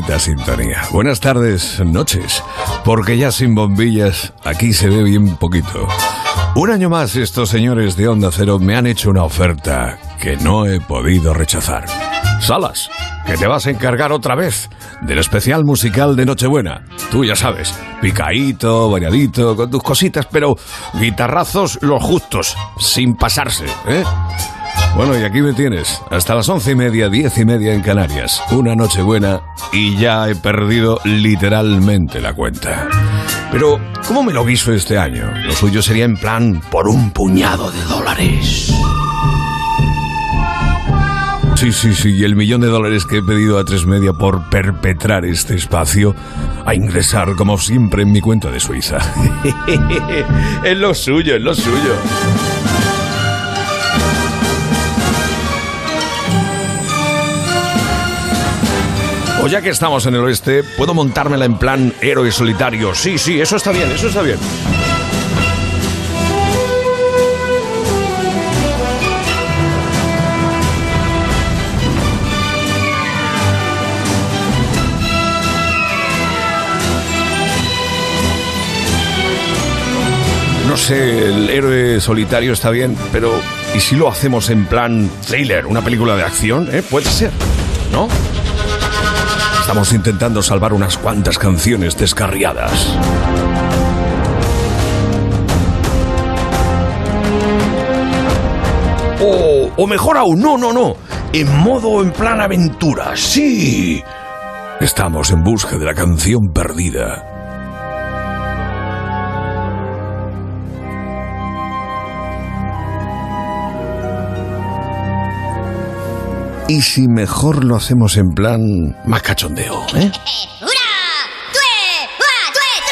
bonita. Buenas tardes, noches, porque ya sin bombillas aquí se ve bien poquito. Un año más estos señores de Onda Cero me han hecho una oferta que no he podido rechazar. Salas, que te vas a encargar otra vez del especial musical de Nochebuena. Tú ya sabes, picadito, variadito, con tus cositas, pero guitarrazos los justos, sin pasarse, ¿eh? Bueno, y aquí me tienes, hasta las once y media, diez y media en Canarias. Una noche buena y ya he perdido literalmente la cuenta. Pero, ¿cómo me lo guiso este año? Lo suyo sería en plan por un puñado de dólares. Sí, sí, sí, y el millón de dólares que he pedido a Tres Media por perpetrar este espacio a ingresar como siempre en mi cuenta de Suiza. es lo suyo, es lo suyo. O ya que estamos en el oeste, puedo montármela en plan héroe solitario. Sí, sí, eso está bien, eso está bien. No sé, el héroe solitario está bien, pero ¿y si lo hacemos en plan thriller, una película de acción? ¿Eh? Puede ser, ¿no? Estamos intentando salvar unas cuantas canciones descarriadas. O, o mejor aún, no, no, no. En modo en plan aventura, sí. Estamos en busca de la canción perdida. ¿Y si mejor lo hacemos en plan más cachondeo? ¿eh? ¡Una! ¡Due! ¡Una! ¡Due!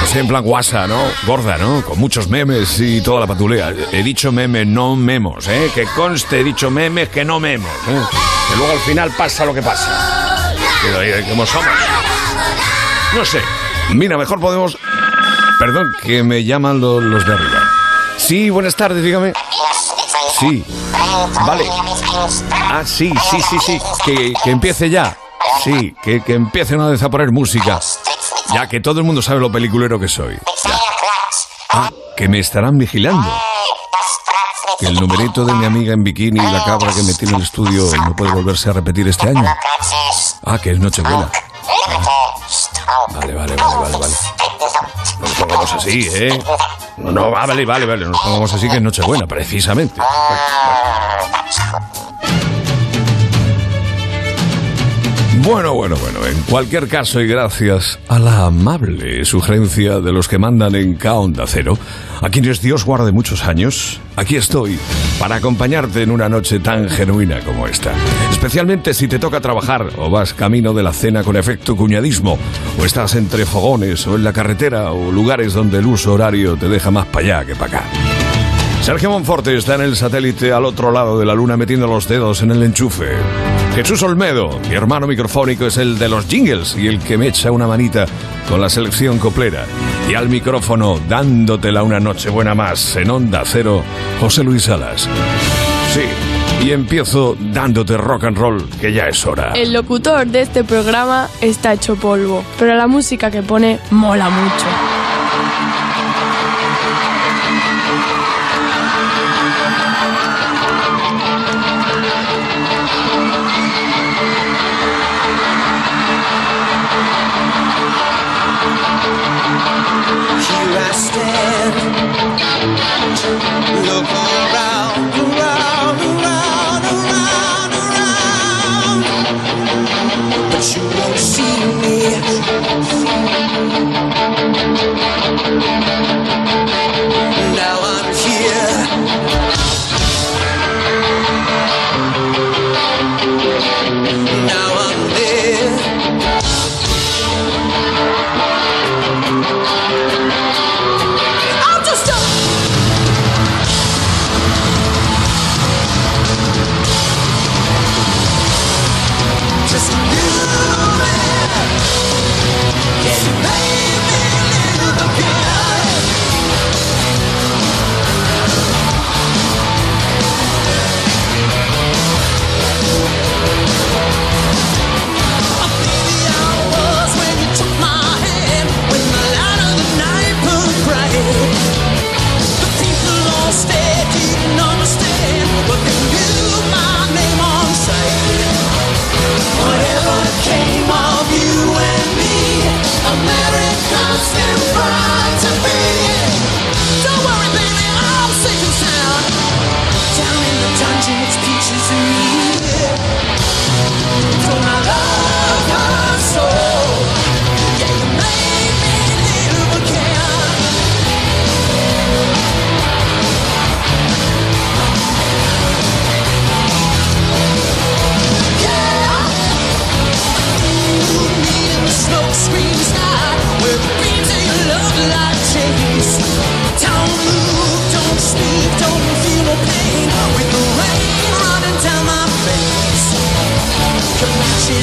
¡Tres! En plan guasa, ¿no? Gorda, ¿no? Con muchos memes y toda la patulea. He dicho meme, no memos, ¿eh? Que conste, he dicho memes, que no memos, ¿eh? Que luego al final pasa lo que pasa. Pero eh, como somos. No sé. Mira, mejor podemos... Perdón, que me llaman lo- los de arriba. Sí, buenas tardes, dígame. Sí. Vale. Ah, sí, sí, sí, sí. Que, que empiece ya. Sí, que, que empiece una vez a poner música. Ya que todo el mundo sabe lo peliculero que soy. Ya. Ah, que me estarán vigilando. Que el numerito de mi amiga en bikini y la cabra que metí en el estudio no puede volverse a repetir este año. Ah, que es Nochebuena. Ah. Vale, vale, vale, vale, vale. Pongamos así, ¿eh? No, ah, vale, vale, vale. No nos pongamos así que es Nochebuena, precisamente. Bueno, bueno, bueno. En cualquier caso, y gracias a la amable sugerencia de los que mandan en K Onda Cero, a quienes Dios guarde muchos años, aquí estoy para acompañarte en una noche tan genuina como esta. Especialmente si te toca trabajar o vas camino de la cena con efecto cuñadismo, o estás entre fogones o en la carretera o lugares donde el uso horario te deja más para allá que para acá. Sergio Monforte está en el satélite al otro lado de la luna metiendo los dedos en el enchufe. Jesús Olmedo, mi hermano microfónico, es el de los jingles y el que me echa una manita con la selección coplera. Y al micrófono, dándotela una noche buena más en Onda Cero, José Luis Salas. Sí, y empiezo dándote rock and roll, que ya es hora. El locutor de este programa está hecho polvo, pero la música que pone mola mucho.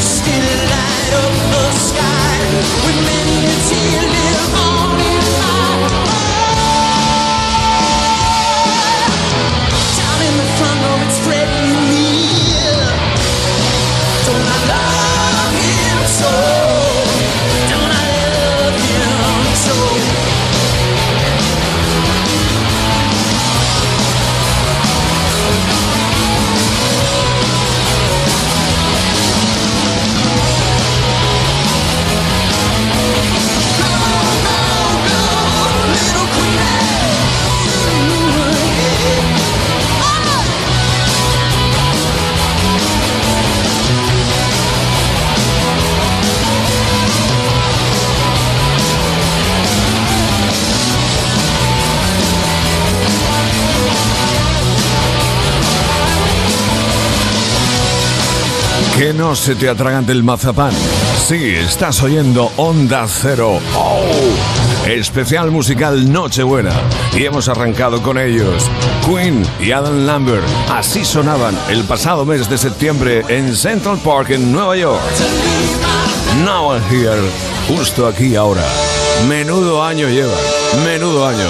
Matches still light no se te atragante el mazapán. Sí, estás oyendo Onda Cero. ¡Oh! Especial musical Nochebuena. Y hemos arrancado con ellos. Queen y Adam Lambert. Así sonaban el pasado mes de septiembre en Central Park en Nueva York. Now I'm here. Justo aquí ahora. Menudo año lleva. Menudo año.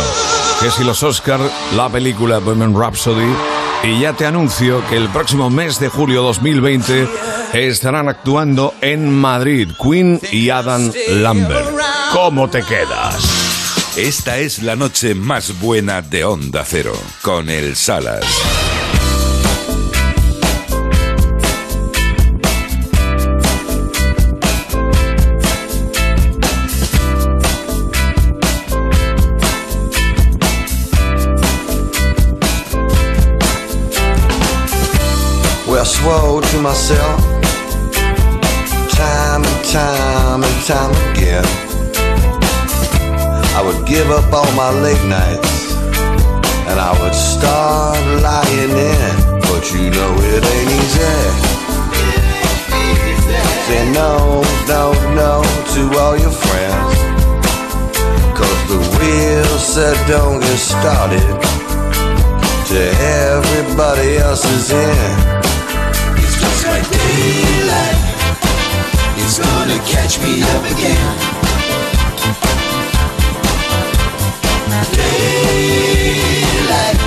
Que si los Oscar, la película Bohemian Rhapsody y ya te anuncio que el próximo mes de julio 2020 estarán actuando en Madrid Queen y Adam Lambert. ¿Cómo te quedas? Esta es la noche más buena de Onda Cero, con el Salas. Swore to myself time and time and time again. I would give up all my late nights and I would start lying in. But you know it ain't easy. Say no, no, no to all your friends. Cause the wheel said don't get started till everybody else is in. It's like daylight. It's gonna catch me up again. Daylight,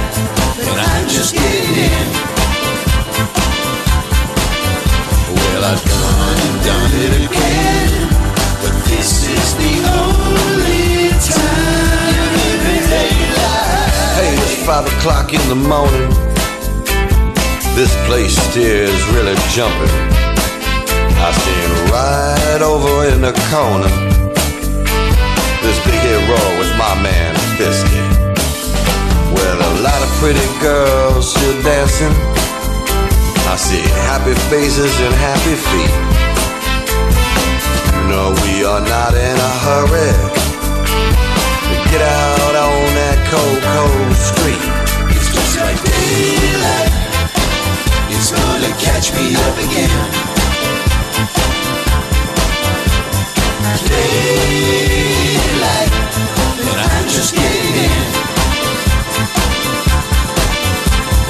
but I'm just getting in. Well, I've done and done it again, but this is the only time. Hey, it's five o'clock in the morning. This place here is really jumping. I stand right over in the corner. This big hero is my man Fisky. With a lot of pretty girls still dancing. I see happy faces and happy feet. You know we are not in a hurry to get out on that cold, cold street. It's just like daylight. Gonna catch me up again. Daylight, but I'm just getting in.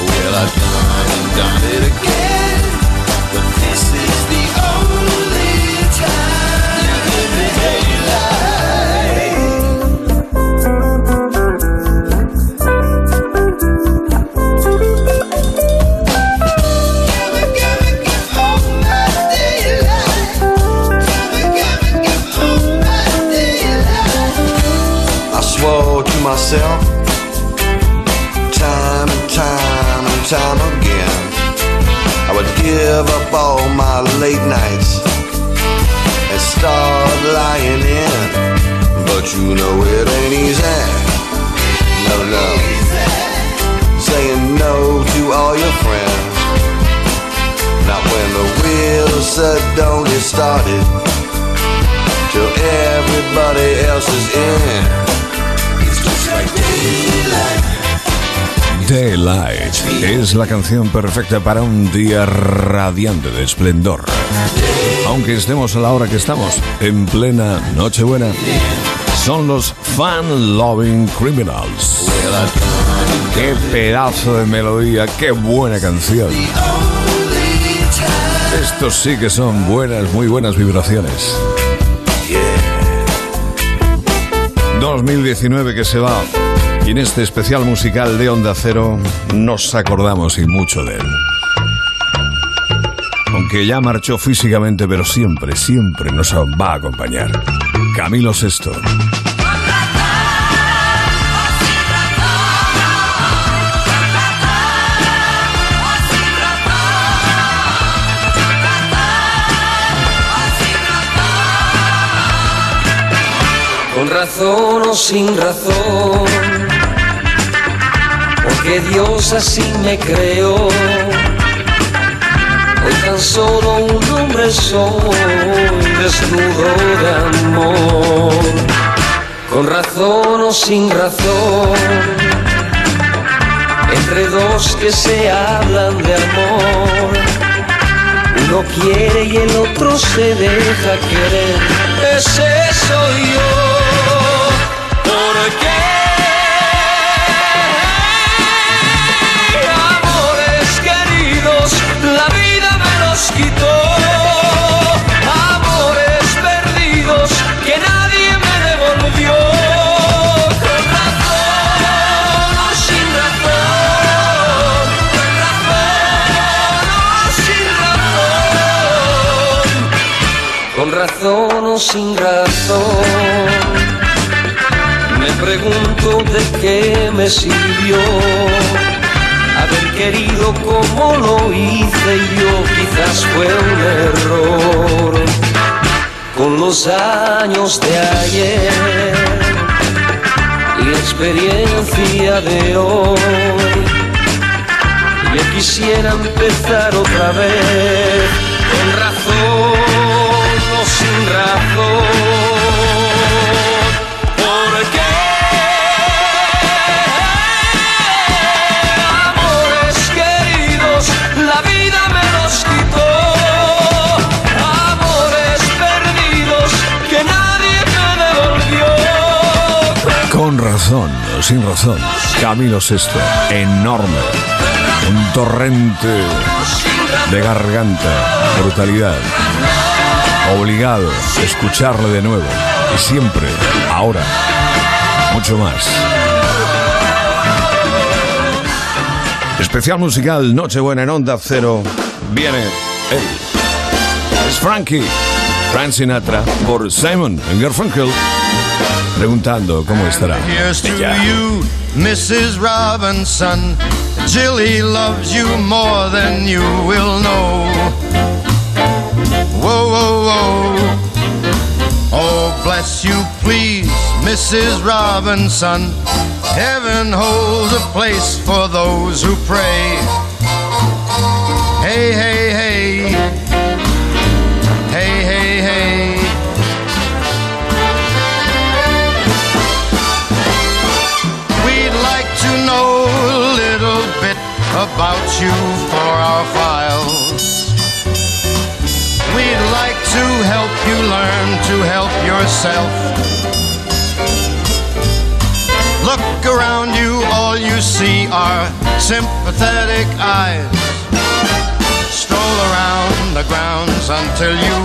Well, I've done and done it again, myself time and time and time again. I would give up all my late nights and start lying in. But you know it ain't easy. No no. Saying no to all your friends. Not when the wheel said don't get started till everybody else is in daylight. Es la canción perfecta para un día radiante de esplendor. Aunque estemos a la hora que estamos, en plena Nochebuena, son los Fan Loving Criminals. ¡Qué pedazo de melodía! ¡Qué buena canción! Estos sí que son buenas, muy buenas vibraciones. 2019 que se va. Y en este especial musical de Onda Cero nos acordamos y mucho de él. Aunque ya marchó físicamente, pero siempre, siempre nos va a acompañar. Camilo Sesto. Con razón o sin razón, porque Dios así me creó. Hoy tan solo un hombre soy, desnudo de amor. Con razón o sin razón, entre dos que se hablan de amor. Uno quiere y el otro se deja querer. Ese soy yo. ¿Por los quitó. Amores perdidos que nadie me devolvió. Con razón o sin razón. Con razón o sin razón. Con razón o sin razón. Me pregunto de qué me sirvió haber querido como lo hice yo, quizás fue un error. Con los años de ayer y la experiencia de hoy, yo quisiera empezar otra vez, sin razón. Camilo Sesto. Enorme. Un torrente de garganta. Brutalidad. Obligado a escucharle de nuevo. Y siempre, ahora, mucho más. Especial musical Nochebuena en Onda Cero. Viene él. Es Frankie. Frank Sinatra por Simon Garfunkel. Preguntando cómo estará. Here's to ella. you, Mrs. Robinson. Jilly loves you more than you will know. Whoa, whoa, whoa. Oh, bless you, please, Mrs. Robinson. Heaven holds a place for those who pray. Hey, hey. About you for our files. We'd like to help you learn to help yourself. Look around you, all you see are sympathetic eyes. Stroll around the grounds until you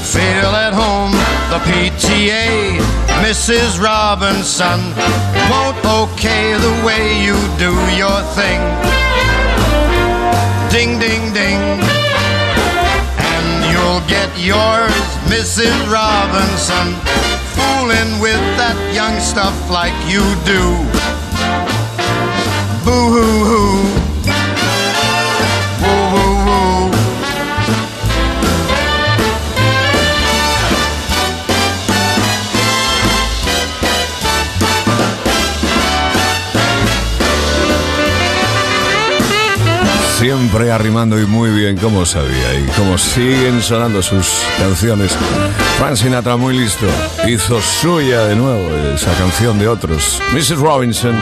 feel at home. The PTA, Mrs. Robinson, won't okay the way you do your thing. Ding, ding, ding. And you'll get yours, Mrs. Robinson, fooling with that young stuff like you do. Boo hoo hoo. Siempre arrimando y muy bien, como sabía, y como siguen sonando sus canciones. Frank Sinatra, muy listo, hizo suya de nuevo esa canción de otros. Mrs. Robinson,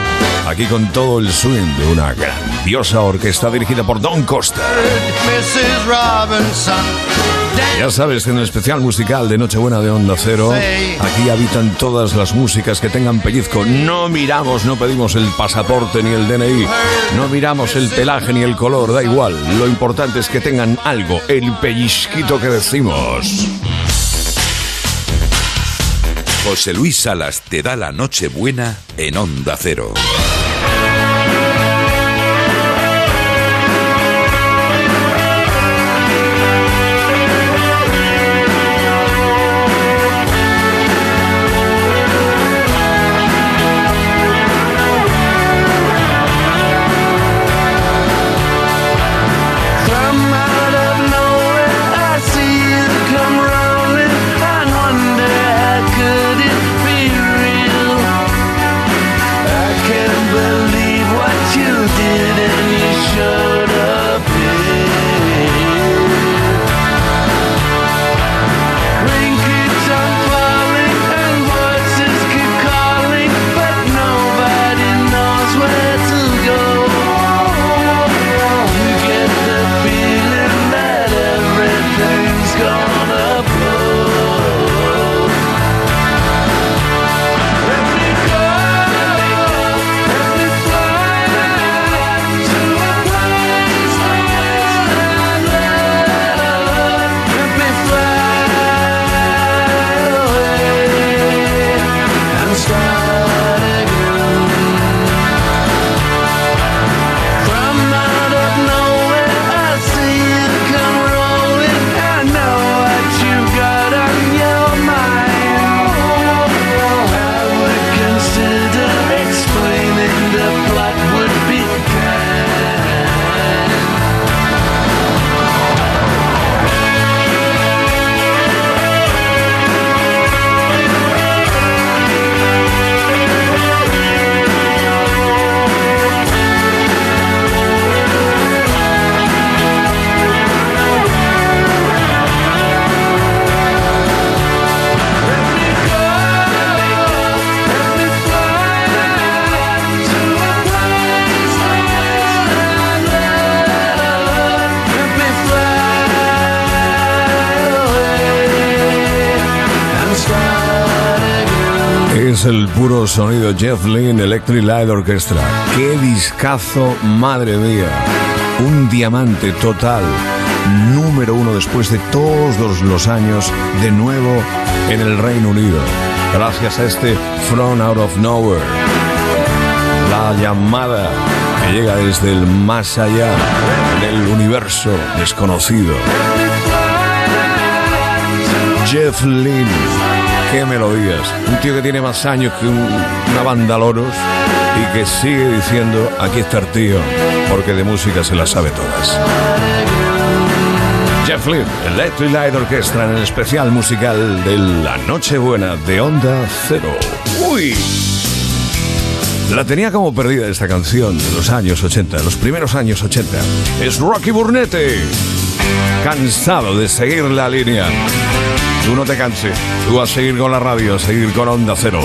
aquí con todo el swing de una grandiosa orquesta dirigida por Don Costa. Mrs. Robinson, Ya sabes, en el especial musical de Nochebuena de Onda Cero, aquí habitan todas las músicas que tengan pellizco. No miramos, no pedimos el pasaporte ni el DNI, no miramos el pelaje ni el color, da igual. Lo importante es que tengan algo, el pellizquito que decimos. José Luis Salas te da la Nochebuena en Onda Cero. El puro sonido Jeff Lynne Electric Light Orchestra. ¡Qué discazo, madre mía! Un diamante total. Número uno después de todos los años, de nuevo en el Reino Unido. Gracias a este From Out of Nowhere. La llamada que llega desde el más allá del universo desconocido. Jeff Lynne. Qué melodías. Un tío que tiene más años que un- una banda loros y que sigue diciendo, aquí está el tío, porque de música se las sabe todas. Jeff Lynne, Electric Light Orchestra en el especial musical de la Nochebuena de Onda Cero. ¡Uy! La tenía como perdida esta canción de los años 80, los primeros años 80. Es Rocky Burnette. Cansado de seguir la línea. Tú no te canses. Tú a seguir con la radio, a seguir con Onda Cero.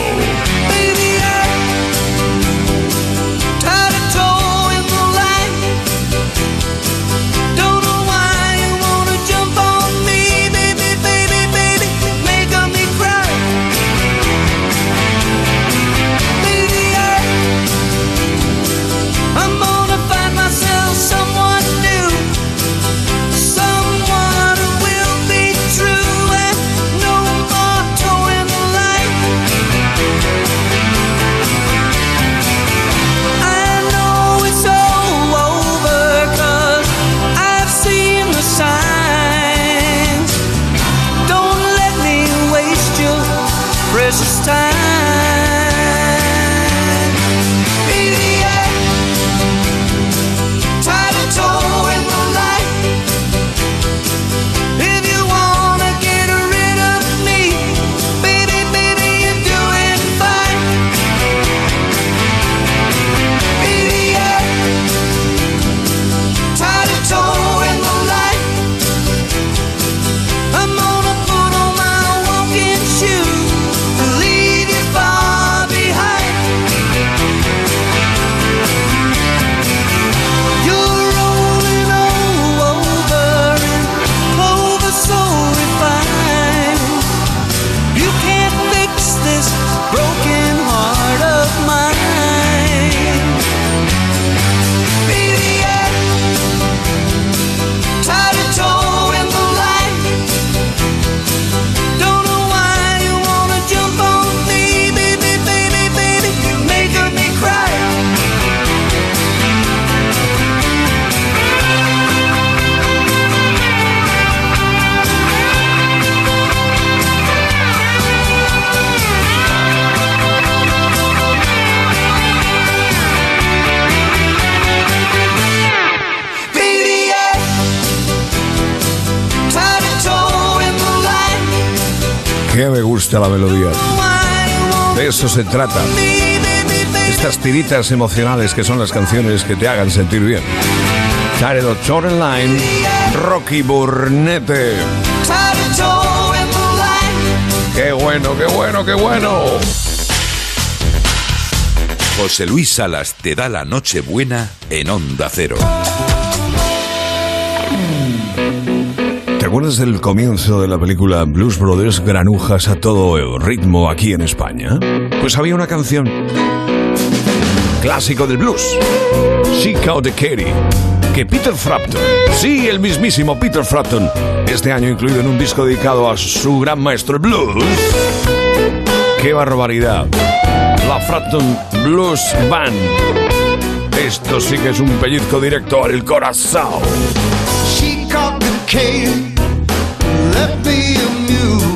Melodía. De eso se trata. Estas tiritas emocionales que son las canciones que te hagan sentir bien. Jared Line, Rocky Burnette. Qué bueno, qué bueno, qué bueno. José Luis Salas te da la noche buena en Onda Cero. ¿Te acuerdas del comienzo de la película Blues Brothers Granujas a todo ritmo aquí en España? Pues había una canción clásico del blues, Chica Out the Katie, que Peter Frampton, sí, el mismísimo Peter Frampton, este año incluido en un disco dedicado a su gran maestro el blues. ¡Qué barbaridad! La Frampton Blues Band. Esto sí que es un pellizco directo al corazón. She caught the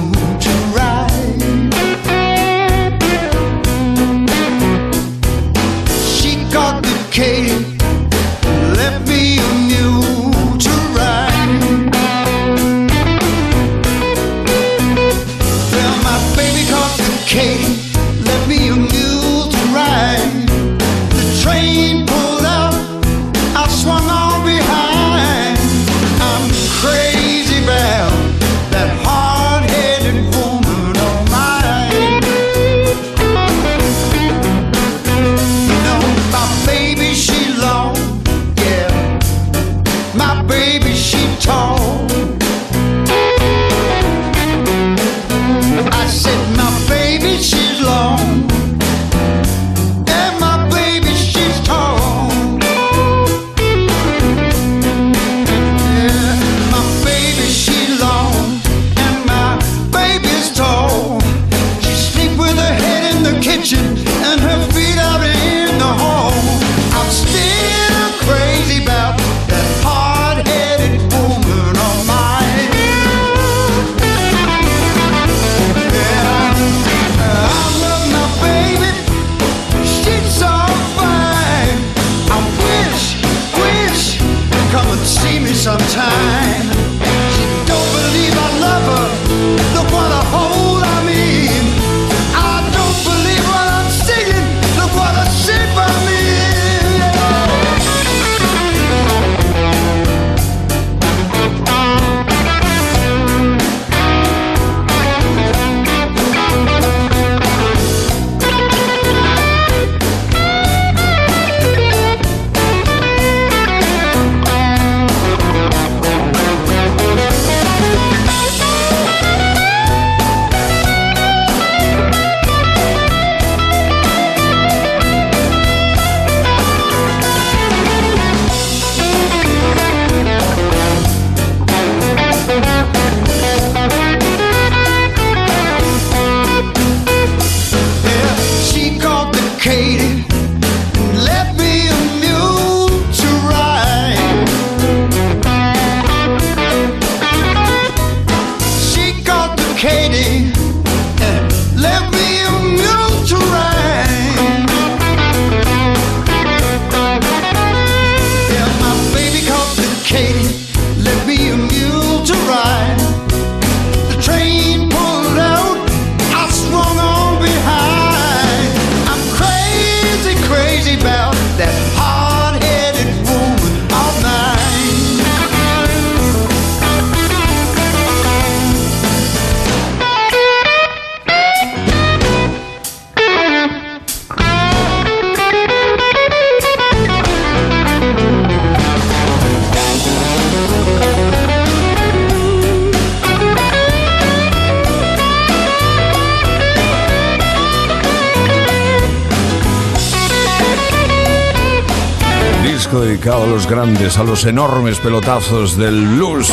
dedicado a los grandes, a los enormes pelotazos del blues.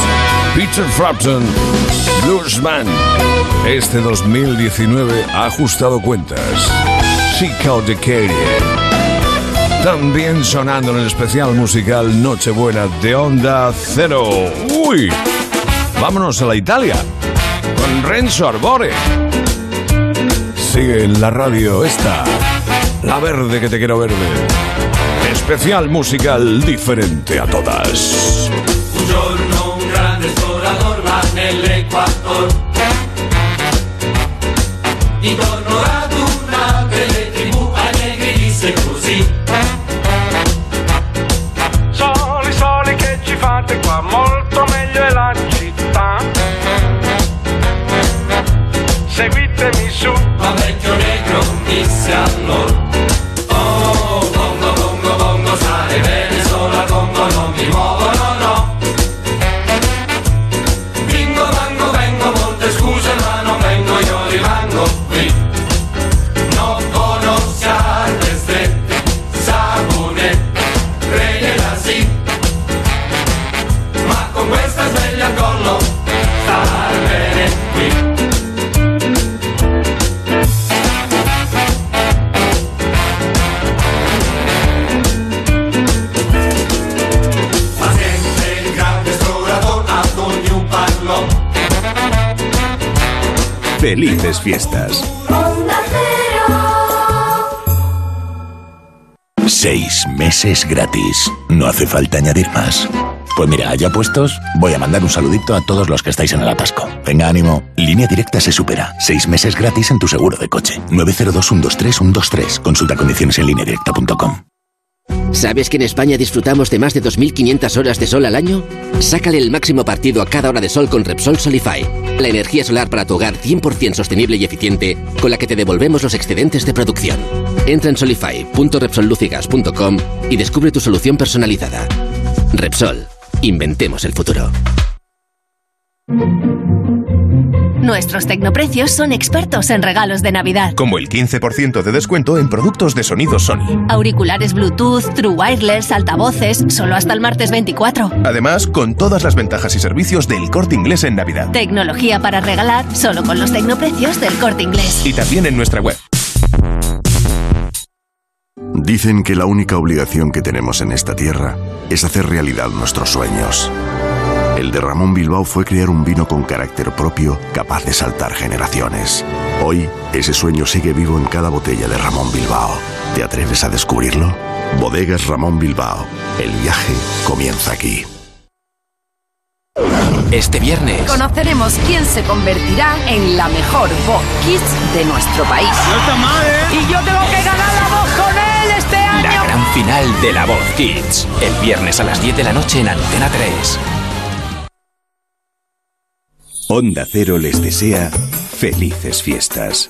Peter Frampton, Blues Band. Este 2019 ha ajustado cuentas. Chica de Katie. También sonando en el especial musical Nochebuena de Onda Cero. ¡Uy! Vámonos a la Italia. Con Renzo Arbore. Sigue en la radio esta. La verde que te quiero verde. Especial musical diferente a todas. Un giorno un grande esploratore va nell'Equator Felices fiestas. Seis meses gratis. No hace falta añadir más. Pues mira, allá puestos, voy a mandar un saludito a todos los que estáis en el atasco. Venga, ánimo. Línea directa se supera. Seis meses gratis en tu seguro de coche. 902-123-123. Consulta condiciones en lineadirecta.com. ¿Sabes que en España disfrutamos de más de 2.500 horas de sol al año? Sácale el máximo partido a cada hora de sol con Repsol Solify, la energía solar para tu hogar 100% sostenible y eficiente con la que te devolvemos los excedentes de producción. Entra en solify.repsollucigas.com y descubre tu solución personalizada. Repsol, inventemos el futuro. Nuestros tecnoprecios son expertos en regalos de Navidad. Como el 15% de descuento en productos de sonido Sony. Auriculares Bluetooth, True Wireless, altavoces, solo hasta el martes 24. Además, con todas las ventajas y servicios del corte inglés en Navidad. Tecnología para regalar solo con los tecnoprecios del corte inglés. Y también en nuestra web. Dicen que la única obligación que tenemos en esta tierra es hacer realidad nuestros sueños. El de Ramón Bilbao fue crear un vino con carácter propio capaz de saltar generaciones. Hoy, ese sueño sigue vivo en cada botella de Ramón Bilbao. ¿Te atreves a descubrirlo? Bodegas Ramón Bilbao. El viaje comienza aquí. Este viernes, Conoceremos quién se convertirá en la mejor voz kids de nuestro país. No está mal, ¿eh? Y yo tengo que ganar la voz con él este año. la gran final de La Voz Kids. El viernes a las 10 de la noche en Antena 3. Onda Cero les desea felices fiestas.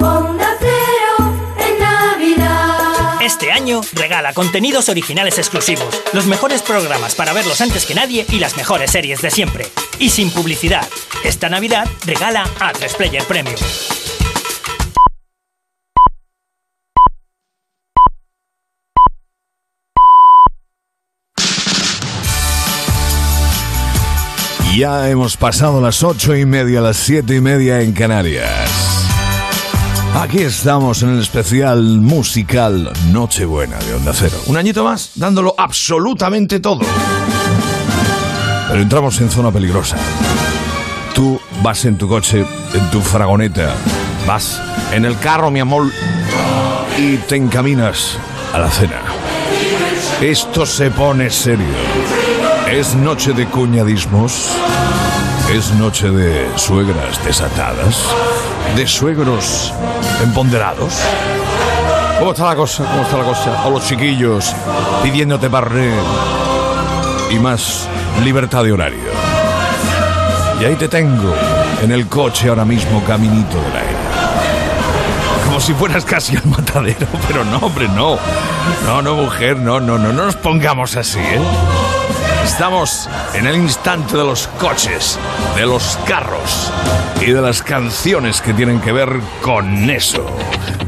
Este año regala contenidos originales exclusivos, los mejores programas para verlos antes que nadie y las mejores series de siempre. Y sin publicidad. Esta Navidad regala a 3 Player Premium. Ya hemos pasado las ocho y media, las siete y media en Canarias. Aquí estamos en el especial musical Nochebuena de Onda Cero. Un añito más, dándolo absolutamente todo. Pero entramos en zona peligrosa. Tú vas en tu coche, en tu fragoneta, vas en el carro, mi amor, y te encaminas a la cena. Esto se pone serio. Es noche de cuñadismos. Es noche de suegras desatadas. De suegros empoderados. ¿Cómo está la cosa? ¿Cómo está la cosa? O los chiquillos pidiéndote barré y más libertad de horario. Y ahí te tengo, en el coche ahora mismo, caminito del aire. Como si fueras casi al matadero, pero no, hombre, no. No, no, mujer, no, no, no, no nos pongamos así, ¿eh? Estamos en el instante de los coches, de los carros y de las canciones que tienen que ver con eso.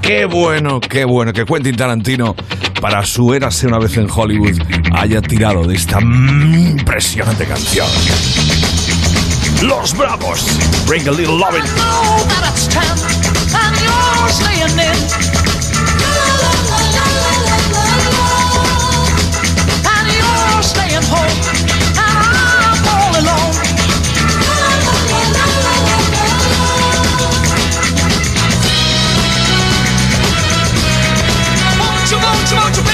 Qué bueno, qué bueno que Quentin Tarantino, para su érase una vez en Hollywood, haya tirado de esta impresionante canción. Los Bravos, Bring a Little Lovin'. Won't you, won't you, won't you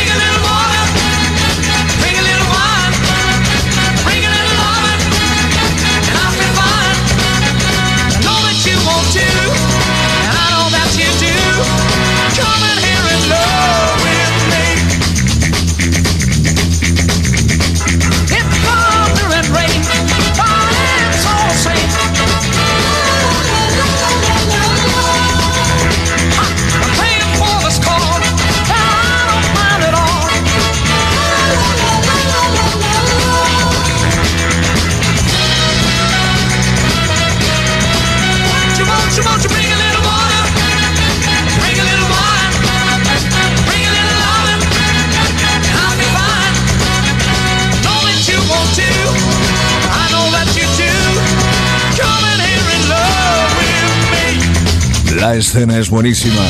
La escena es buenísima.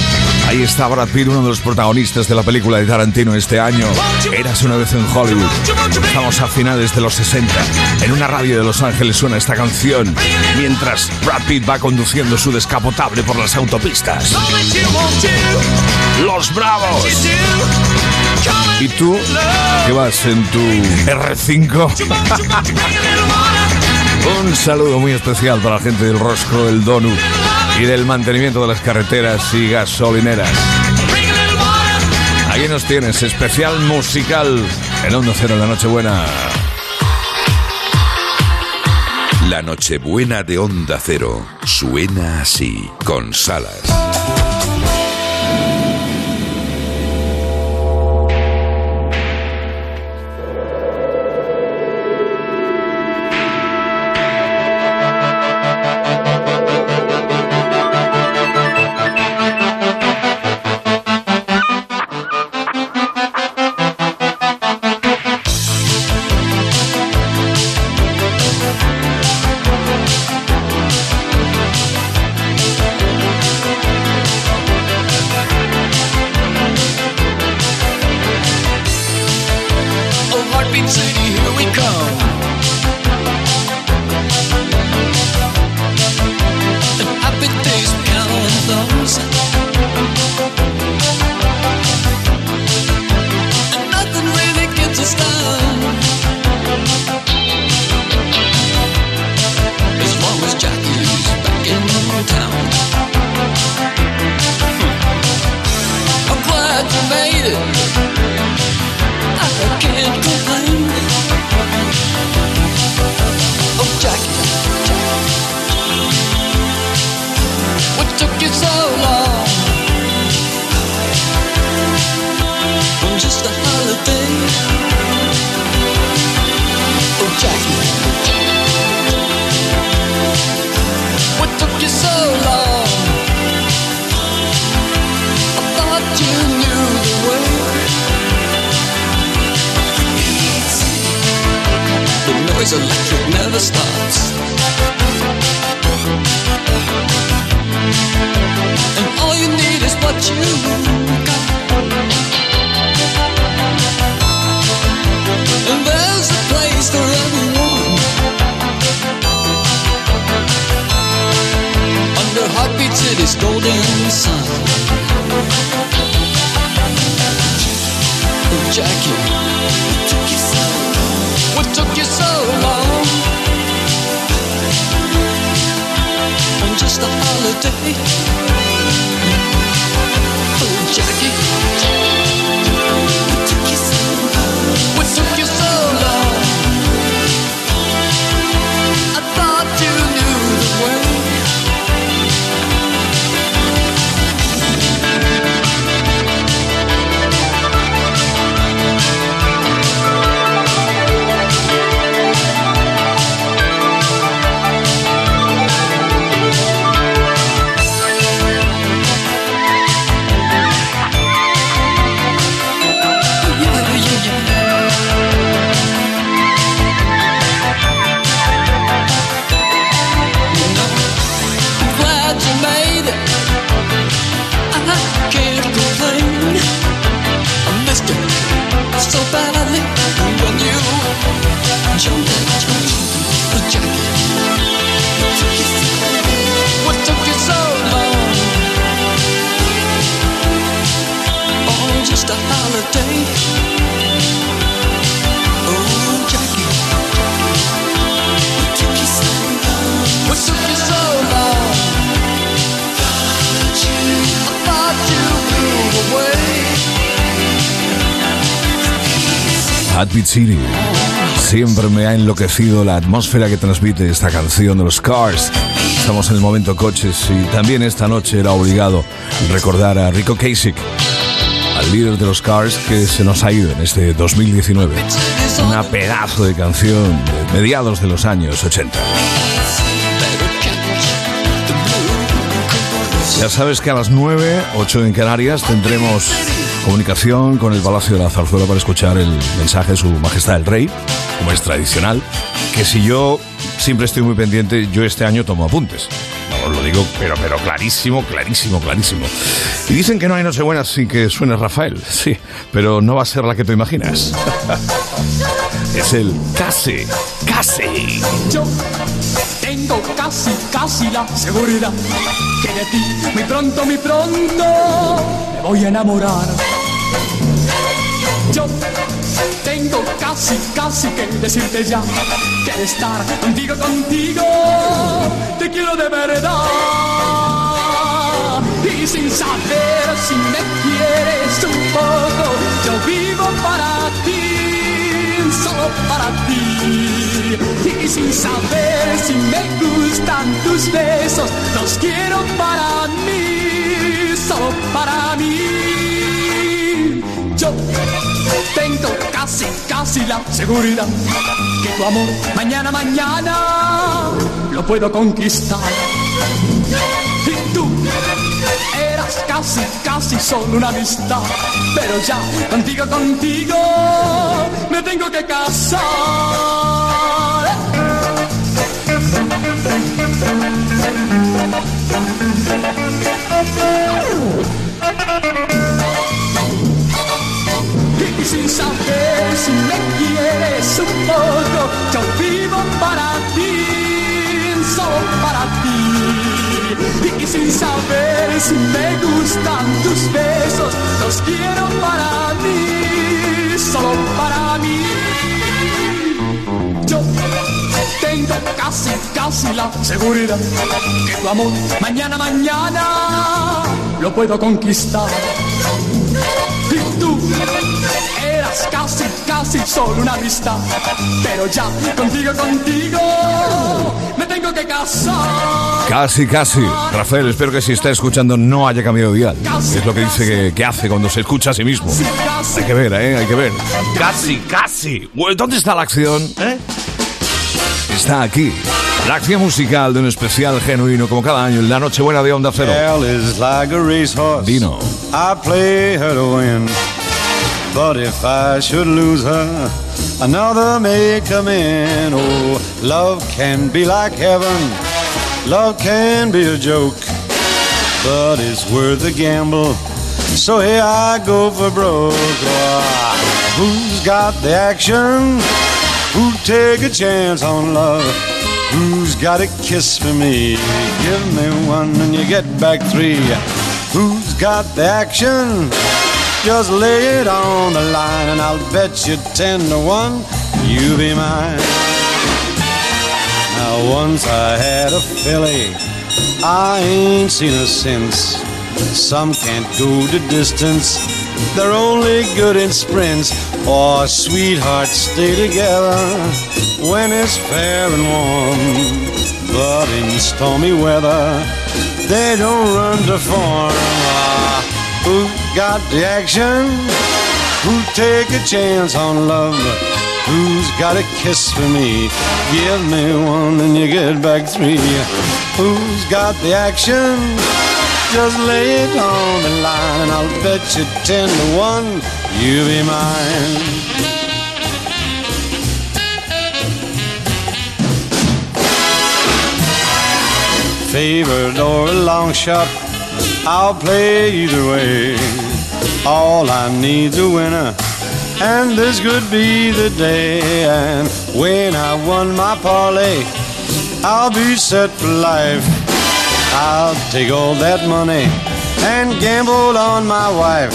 Ahí está Brad Pitt, uno de los protagonistas de la película de Tarantino este año. Eras una vez en Hollywood. Estamos a finales de los 60. En una radio de Los Ángeles suena esta canción mientras Brad Pitt va conduciendo su descapotable por las autopistas. Los Bravos. ¿Y tú? ¿Qué vas en tu R5? Un saludo muy especial para la gente del Rosco, del Donut y del mantenimiento de las carreteras y gasolineras. Ahí nos tienes, especial musical en Onda Cero la Nochebuena. La Nochebuena de Onda Cero suena así, con Salas. Siempre me ha enloquecido la atmósfera que transmite esta canción de los Cars. Estamos en el momento coches y también esta noche era obligado recordar a Rico Kasich, al líder de los Cars que se nos ha ido en este 2019. Una pedazo de canción de mediados de los años 80. Ya sabes que a las 9, 8 en Canarias tendremos comunicación con el Palacio de la Zarzuela para escuchar el mensaje de Su Majestad el Rey, como es tradicional, que si yo siempre estoy muy pendiente, yo este año tomo apuntes. os lo digo, pero, pero clarísimo, clarísimo, clarísimo. Y dicen que no hay Nochebuena sin que suene Rafael. Sí, pero no va a ser la que te imaginas. es el casi, casi. Yo tengo casi, casi la seguridad que de ti muy pronto, muy pronto me voy a enamorar. Yo tengo casi, casi que decirte ya que estar contigo, contigo, te quiero de verdad. Y sin saber si me quieres un poco, yo vivo para ti, solo para ti. Y sin saber si me gustan tus besos, los quiero para mí, solo para mí. Yo tengo casi, casi la seguridad que tu amor mañana, mañana lo puedo conquistar. Casi, casi solo una amistad, pero ya contigo, contigo me tengo que casar. Y sin saber si me quieres un poco, yo vivo para ti, solo para ti. Y sin saber si me gustan tus besos, los quiero para mí, solo para mí. Yo tengo casi, casi la seguridad que tu amor mañana, mañana lo puedo conquistar. Casi, casi solo una amistad. Pero ya, contigo, contigo, me tengo que casar. Casi, casi. Rafael, espero que si está escuchando no haya cambiado de dial. Es lo que dice que, que hace cuando se escucha a sí mismo. Hay que ver, ¿eh? Hay que ver. Casi, casi. ¿Dónde está la acción? ¿Eh? Está aquí. La acción musical de un especial genuino como cada año en la Nochebuena de Onda Cero. Dino. But if I should lose her, another may come in. Oh, love can be like heaven. Love can be a joke. But it's worth the gamble. So here I go for broke. Ah, who's got the action? Who'd take a chance on love? Who's got a kiss for me? Give me one and you get back three. Who's got the action? Just lay it on the line and I'll bet you ten to one you be mine. Now once I had a filly, I ain't seen her since. Some can't go the distance, they're only good in sprints. Or sweethearts stay together when it's fair and warm. But in stormy weather, they don't run to form. Ah, who got the action? Who take a chance on love? Who's got a kiss for me? Give me one and you get back three. Who's got the action? Just lay it on the line and I'll bet you ten to one you'll be mine. Favored or a long shot, I'll play either way. All I need's a winner, and this could be the day. And when I won my parlay, I'll be set for life. I'll take all that money and gamble on my wife.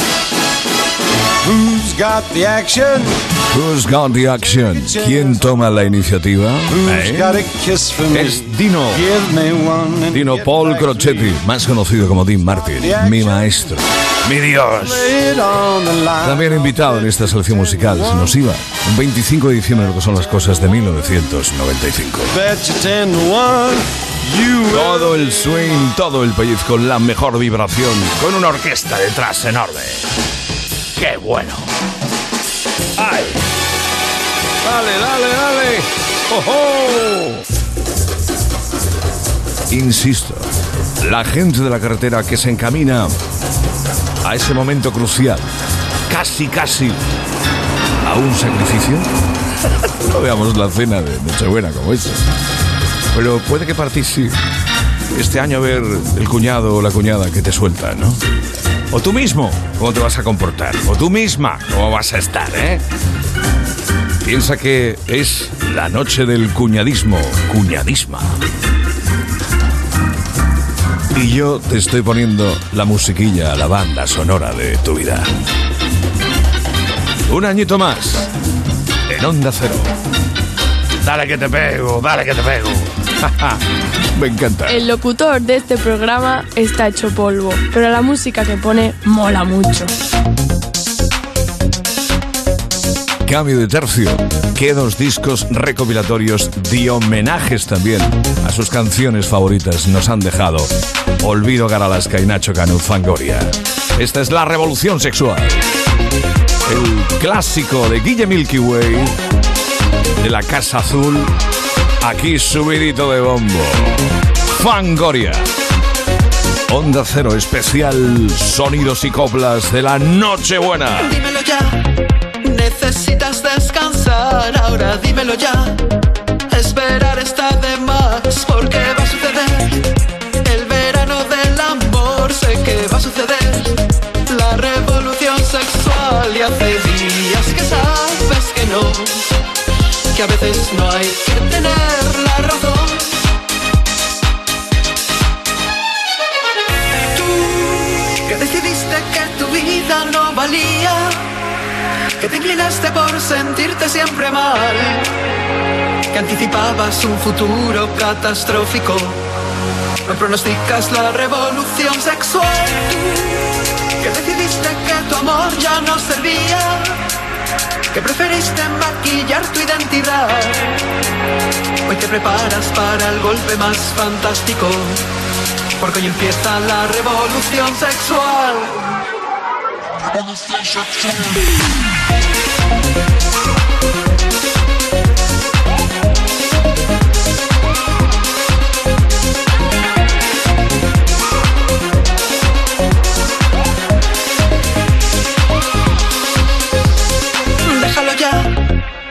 Who's got the action? Who's got the action? ¿Quién toma la iniciativa? ¿Eh? Es Dino. Dino Paul Crocetti, más conocido como Dean Martin, mi maestro, mi Dios. También invitado en esta selección musical, se nos iba, un 25 de diciembre, lo que son las cosas de 1995. Bet you ten to one. You Todo el swing, todo el pellizco, la mejor vibración, con una orquesta detrás enorme. ¡Qué bueno! ¡Ay! ¡Dale, dale, dale! ¡Oh! Insisto, la gente de la carretera que se encamina a ese momento crucial, casi, casi, a un sacrificio. no veamos la cena de Nochebuena como esta. Pero puede que participe. Este año a ver el cuñado o la cuñada que te suelta, ¿no? O tú mismo, cómo te vas a comportar. O tú misma, cómo vas a estar, ¿eh? Piensa que es la noche del cuñadismo, cuñadisma. Y yo te estoy poniendo la musiquilla, la banda sonora de tu vida. Un añito más en Onda Cero. Dale que te pego, dale que te pego. Me encanta. El locutor de este programa está hecho polvo, pero la música que pone mola mucho. Cambio de tercio. Que dos discos recopilatorios de homenajes también a sus canciones favoritas nos han dejado. Olvido Garalasca y Nacho Canut Fangoria. Esta es la revolución sexual. El clásico de Guille Milky Way, de la Casa Azul, aquí subidito de bombo. Fangoria. Onda Cero especial Sonidos y Coplas de la Nochebuena. Dímelo ya, necesitas descansar, ahora dímelo ya. Esperar está de más, porque va a suceder. El verano del amor, sé que va a suceder. La revolución sexual, y hace días que sabes que no. Que a veces no hay que tener que te inclinaste por sentirte siempre mal, que anticipabas un futuro catastrófico, no pronosticas la revolución sexual, que decidiste que tu amor ya no servía, que preferiste maquillar tu identidad, hoy te preparas para el golpe más fantástico, porque hoy empieza la revolución sexual. Déjalo ya,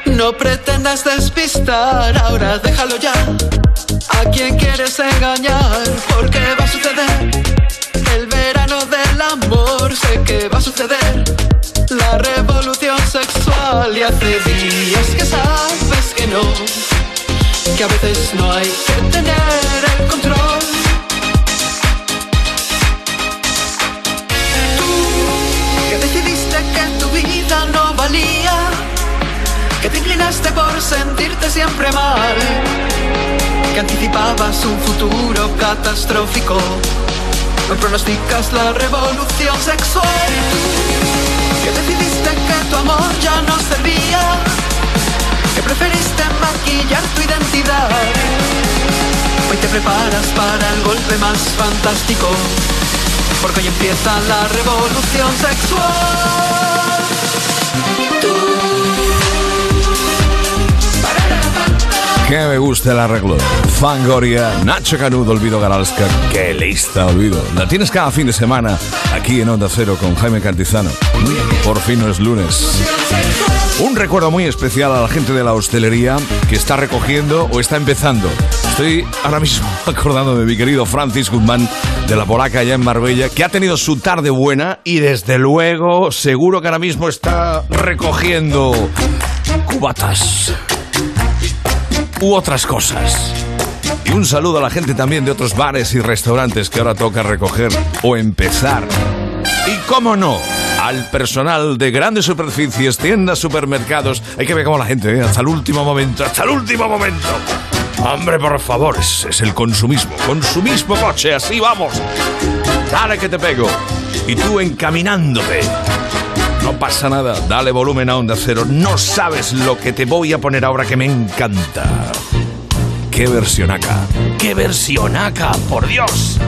no pretendas despistar, ahora déjalo ya. ¿A quién quieres engañar? Porque va a suceder amor, sé que va a suceder la revolución sexual y hace días que sabes que no, que a veces no hay que tener el control. Tú que decidiste que tu vida no valía, que te inclinaste por sentirte siempre mal, que anticipabas un futuro catastrófico. No pronosticas la revolución sexual. Que decidiste que tu amor ya no servía. Que preferiste maquillar tu identidad. Hoy te preparas para el golpe más fantástico. Porque hoy empieza la revolución sexual Que me gusta el arreglo. Fangoria, Nacho Canudo, Olvido Garalska. Qué lista, Olvido. La tienes cada fin de semana aquí en Onda Cero con Jaime Cantizano. Por fin no es lunes. Un recuerdo muy especial a la gente de la hostelería que está recogiendo o está empezando. Estoy ahora mismo acordando de mi querido Francis Guzmán de la Polaca allá en Marbella, que ha tenido su tarde buena y desde luego seguro que ahora mismo está recogiendo cubatas u otras cosas. Y un saludo a la gente también de otros bares y restaurantes que ahora toca recoger o empezar. Y cómo no, al personal de grandes superficies, tiendas, supermercados. Hay que ver cómo la gente, ¿eh? hasta el último momento, hasta el último momento. Hombre, por favor, es, es el consumismo. Consumismo coche, así vamos. Dale que te pego. Y tú encaminándote. No pasa nada, dale volumen a Onda Cero. No sabes lo que te voy a poner ahora que me encanta. ¡Qué versionaca! ¡Qué versionaca! ¡Por Dios!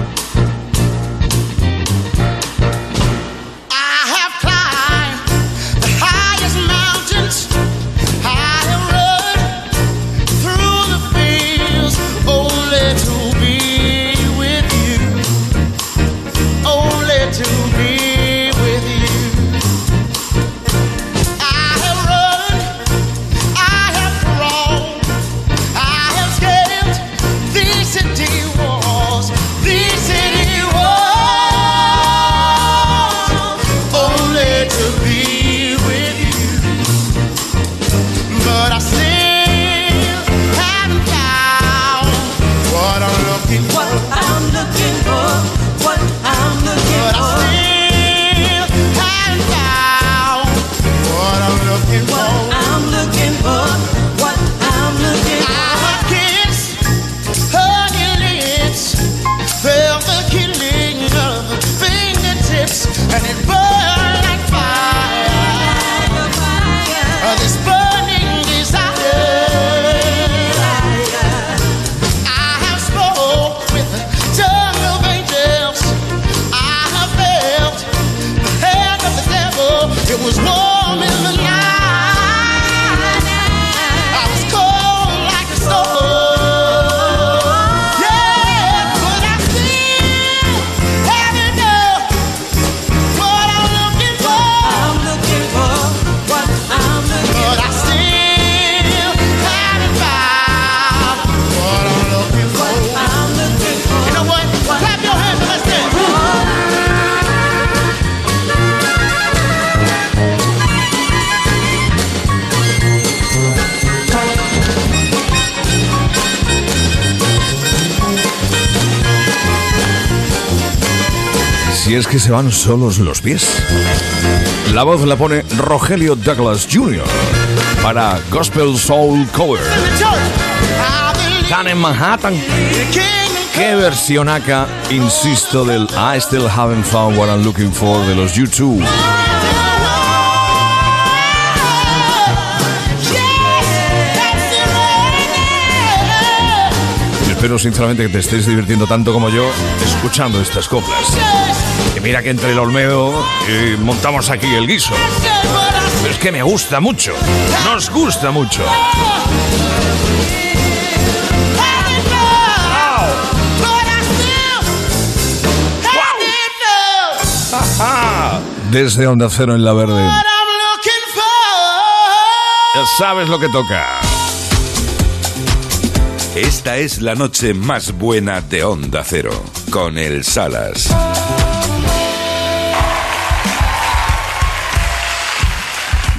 Es que se van solos los pies. La voz la pone Rogelio Douglas Jr. para Gospel Soul Cover. Están en Manhattan. Qué versión acá, insisto, del I Still Haven't Found What I'm Looking For de los YouTube. Espero sinceramente que te estés divirtiendo tanto como yo escuchando estas coplas. Mira que entre el Olmedo eh, montamos aquí el guiso. Pero es que me gusta mucho. Nos gusta mucho. Desde Onda Cero en la Verde. Ya sabes lo que toca. Esta es la noche más buena de Onda Cero, con el Salas.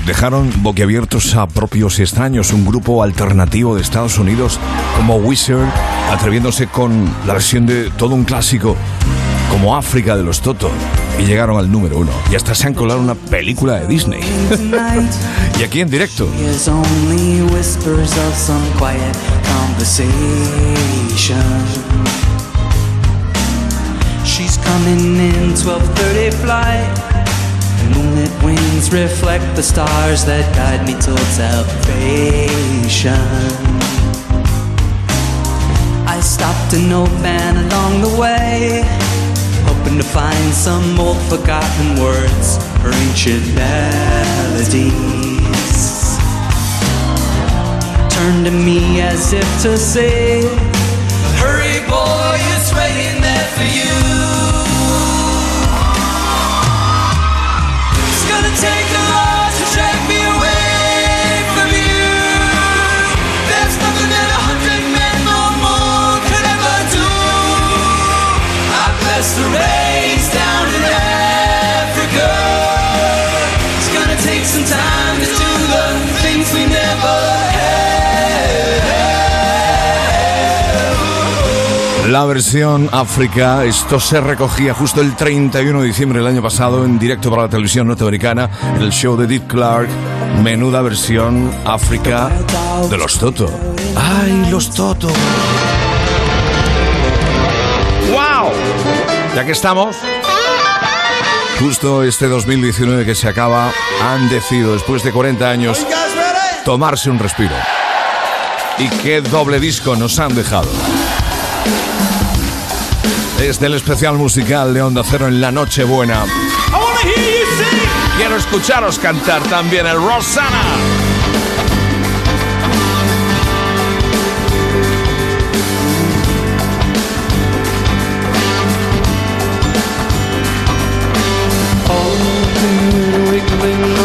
Dejaron boquiabiertos a propios y extraños un grupo alternativo de Estados Unidos como Wizard, atreviéndose con la versión de todo un clásico como África de los Toto. Y llegaron al número uno. Y hasta se han colado una película de Disney. y aquí en directo. She's coming in 12:30 flight. Moonlit wings reflect the stars that guide me towards salvation. I stopped an old man along the way, hoping to find some old forgotten words or ancient melodies. Turned to me as if to say, Hurry, boy, it's waiting there for you. La versión África, esto se recogía justo el 31 de diciembre del año pasado en directo para la televisión norteamericana, en el show de Deep Clark. Menuda versión África de los Toto. ¡Ay, los Toto! ¡Wow! Ya que estamos, justo este 2019 que se acaba, han decidido después de 40 años tomarse un respiro. Y qué doble disco nos han dejado. Desde el especial musical de Onda Cero en la Nochebuena. Quiero escucharos cantar también el Rosana. Wiggling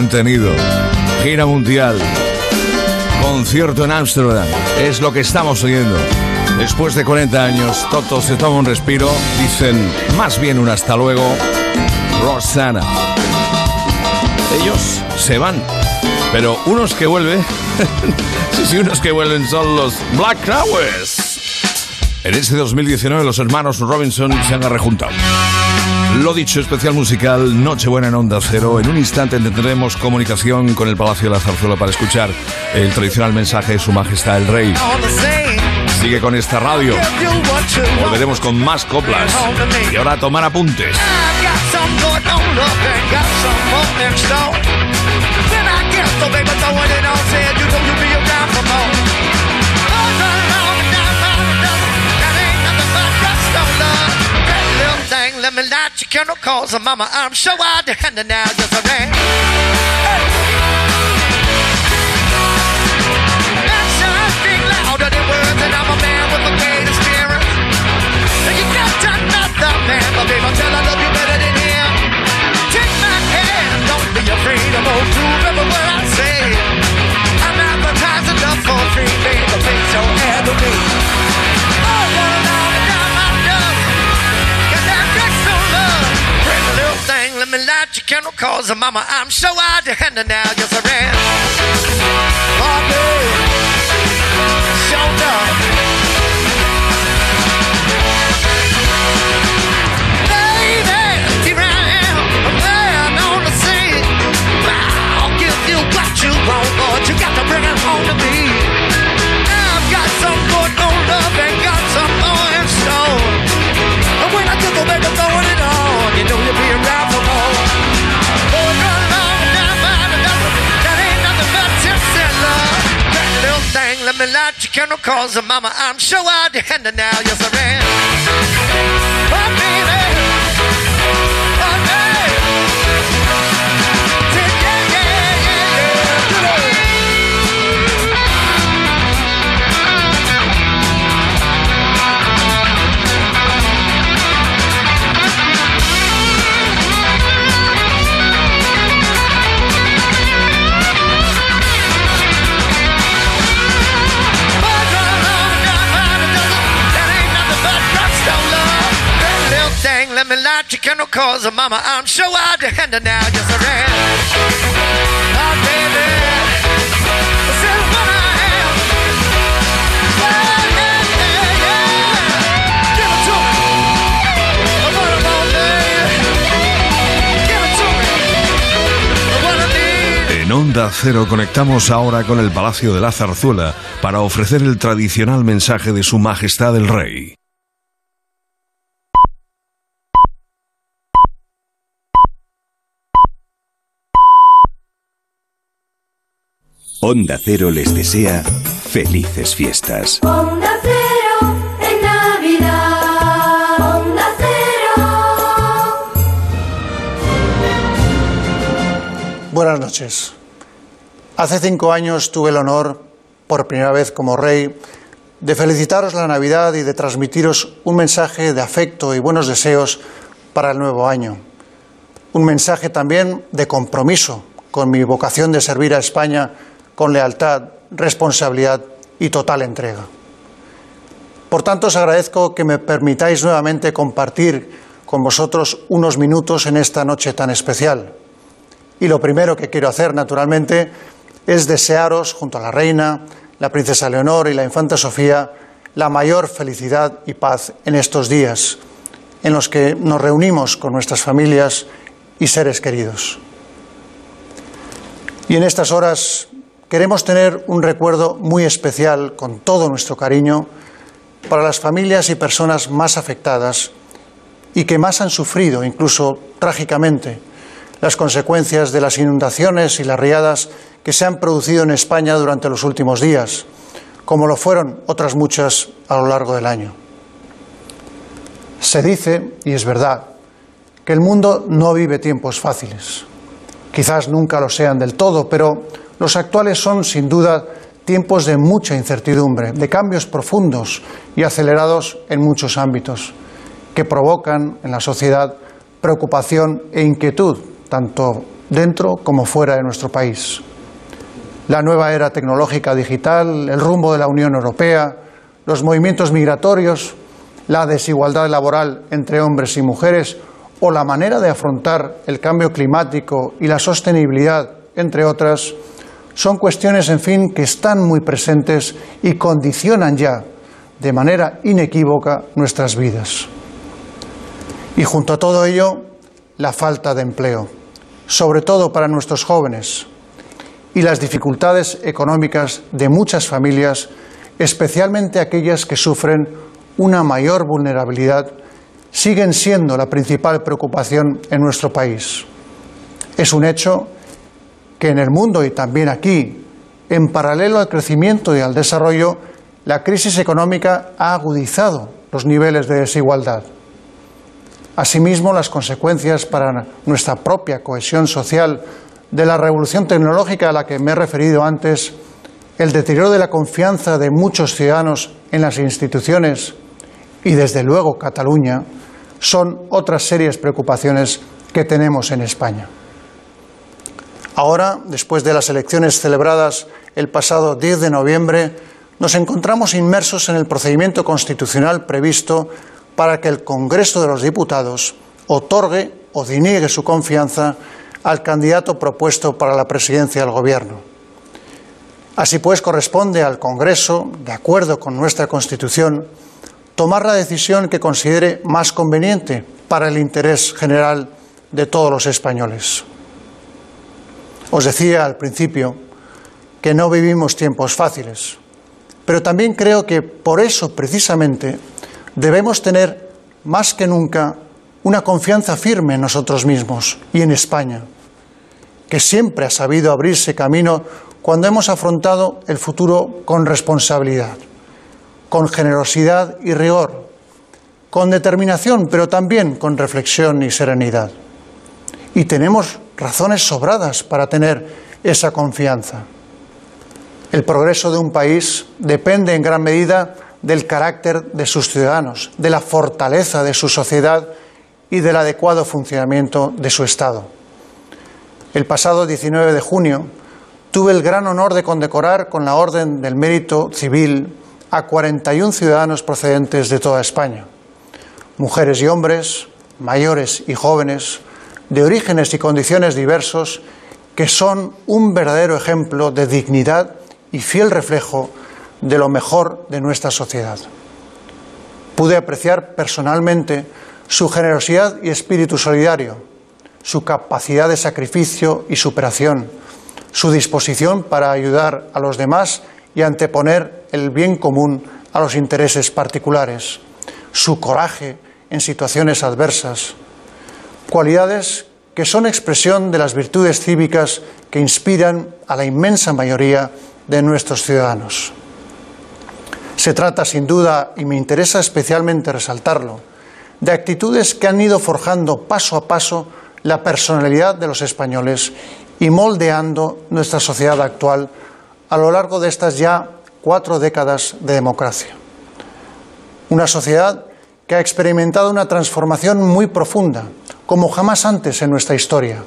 han tenido. Gira mundial. Concierto en Ámsterdam. Es lo que estamos oyendo. Después de 40 años, Toto se toma un respiro. Dicen más bien un hasta luego. Rosanna. Ellos se van. Pero unos que vuelven. sí, sí, unos que vuelven son los Black Crowes. En este 2019 los hermanos Robinson se han rejuntado. Lo dicho, especial musical Nochebuena en Onda Cero. En un instante tendremos comunicación con el Palacio de la Zarzuela para escuchar el tradicional mensaje de Su Majestad el Rey. Sigue con esta radio. Volveremos con más coplas. Y ahora tomar apuntes. Me light your candle cause mama I'm so out to hand now just a man. Let me light your candle cause mama, I'm so out to hand now, just a ran. Oh, baby. Show love. Me light your candle cause a mama, I'm sure I'd hand now, yes I am. En Onda Cero conectamos ahora con el Palacio de la Zarzuela para ofrecer el tradicional mensaje de Su Majestad el Rey. Onda Cero les desea felices fiestas. Onda Cero en Navidad. Onda Cero. Buenas noches. Hace cinco años tuve el honor, por primera vez como rey, de felicitaros la Navidad y de transmitiros un mensaje de afecto y buenos deseos para el nuevo año. Un mensaje también de compromiso con mi vocación de servir a España con lealtad, responsabilidad y total entrega. Por tanto, os agradezco que me permitáis nuevamente compartir con vosotros unos minutos en esta noche tan especial. Y lo primero que quiero hacer, naturalmente, es desearos, junto a la reina, la princesa Leonor y la infanta Sofía, la mayor felicidad y paz en estos días, en los que nos reunimos con nuestras familias y seres queridos. Y en estas horas queremos tener un recuerdo muy especial, con todo nuestro cariño, para las familias y personas más afectadas y que más han sufrido, incluso trágicamente, las consecuencias de las inundaciones y las riadas que se han producido en España durante los últimos días, como lo fueron otras muchas a lo largo del año. Se dice, y es verdad, que el mundo no vive tiempos fáciles. Quizás nunca lo sean del todo, pero los actuales son, sin duda, tiempos de mucha incertidumbre, de cambios profundos y acelerados en muchos ámbitos, que provocan en la sociedad preocupación e inquietud, tanto dentro como fuera de nuestro país. La nueva era tecnológica digital, el rumbo de la Unión Europea, los movimientos migratorios, la desigualdad laboral entre hombres y mujeres o la manera de afrontar el cambio climático y la sostenibilidad, entre otras, son cuestiones, en fin, que están muy presentes y condicionan ya de manera inequívoca nuestras vidas. Y junto a todo ello, la falta de empleo, sobre todo para nuestros jóvenes, y las dificultades económicas de muchas familias, especialmente aquellas que sufren una mayor vulnerabilidad, siguen siendo la principal preocupación en nuestro país. Es un hecho que en el mundo y también aquí, en paralelo al crecimiento y al desarrollo, la crisis económica ha agudizado los niveles de desigualdad. Asimismo, las consecuencias para nuestra propia cohesión social de la revolución tecnológica a la que me he referido antes, el deterioro de la confianza de muchos ciudadanos en las instituciones y, desde luego, Cataluña, son otras serias preocupaciones que tenemos en España. Ahora, después de las elecciones celebradas el pasado 10 de noviembre, nos encontramos inmersos en el procedimiento constitucional previsto para que el Congreso de los Diputados otorgue o deniegue su confianza al candidato propuesto para la presidencia del Gobierno. Así pues, corresponde al Congreso, de acuerdo con nuestra Constitución, tomar la decisión que considere más conveniente para el interés general de todos los españoles. Os decía al principio que no vivimos tiempos fáciles, pero también creo que por eso precisamente debemos tener más que nunca una confianza firme en nosotros mismos y en España, que siempre ha sabido abrirse camino cuando hemos afrontado el futuro con responsabilidad, con generosidad y rigor, con determinación, pero también con reflexión y serenidad. Y tenemos razones sobradas para tener esa confianza. El progreso de un país depende en gran medida del carácter de sus ciudadanos, de la fortaleza de su sociedad y del adecuado funcionamiento de su Estado. El pasado 19 de junio tuve el gran honor de condecorar con la Orden del Mérito Civil a 41 ciudadanos procedentes de toda España, mujeres y hombres, mayores y jóvenes, de orígenes y condiciones diversos, que son un verdadero ejemplo de dignidad y fiel reflejo de lo mejor de nuestra sociedad. Pude apreciar personalmente su generosidad y espíritu solidario, su capacidad de sacrificio y superación, su disposición para ayudar a los demás y anteponer el bien común a los intereses particulares, su coraje en situaciones adversas, cualidades que son expresión de las virtudes cívicas que inspiran a la inmensa mayoría de nuestros ciudadanos. Se trata, sin duda, y me interesa especialmente resaltarlo, de actitudes que han ido forjando paso a paso la personalidad de los españoles y moldeando nuestra sociedad actual a lo largo de estas ya cuatro décadas de democracia. Una sociedad que ha experimentado una transformación muy profunda, como jamás antes en nuestra historia,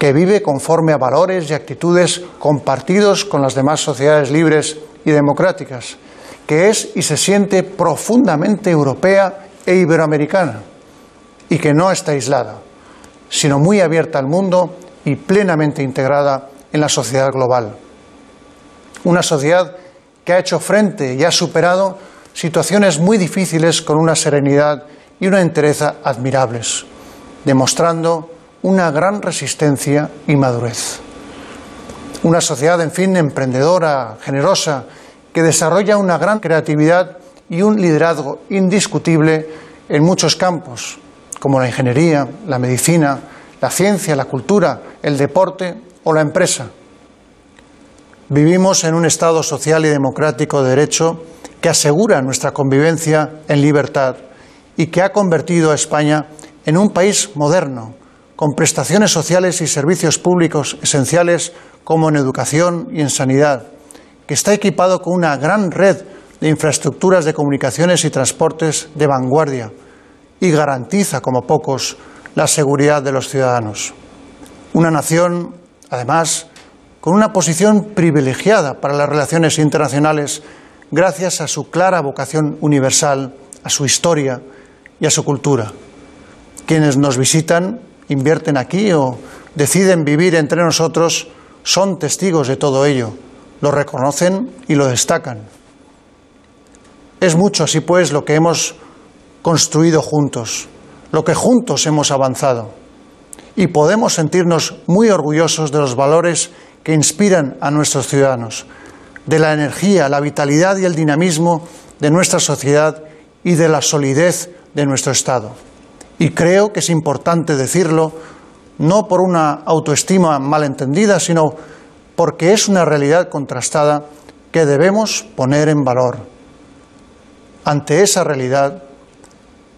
que vive conforme a valores y actitudes compartidos con las demás sociedades libres y democráticas, que es y se siente profundamente europea e iberoamericana, y que no está aislada, sino muy abierta al mundo y plenamente integrada en la sociedad global. Una sociedad que ha hecho frente y ha superado situaciones muy difíciles con una serenidad y una entereza admirables, demostrando una gran resistencia y madurez. Una sociedad, en fin, emprendedora, generosa, que desarrolla una gran creatividad y un liderazgo indiscutible en muchos campos, como la ingeniería, la medicina, la ciencia, la cultura, el deporte o la empresa. Vivimos en un Estado social y democrático de derecho que asegura nuestra convivencia en libertad y que ha convertido a España en un país moderno, con prestaciones sociales y servicios públicos esenciales como en educación y en sanidad, que está equipado con una gran red de infraestructuras de comunicaciones y transportes de vanguardia y garantiza, como pocos, la seguridad de los ciudadanos. Una nación, además, con una posición privilegiada para las relaciones internacionales gracias a su clara vocación universal, a su historia y a su cultura. Quienes nos visitan, invierten aquí o deciden vivir entre nosotros son testigos de todo ello, lo reconocen y lo destacan. Es mucho, así pues, lo que hemos construido juntos, lo que juntos hemos avanzado. Y podemos sentirnos muy orgullosos de los valores que inspiran a nuestros ciudadanos, de la energía, la vitalidad y el dinamismo de nuestra sociedad y de la solidez de nuestro Estado. Y creo que es importante decirlo, no por una autoestima malentendida, sino porque es una realidad contrastada que debemos poner en valor. Ante esa realidad,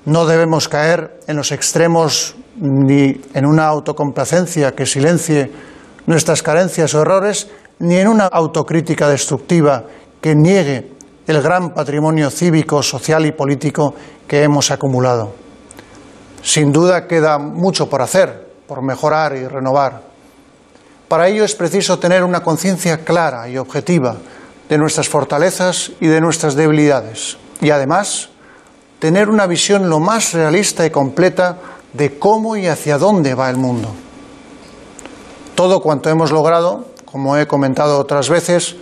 no debemos caer en los extremos ni en una autocomplacencia que silencie nuestras carencias o errores, ni en una autocrítica destructiva que niegue el gran patrimonio cívico, social y político que hemos acumulado. Sin duda queda mucho por hacer, por mejorar y renovar. Para ello es preciso tener una conciencia clara y objetiva de nuestras fortalezas y de nuestras debilidades. Y además, tener una visión lo más realista y completa de cómo y hacia dónde va el mundo. Todo cuanto hemos logrado, como he comentado otras veces,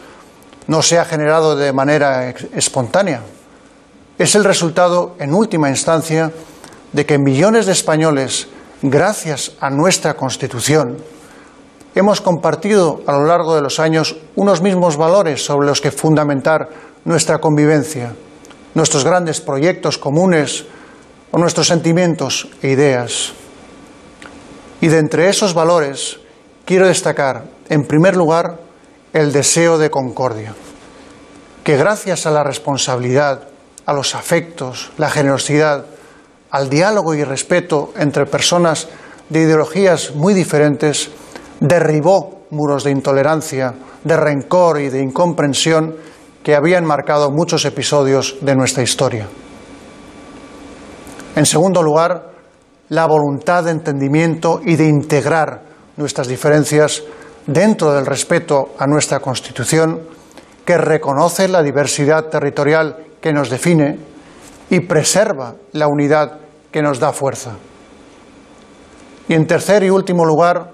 no se ha generado de manera espontánea. Es el resultado, en última instancia, de que millones de españoles, gracias a nuestra Constitución, hemos compartido a lo largo de los años unos mismos valores sobre los que fundamentar nuestra convivencia, nuestros grandes proyectos comunes o nuestros sentimientos e ideas. Y de entre esos valores quiero destacar, en primer lugar, el deseo de concordia, que gracias a la responsabilidad, a los afectos, la generosidad, al diálogo y respeto entre personas de ideologías muy diferentes, derribó muros de intolerancia, de rencor y de incomprensión que habían marcado muchos episodios de nuestra historia. En segundo lugar, la voluntad de entendimiento y de integrar nuestras diferencias dentro del respeto a nuestra Constitución, que reconoce la diversidad territorial que nos define y preserva la unidad que nos da fuerza. Y en tercer y último lugar,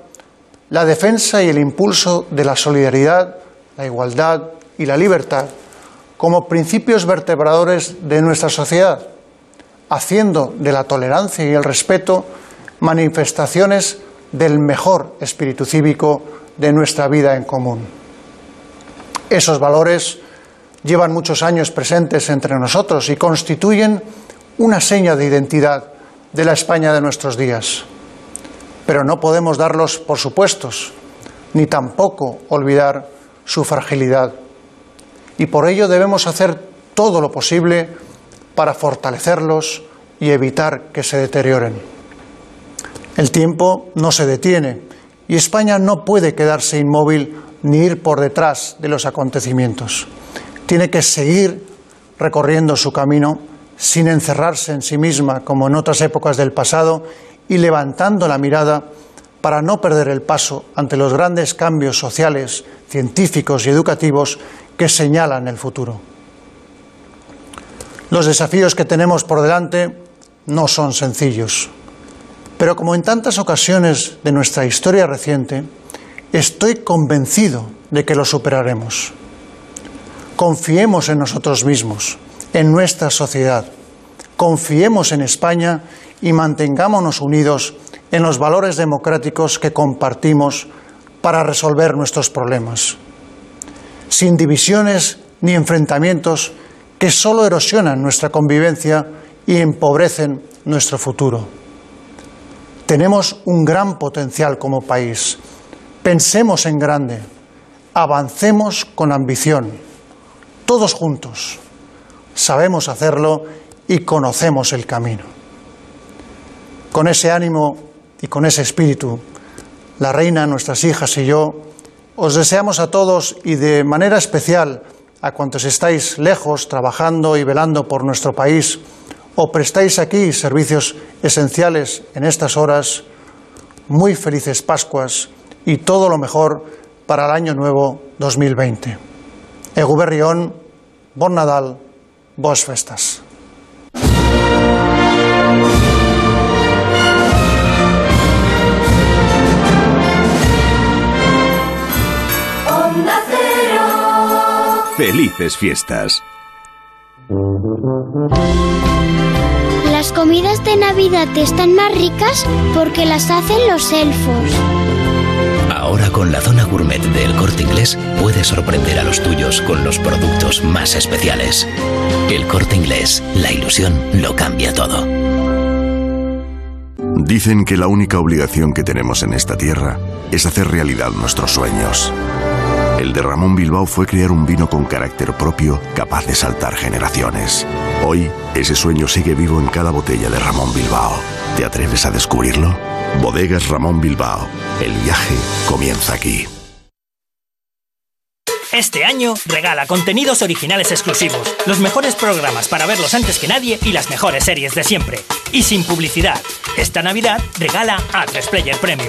la defensa y el impulso de la solidaridad, la igualdad y la libertad como principios vertebradores de nuestra sociedad, haciendo de la tolerancia y el respeto manifestaciones del mejor espíritu cívico de nuestra vida en común. Esos valores llevan muchos años presentes entre nosotros y constituyen una seña de identidad de la España de nuestros días. Pero no podemos darlos por supuestos, ni tampoco olvidar su fragilidad. Y por ello debemos hacer todo lo posible para fortalecerlos y evitar que se deterioren. El tiempo no se detiene y España no puede quedarse inmóvil ni ir por detrás de los acontecimientos. Tiene que seguir recorriendo su camino sin encerrarse en sí misma como en otras épocas del pasado y levantando la mirada para no perder el paso ante los grandes cambios sociales, científicos y educativos que señalan el futuro. Los desafíos que tenemos por delante no son sencillos, pero como en tantas ocasiones de nuestra historia reciente, estoy convencido de que los superaremos. Confiemos en nosotros mismos, en nuestra sociedad, confiemos en España y mantengámonos unidos en los valores democráticos que compartimos para resolver nuestros problemas, sin divisiones ni enfrentamientos que solo erosionan nuestra convivencia y empobrecen nuestro futuro. Tenemos un gran potencial como país. Pensemos en grande, avancemos con ambición, todos juntos. Sabemos hacerlo y conocemos el camino. Con ese ánimo y con ese espíritu, la reina, nuestras hijas y yo, os deseamos a todos y de manera especial a cuantos estáis lejos trabajando y velando por nuestro país o prestáis aquí servicios esenciales en estas horas, muy felices Pascuas y todo lo mejor para el año nuevo 2020. Eguberrión, Bon Nadal, Boas Festas. Felices fiestas. Las comidas de Navidad están más ricas porque las hacen los elfos. Ahora con la zona gourmet del corte inglés puedes sorprender a los tuyos con los productos más especiales. El corte inglés, la ilusión lo cambia todo. Dicen que la única obligación que tenemos en esta tierra es hacer realidad nuestros sueños. El de Ramón Bilbao fue crear un vino con carácter propio capaz de saltar generaciones. Hoy, ese sueño sigue vivo en cada botella de Ramón Bilbao. ¿Te atreves a descubrirlo? Bodegas Ramón Bilbao. El viaje comienza aquí. Este año regala contenidos originales exclusivos, los mejores programas para verlos antes que nadie y las mejores series de siempre. Y sin publicidad. Esta Navidad regala A3 Player Premium.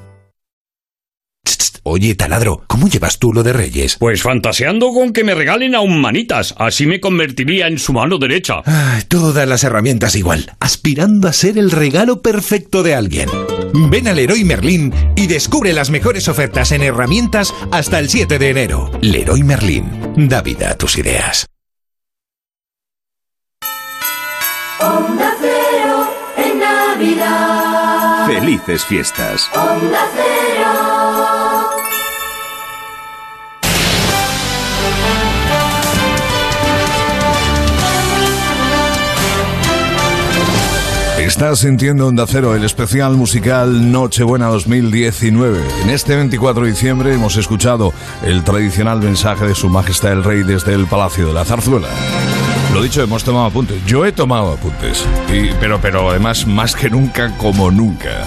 Oye, taladro, ¿cómo llevas tú lo de Reyes? Pues fantaseando con que me regalen aún manitas. Así me convertiría en su mano derecha. Ay, todas las herramientas igual, aspirando a ser el regalo perfecto de alguien. Ven al Leroy Merlin y descubre las mejores ofertas en herramientas hasta el 7 de enero. Leroy Merlin, da vida a tus ideas. Onda Cero en Navidad. Felices fiestas. Onda Cero. Estás sintiendo Onda Cero, el especial musical Nochebuena 2019. En este 24 de diciembre hemos escuchado el tradicional mensaje de Su Majestad el Rey desde el Palacio de la Zarzuela. Lo dicho, hemos tomado apuntes. Yo he tomado apuntes. Pero, pero además, más que nunca, como nunca.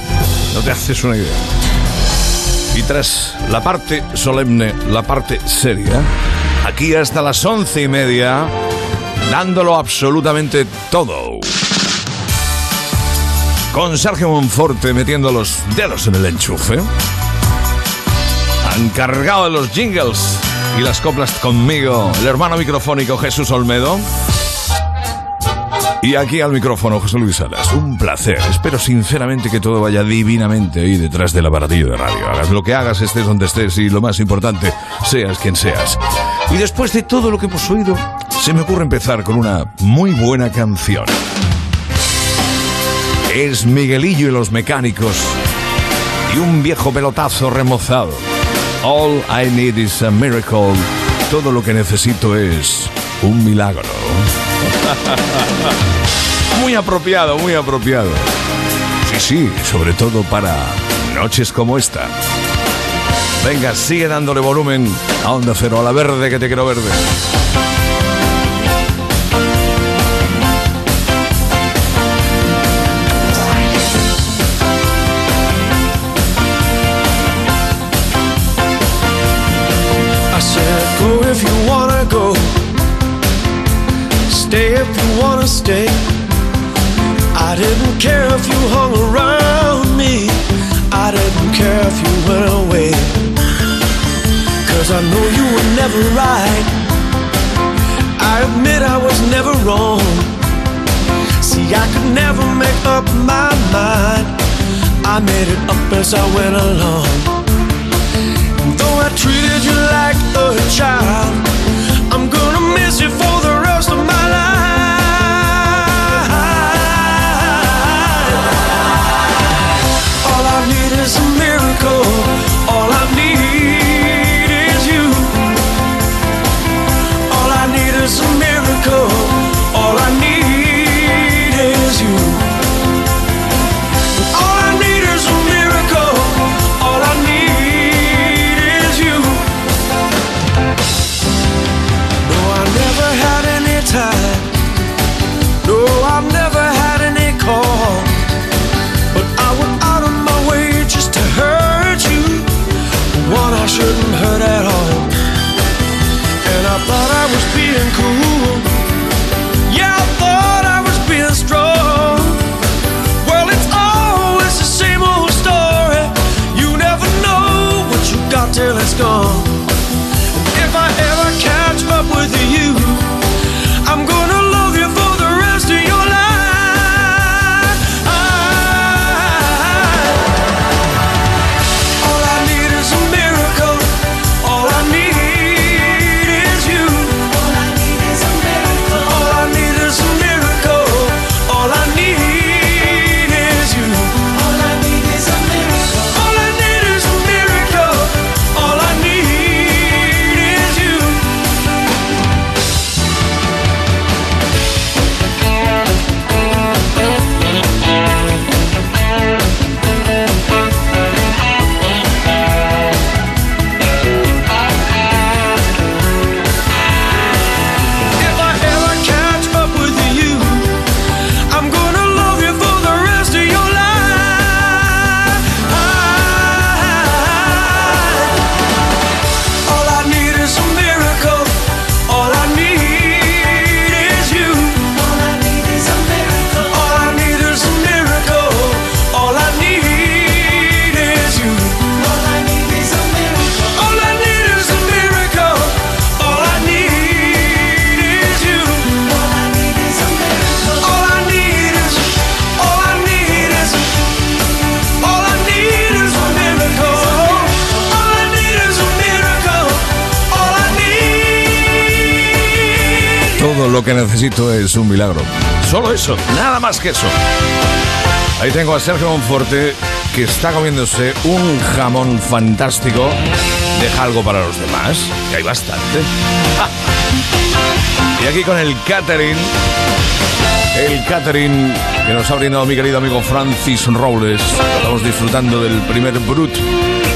No te haces una idea. Y tras la parte solemne, la parte seria, aquí hasta las once y media, dándolo absolutamente todo. Con Sergio Monforte metiendo los dedos en el enchufe. Encargado de los jingles y las coplas conmigo, el hermano microfónico Jesús Olmedo. Y aquí al micrófono José Luis Salas. Un placer. Espero sinceramente que todo vaya divinamente ahí detrás del aparatillo de radio. Hagas lo que hagas, estés donde estés y lo más importante, seas quien seas. Y después de todo lo que hemos oído, se me ocurre empezar con una muy buena canción. Es Miguelillo y los mecánicos y un viejo pelotazo remozado. All I need is a miracle. Todo lo que necesito es un milagro. Muy apropiado, muy apropiado. Sí, sí, sobre todo para noches como esta. Venga, sigue dándole volumen a Onda Cero, a la verde que te quiero verde. Wanna stay. I didn't care if you hung around me. I didn't care if you went away. Cause I know you were never right. I admit I was never wrong. See, I could never make up my mind. I made it up as I went along. Though I treated you like a child, I'm gonna miss you for miracle. Necesito es un milagro. Solo eso, nada más que eso. Ahí tengo a Sergio Monforte que está comiéndose un jamón fantástico. Deja algo para los demás, que hay bastante. Ah. Y aquí con el catering, el catering que nos ha brindado mi querido amigo Francis Robles. Estamos disfrutando del primer Brut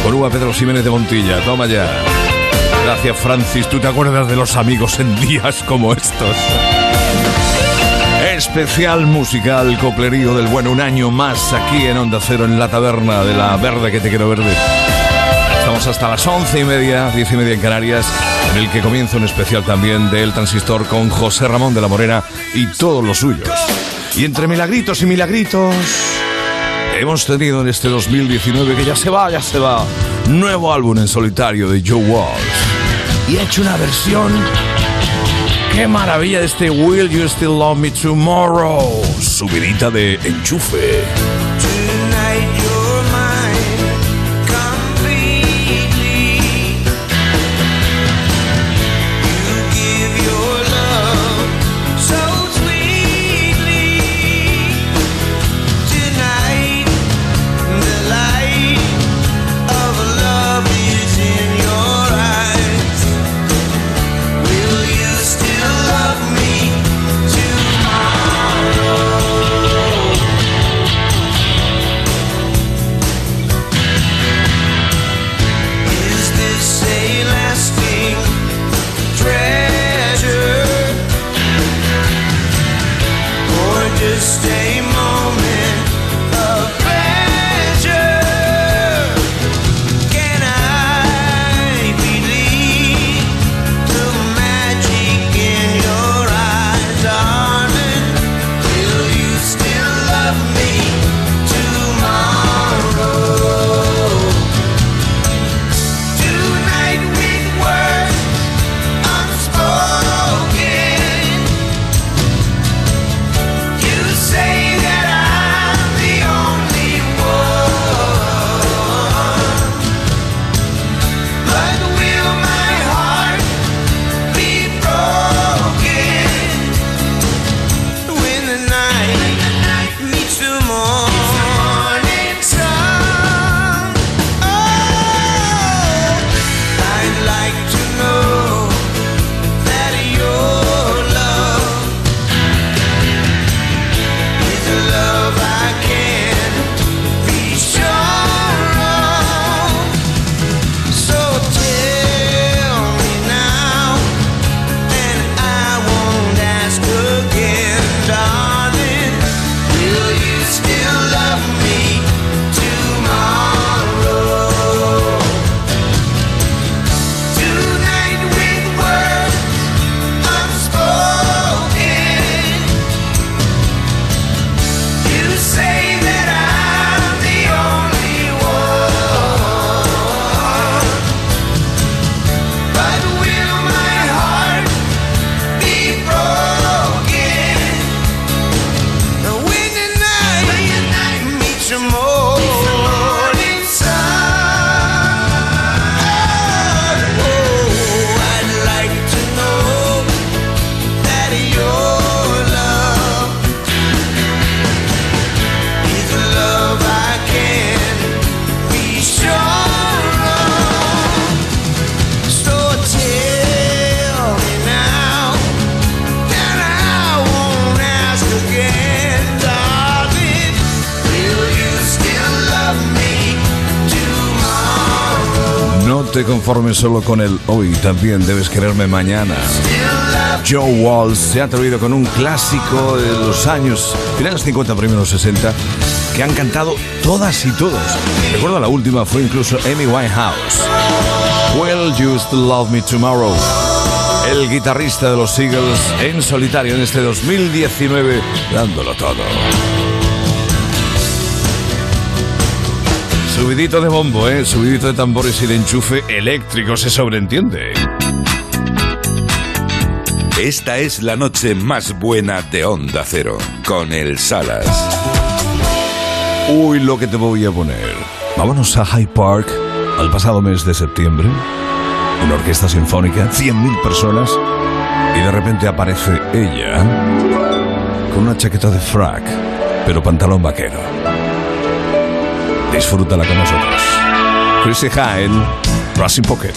con Uva Pedro Jiménez de Montilla. Toma ya. Gracias, Francis. ¿Tú te acuerdas de los amigos en días como estos? Especial musical coplerío del bueno, un año más aquí en Onda Cero, en la taberna de la verde que te quiero verde. Estamos hasta las once y media, diez y media en Canarias, en el que comienza un especial también del Transistor con José Ramón de la Morena y todos los suyos. Y entre milagritos y milagritos, hemos tenido en este 2019, que ya se va, ya se va, nuevo álbum en solitario de Joe Walsh. Y ha hecho una versión ¡Qué maravilla este Will You Still Love Me Tomorrow! Subidita de enchufe. Te conformes solo con el hoy, también debes quererme mañana. Joe Walsh se ha atrevido con un clásico de los años finales 50, primeros 60, que han cantado todas y todos. Recuerdo la última fue incluso Amy Winehouse. Well, you to love me tomorrow. El guitarrista de los Eagles en solitario en este 2019, dándolo todo. Subidito de bombo, ¿eh? Subidito de tambores y de enchufe eléctrico, se sobreentiende. Esta es la noche más buena de Onda Cero, con el Salas. Uy, lo que te voy a poner. Vámonos a Hyde Park al pasado mes de septiembre. Una orquesta sinfónica, 100.000 personas. Y de repente aparece ella con una chaqueta de frac, pero pantalón vaquero. Disfrútala con nosotros. Chrissy Hine, Racing Pocket.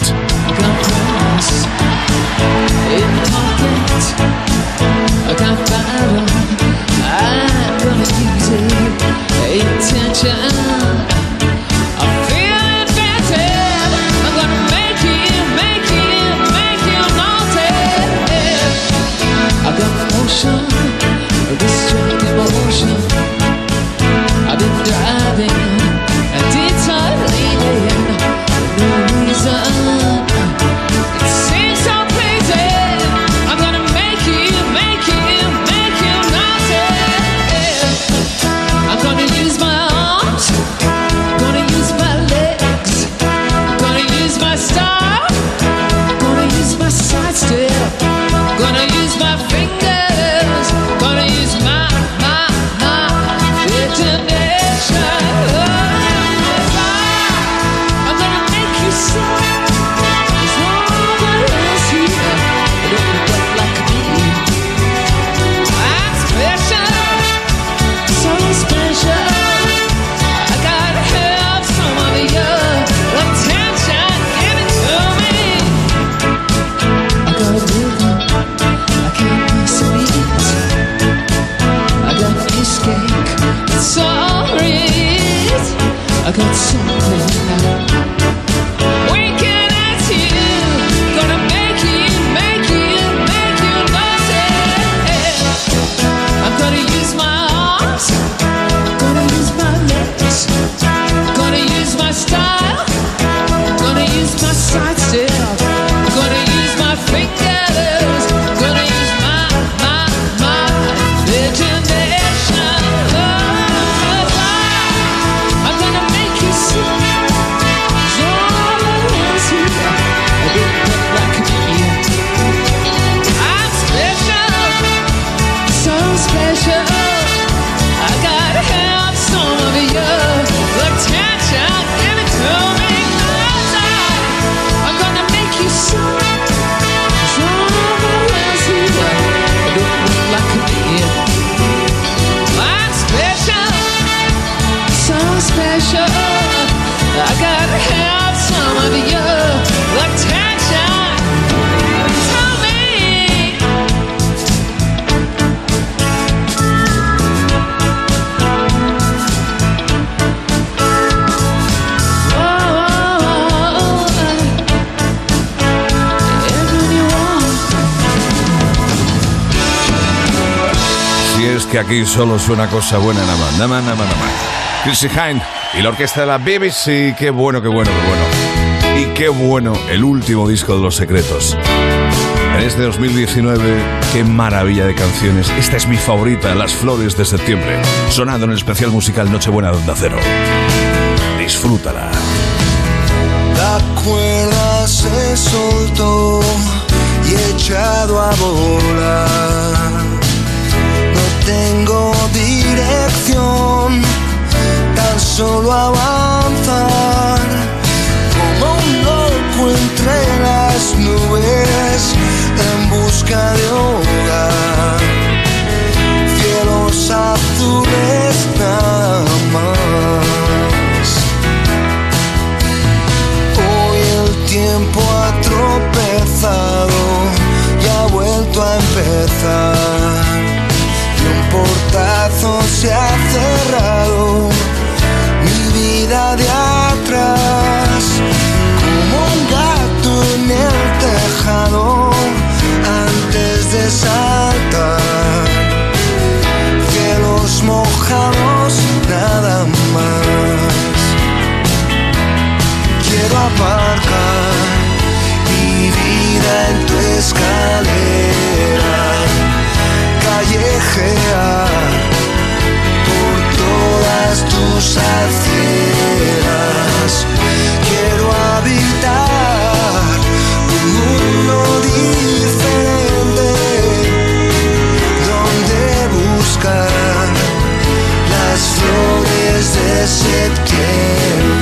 Que aquí solo suena cosa buena nada más, nada más, nada más, nada más. Y la orquesta de la BBC, qué bueno, qué bueno, qué bueno. Y qué bueno el último disco de Los Secretos. En este 2019, qué maravilla de canciones. Esta es mi favorita, Las Flores de Septiembre, sonando en el especial musical Nochebuena de Onda Cero. Disfrútala. La cuerda se soltó y echado a volar. Tengo dirección, tan solo avanzar. Como un loco entre las nubes en busca de hogar. Cielos azules nada más. Hoy el tiempo ha tropezado y ha vuelto a empezar portazo se ha cerrado mi vida de atrás, como un gato en el tejado antes de saltar, cielos mojados, nada más. Quiero aparcar mi vida en tu escalera por todas tus aceras. Quiero habitar un mundo diferente donde buscar las flores de septiembre.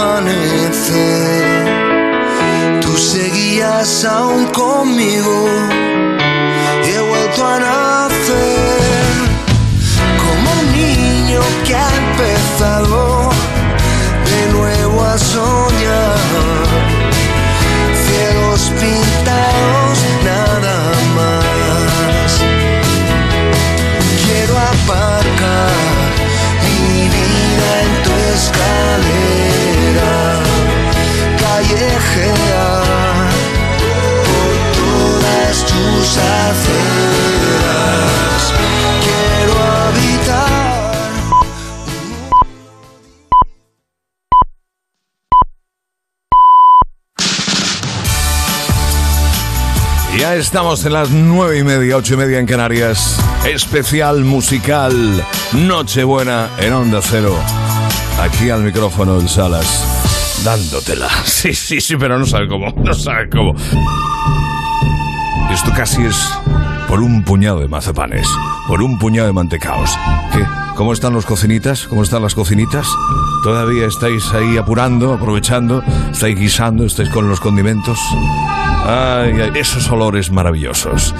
Amanecer tú seguías aún conmigo. He vuelto a nacer aceras quiero habitar Ya estamos en las nueve y media, ocho y media en Canarias. Especial musical Nochebuena en Onda Cero. Aquí al micrófono en Salas. Dándotela. Sí, sí, sí, pero no sabe cómo. No sabe cómo. Esto casi es por un puñado de mazapanes. Por un puñado de mantecaos. ¿Qué? ¿Cómo están los cocinitas? ¿Cómo están las cocinitas? ¿Todavía estáis ahí apurando, aprovechando? ¿Estáis guisando? ¿Estáis con los condimentos? Ay, esos olores maravillosos.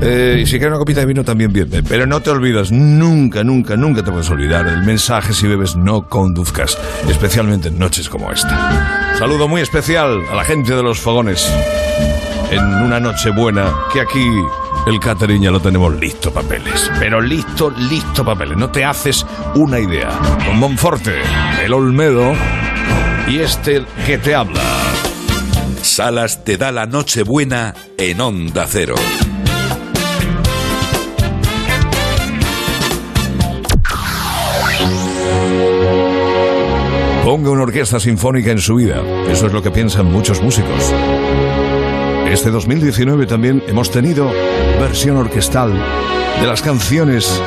Eh, y si quieres una copita de vino también bien, pero no te olvidas, nunca, nunca, nunca te puedes olvidar el mensaje si bebes no conduzcas, especialmente en noches como esta. Saludo muy especial a la gente de los fogones en una noche buena que aquí el catering ya lo tenemos listo papeles. Pero listo, listo papeles. No te haces una idea. Con Monforte, el Olmedo y este que te habla. Salas te da la Nochebuena en Onda Cero. Ponga una orquesta sinfónica en su vida. Eso es lo que piensan muchos músicos. Este 2019 también hemos tenido versión orquestal de las canciones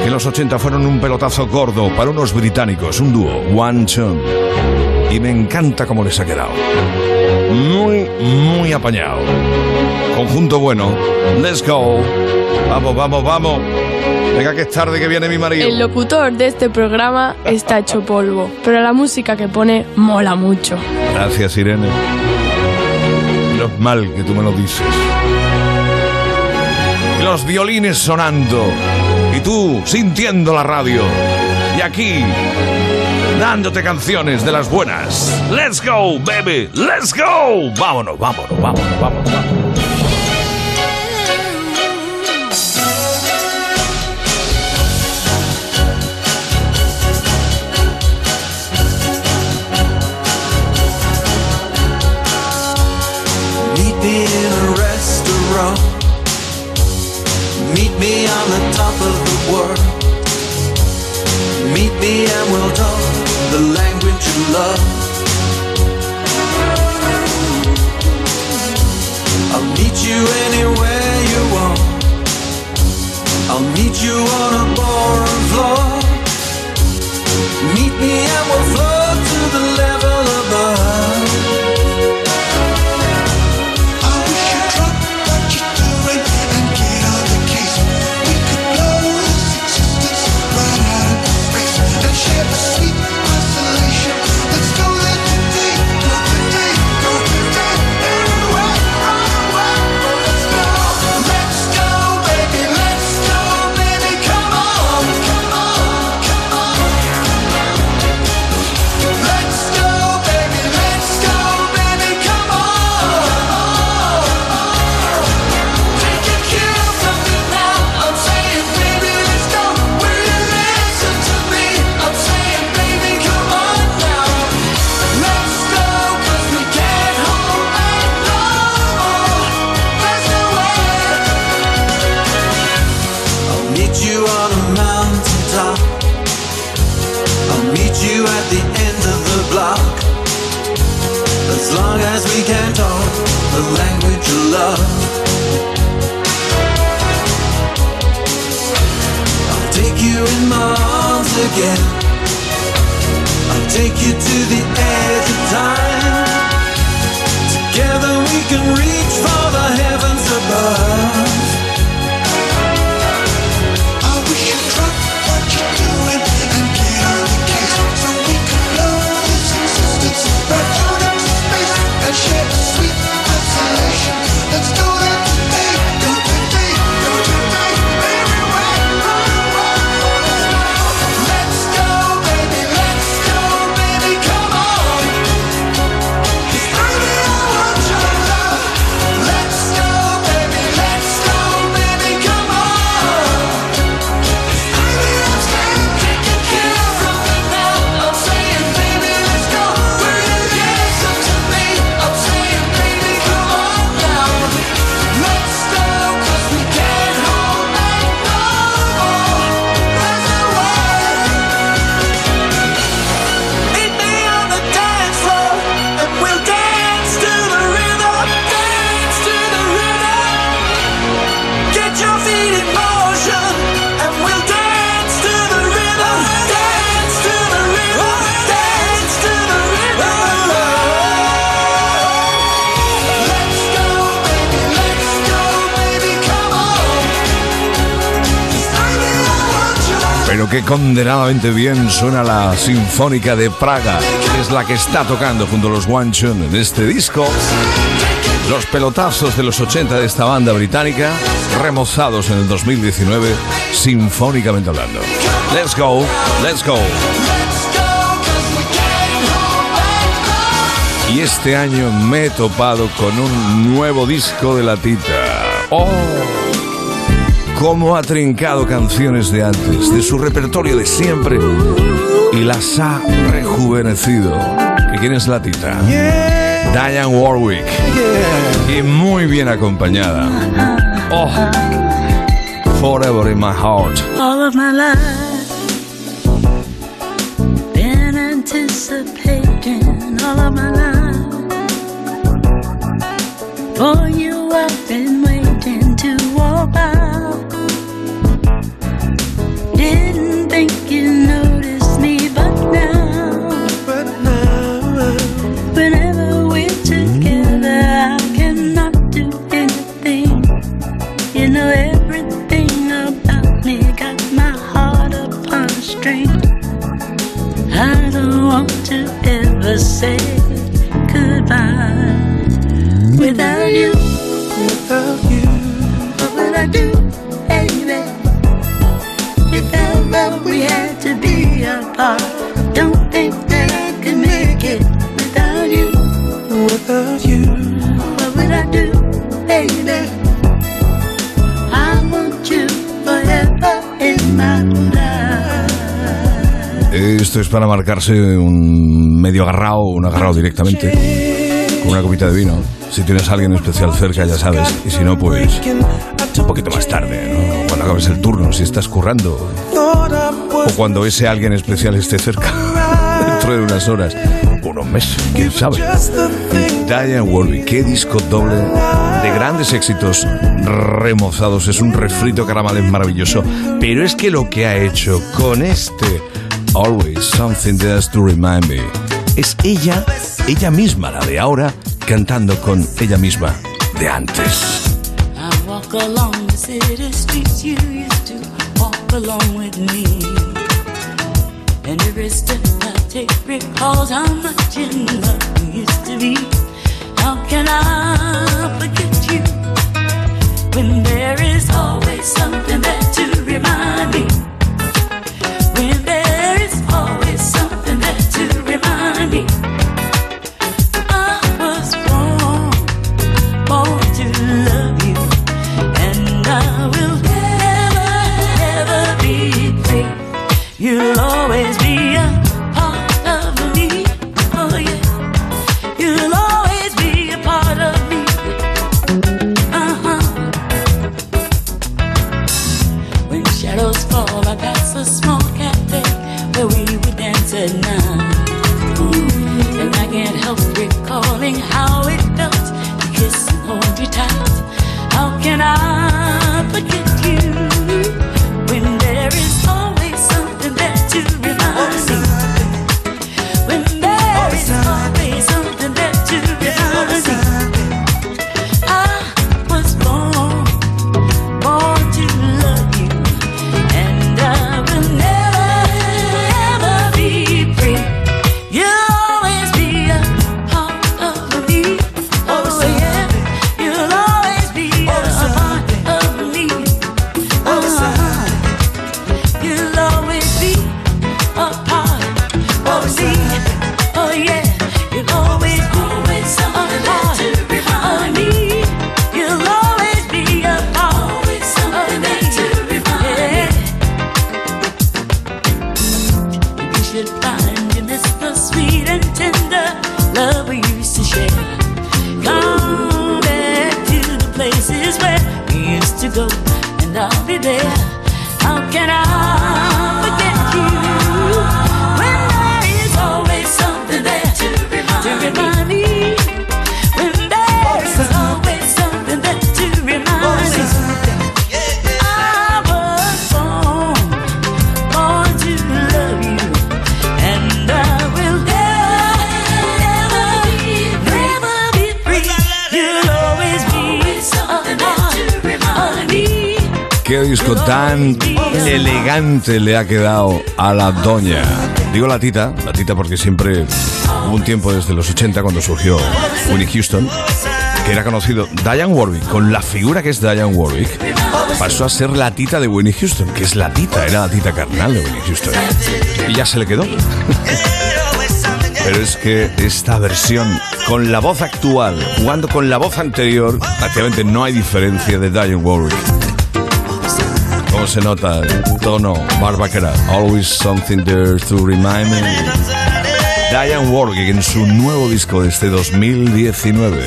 que en los 80 fueron un pelotazo gordo para unos británicos, un dúo, One Chum. Y me encanta cómo les ha quedado. Muy, muy apañado. Conjunto bueno. Let's go. Vamos, vamos, vamos. Venga que es tarde que viene mi marido. El locutor de este programa está hecho polvo, pero la música que pone mola mucho. Gracias, Irene. Mal que tú me lo dices. Los violines sonando. Y tú sintiendo la radio. Y aquí, dándote canciones de las buenas. Let's go, baby. Let's go. Vámonos, vámonos, vámonos, vámonos. vámonos. On the top of the world. Meet me and we'll talk the language you love. I'll meet you anywhere you want. I'll meet you on a ballroom floor. Meet me and we'll float to the level again. Pero qué condenadamente bien suena la Sinfónica de Praga, es la que está tocando junto a los One Chun en este disco. Los pelotazos de los 80 de esta banda británica, remozados en el 2019, sinfónicamente hablando. Let's go, let's go. Y este año me he topado con un nuevo disco de la tita. ¡Oh! Cómo ha trincado canciones de antes, de su repertorio de siempre, y las ha rejuvenecido. ¿Y quién es la tita? Diane Warwick. Y muy bien acompañada. ¡Oh! Forever in my heart. all of my life. Been anticipating all of my life. For you, I've been You know everything about me got my heart upon a string. I don't want to ever say goodbye without you. Without you, what would I do, baby? If ever we had to be apart, don't think that I could make it without you. Without you, Esto es para marcarse un medio agarrado, un agarrado directamente, con una copita de vino. Si tienes a alguien especial cerca, ya sabes. Y si no, pues un poquito más tarde, ¿no? Cuando acabes el turno, si estás currando. O cuando ese alguien especial esté cerca, dentro de unas horas, unos meses, quién sabe. Diane Warwick, qué disco doble de grandes éxitos remozados. Es un refrito caramales maravilloso. Pero es que lo que ha hecho con este Always Something There's to Remind Me es ella, ella misma, la de ahora, cantando con ella misma de antes. I walk along the city streets you used to walk along with me. And every step I take recalls how much in love we used to be. How can I forget you when there is always something there to remind me? Le ha quedado a la doña. Digo la tita, la tita porque siempre hubo un tiempo desde los 80 cuando surgió Winnie Houston, que era conocido Diane Warwick, con la figura que es Diane Warwick, pasó a ser la tita de Winnie Houston, que es la tita, era la tita carnal de Winnie Houston. Y ya se le quedó. Pero es que esta versión, con la voz actual, jugando con la voz anterior, prácticamente no hay diferencia de Diane Warwick. ¿Cómo se nota tono? Barbacana. Always something there to remind me. Diane Warwick en su nuevo disco de este 2019.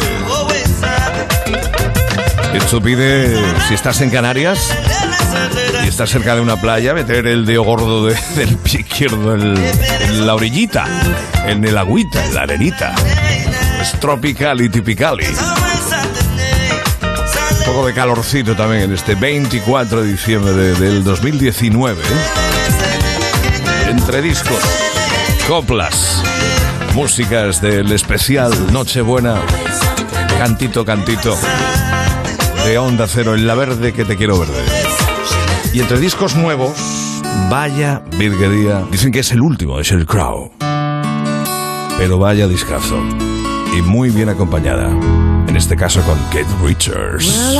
Esto pide, si estás en Canarias y estás cerca de una playa, meter el dedo gordo de- del pie izquierdo en, en la orillita, en el agüita, en la arenita. Es tropical y tipicali. Poco de calorcito también en este 24 de diciembre de- del 2019. ¿eh? Entre discos, coplas, músicas del especial Nochebuena, cantito, cantito, de Onda Cero en la verde que te quiero verde. Y entre discos nuevos, vaya virguería. Dicen que es el último de Sheryl Crow. Pero vaya discazo. Y muy bien acompañada. En este caso con Kate Richards. Well,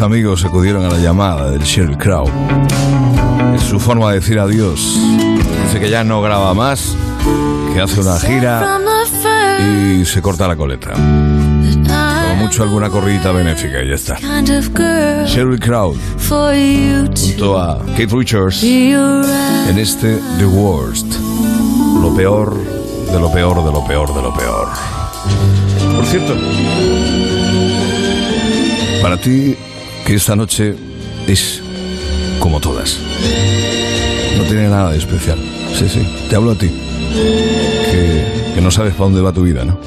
Muchos amigos acudieron a la llamada del Sheryl Crow. Es su forma de decir adiós. Dice que ya no graba más, que hace una gira y se corta la coleta. Como mucho alguna corridita benéfica y ya está. Sheryl Crow junto a Kate Richards en este The Worst. Lo peor de lo peor de lo peor de lo peor. Por cierto, para ti que esta noche es como todas. No tiene nada de especial. Sí, sí, te hablo a ti. Que, no sabes para dónde va tu vida, ¿no?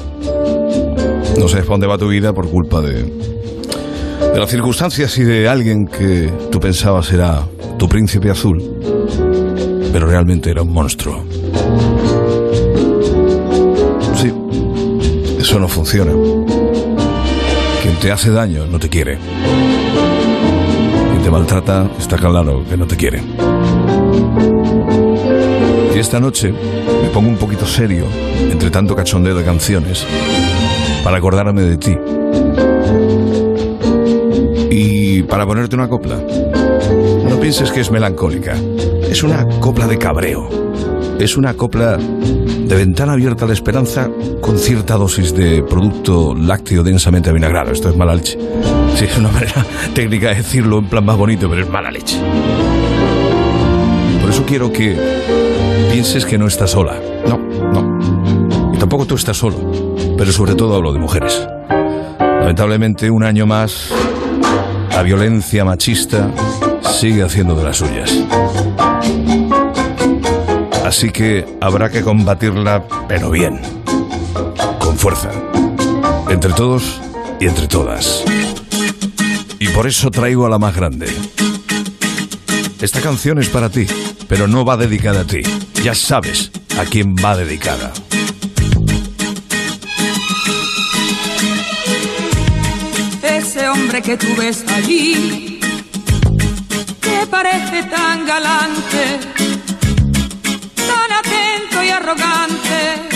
No sabes para dónde va tu vida por culpa de, de las circunstancias y de alguien que tú pensabas era tu príncipe azul, pero realmente era un monstruo. Sí, eso no funciona. Quien te hace daño no te quiere. Te maltrata está claro que no te quiere. Y esta noche me pongo un poquito serio entre tanto cachondeo de canciones para acordarme de ti. Y para ponerte una copla, no pienses que es melancólica. Es una copla de cabreo. Es una copla de ventana abierta a la esperanza con cierta dosis de producto lácteo densamente avinagrado. Esto es mala es una manera técnica de decirlo en plan más bonito, pero es mala leche. Por eso quiero que pienses que no estás sola. No, no. Y tampoco tú estás solo. Pero sobre todo hablo de mujeres. Lamentablemente, un año más la violencia machista sigue haciendo de las suyas. Así que habrá que combatirla, pero bien, con fuerza, entre todos y entre todas. Por eso traigo a la más grande. Esta canción es para ti, pero no va dedicada a ti. Ya sabes a quién va dedicada. Ese hombre que tú ves allí, que parece tan galante, tan atento y arrogante,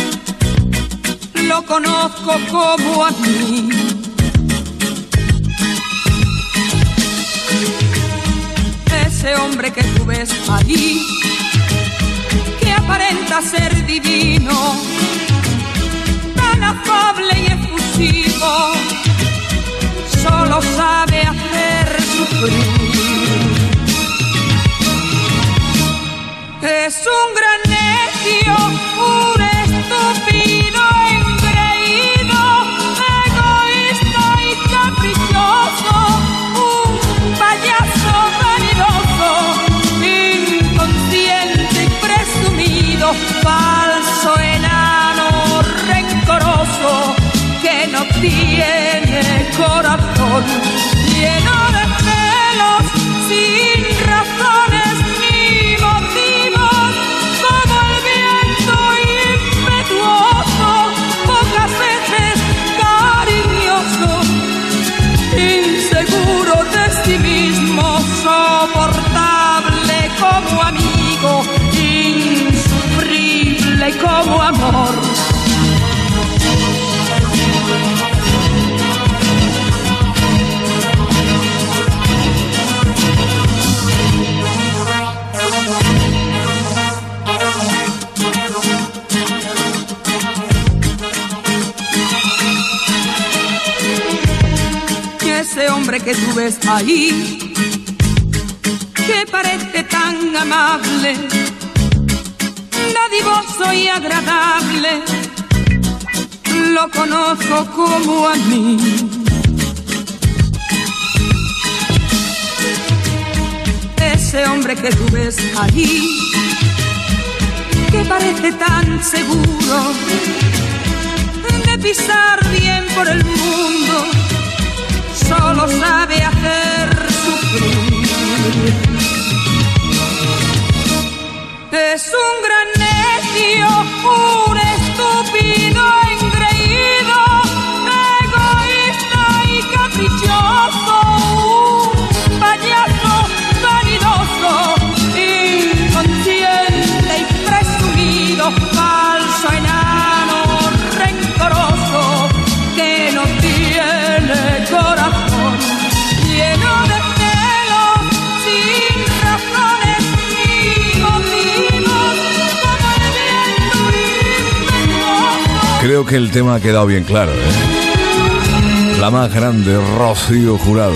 lo conozco como a mí. Ese hombre que tú ves allí, que aparenta ser divino, tan afable y efusivo solo sabe hacer sufrir. Es un gran necio, tiene corazón, lleno de celos, sin razones ni motivos, como el viento impetuoso, pocas veces cariñoso, inseguro de sí mismo, soportable como amigo, insufrible como amor. Que tú ves ahí, que parece tan amable, dadivoso y agradable, lo conozco como a mí. Ese hombre que tú ves ahí, que parece tan seguro de pisar bien por el mundo, solo sabe hacer sufrir. Es un gran necio, un estúpido que el tema ha quedado bien claro, ¿eh? La más grande, Rocío Jurado.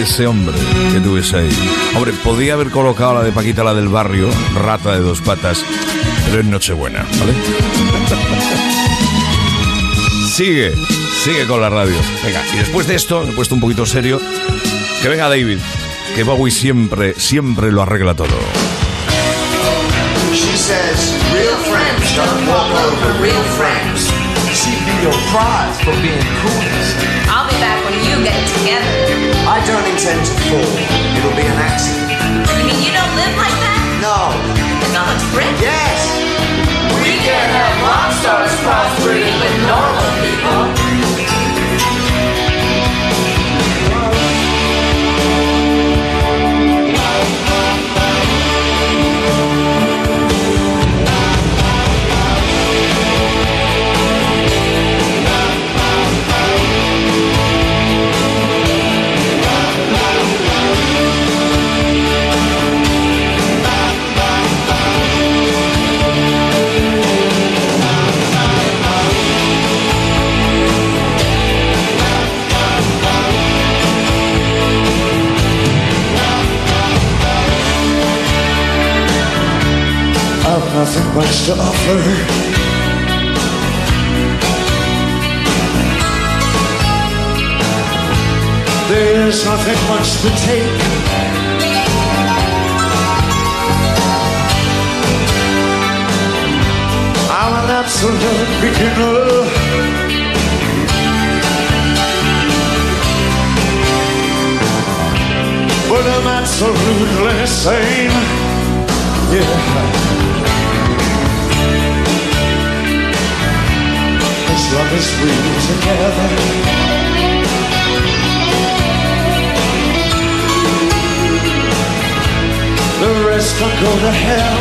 Ese hombre que tú ves ahí. Hombre, podía haber colocado la de Paquita, la del barrio, rata de dos patas, pero es Nochebuena, ¿vale? Sigue, sigue con la radio. Venga, y después de esto, he puesto un poquito serio, que venga David, que Bowie siempre, siempre lo arregla todo. She says, real real friends. Your prize for being coolest. I'll be back when you get it together. I don't intend to fall. It'll be an accident. You mean you don't live like that? No. Then not much Brit? Yes. We can't have rock stars nothing much to offer. There's nothing much to take. I'm an absolute beginner. But I'm absolutely sane. Yeah. as long as we're together. The rest can go to hell.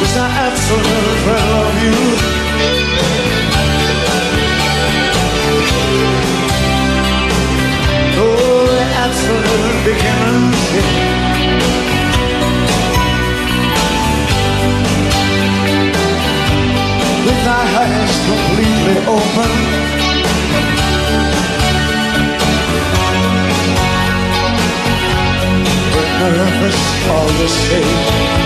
Was I absolutely love you? Oh, absolutely. beginner. it open. We're nervous all the same.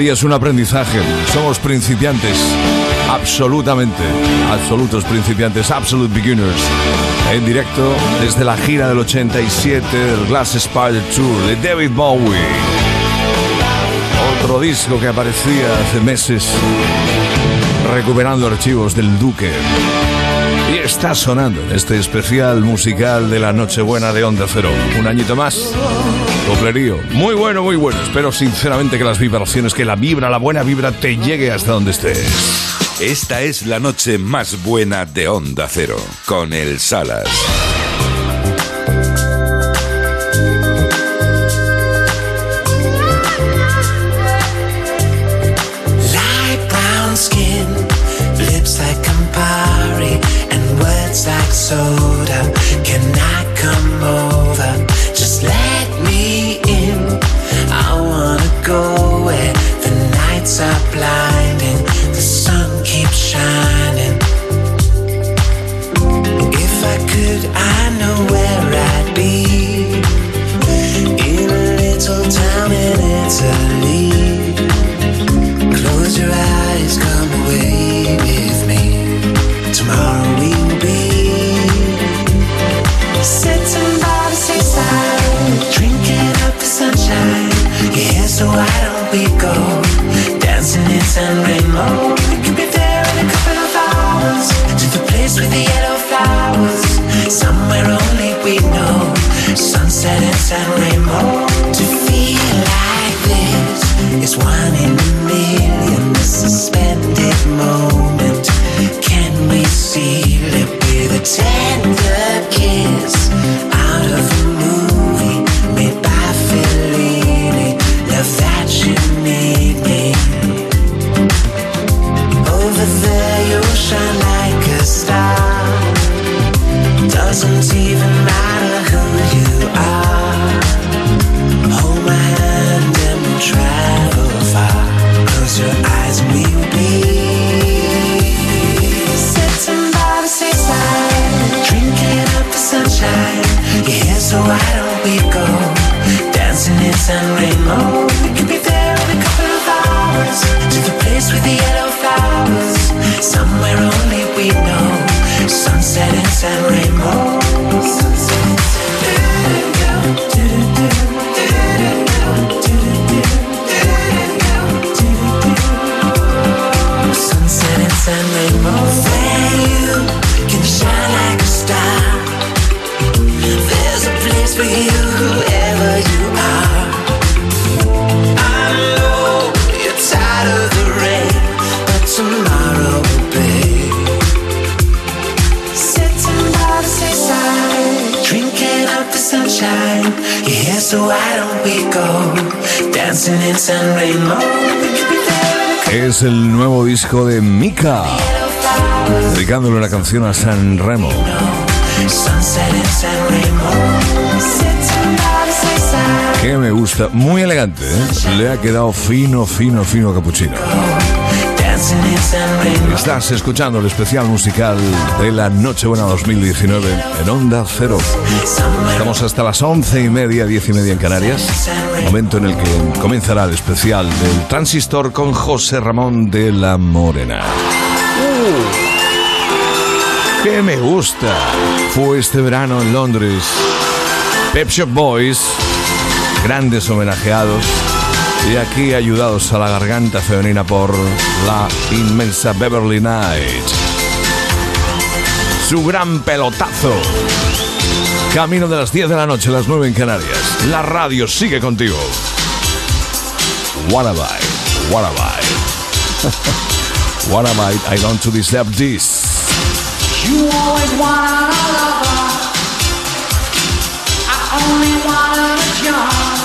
día es un aprendizaje. Somos principiantes, absolutamente, absolutos principiantes, absolute beginners. En directo desde la gira del 87 del Glass Spider Tour de David Bowie. Otro disco que aparecía hace meses recuperando archivos del Duque. Y está sonando este especial musical de la Nochebuena de Onda Cero. Un añito más muy bueno, muy bueno. Espero sinceramente que las vibraciones, que la vibra, la buena vibra, te llegue hasta donde estés. Esta es la noche más buena de Onda Cero, con el Salas. Es el nuevo disco de Mika, dedicándole la canción a San Remo. Que me gusta, muy elegante, ¿eh? le ha quedado fino, fino, fino a capuchino. Estás escuchando el especial musical de la Nochebuena 2019 en Onda Cero. Estamos hasta las once y media, diez y media en Canarias, momento en el que comenzará el especial del Transistor con José Ramón de la Morena. ¡Qué me gusta! Fue este verano en Londres. Pep Shop Boys, grandes homenajeados y aquí ayudados a la garganta femenina por la inmensa Beverly Knight. Su gran pelotazo. Camino de las 10 de la noche, las 9 en Canarias. La radio sigue contigo. What have I? What have I? What have I? I don't to deserve this. You always wanted a. I only wanted a job.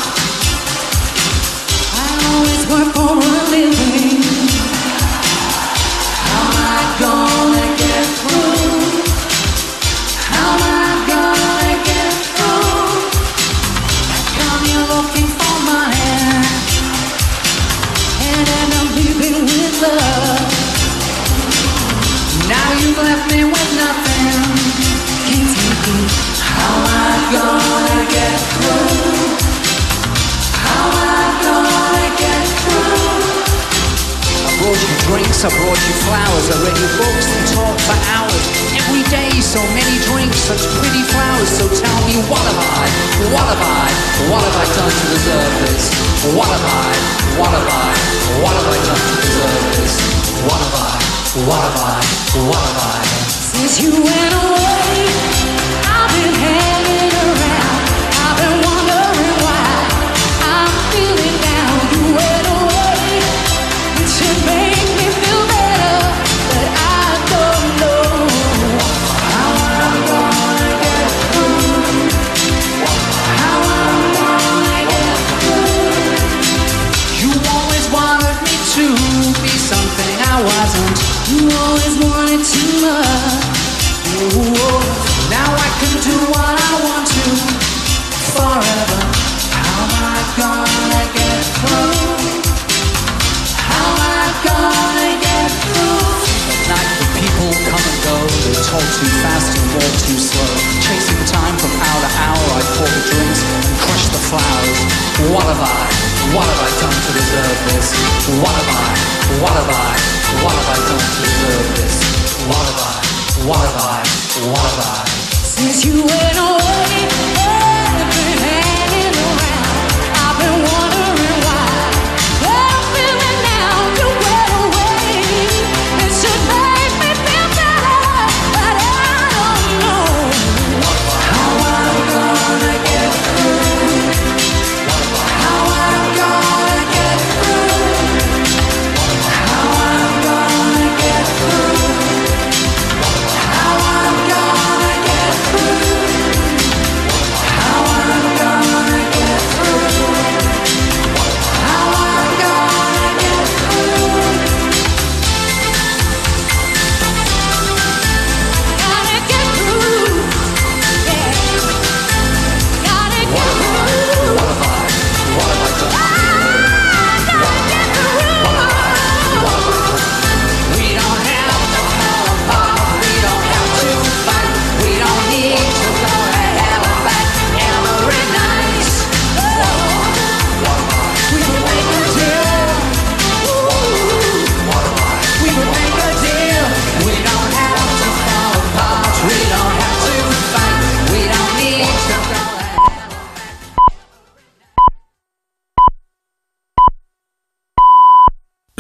Now you've left me with nothing. Can't take it. How I gonna brought you drinks, I brought you flowers, I read your books and talked for hours. Every day, so many drinks, such pretty flowers. So tell me, what have I? What have I? What have I done to deserve this? What have I? What have I? What have I done to deserve this? What have I? What have I? What have I? Since you went away, have I? What have I done to deserve this? What have I? What have I? What have I done to deserve this? What have I? What have I? What have I? Since you went away,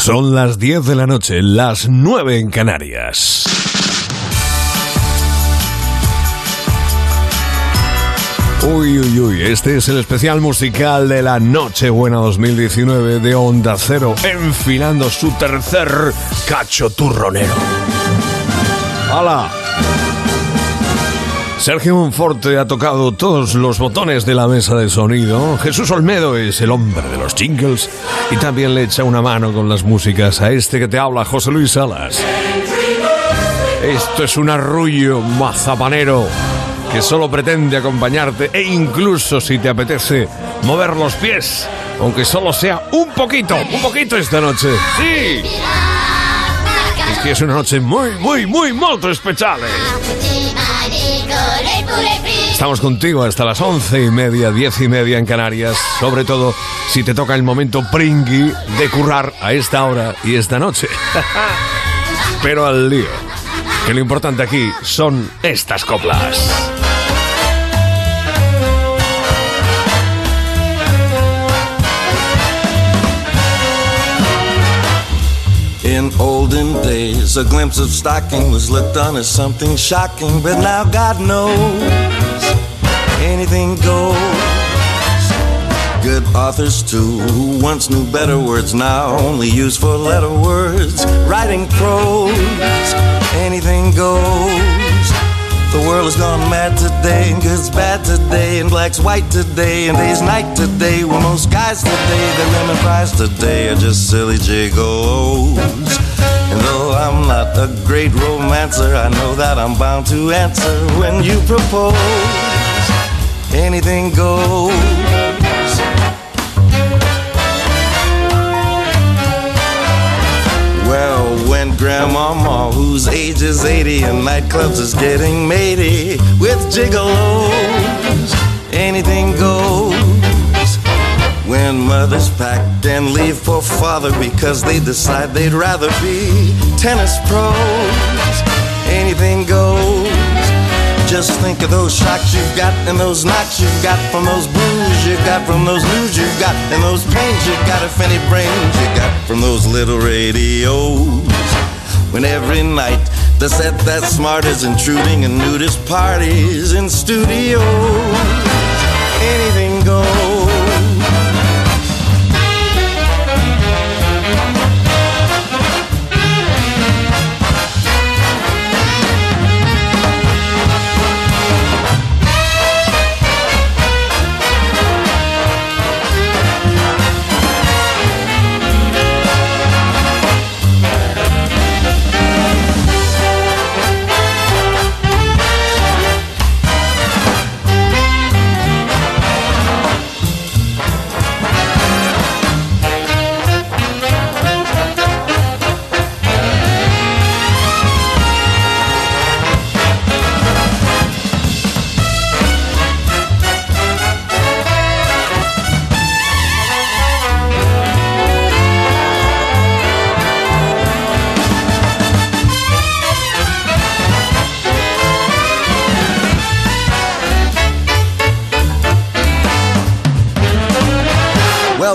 Son las 10 de la noche, las 9 en Canarias. Uy, uy, uy, este es el especial musical de la Nochebuena 2019 de Onda Cero, enfilando su tercer cacho turronero. ¡Hala! Sergio Monforte ha tocado todos los botones de la mesa de sonido. Jesús Olmedo es el hombre de los jingles y también le echa una mano con las músicas a este que te habla, José Luis Salas. Esto es un arrullo mazapanero que solo pretende acompañarte e incluso si te apetece mover los pies, aunque solo sea un poquito, un poquito esta noche. Sí. Una noche muy, muy, muy, molto especial. Estamos contigo hasta las once y media, diez y media en Canarias. Sobre todo si te toca el momento pringui de currar a esta hora y esta noche. Pero al lío. Que lo importante aquí son estas coplas. Olden days, a glimpse of stocking was looked on as something shocking, but now God knows anything goes. Good authors, too, who once knew better words, now only use four letter words. Writing prose, anything goes. The world has gone mad today, and good's bad today, and black's white today, and day's night today. Well, most guys today, their lemon fries today are just silly jiggles. And though I'm not a great romancer, I know that I'm bound to answer when you propose. Anything goes. Well, when Grandmama, whose age is 80 and nightclubs is getting matey with gigolos, anything goes. When mothers pack and leave for father because they decide they'd rather be tennis pros, anything goes. Just think of those shocks you've got and those knocks you've got from those blues you got from those news you've got and those pains you got if any brains you got from those little radios. When every night the set that's smart is intruding in nudist parties in studios. Anything goes.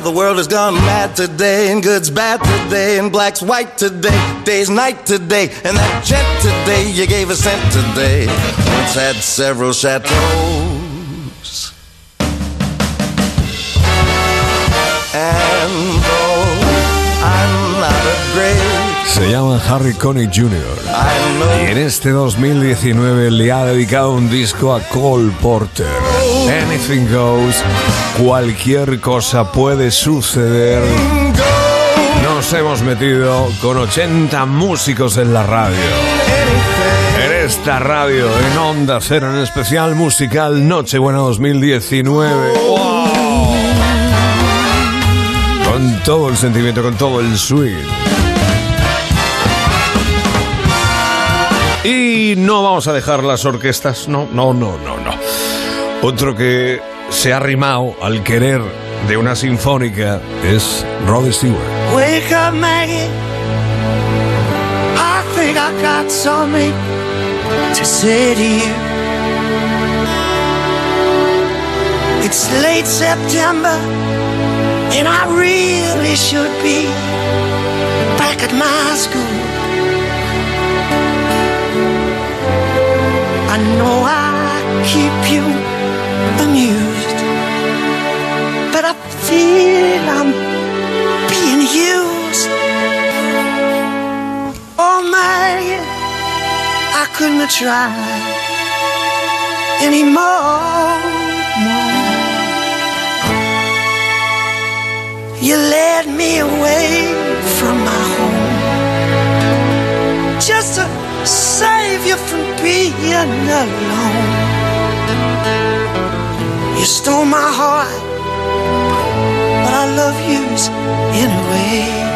Well, the world has gone mad today, and good's bad today, and black's white today, day's night today, and that jet today you gave a cent today. Once had several chateaus. And though I'm not a great Se llama Harry Connick Jr. Y en este 2019 le ha dedicado un disco a Cole Porter. Anything goes, cualquier cosa puede suceder. Nos hemos metido con 80 músicos en la radio. En esta radio, en Onda Cero, en especial musical Nochebuena 2019. ¡Wow! Con todo el sentimiento, con todo el swing. Y no vamos a dejar las orquestas, no, no, no, no, no. Otro que se ha arrimado al querer de una sinfónica es Rod Stewart. Wake up, Maggie. I think I got something to say to you. It's late September, and I really should be back at my school. I know I keep you amused, but I feel I'm being used. Oh, Maggie, I couldn't tried anymore. You led me away from my home just to save you from being alone. You stole my heart, but I love yours anyway.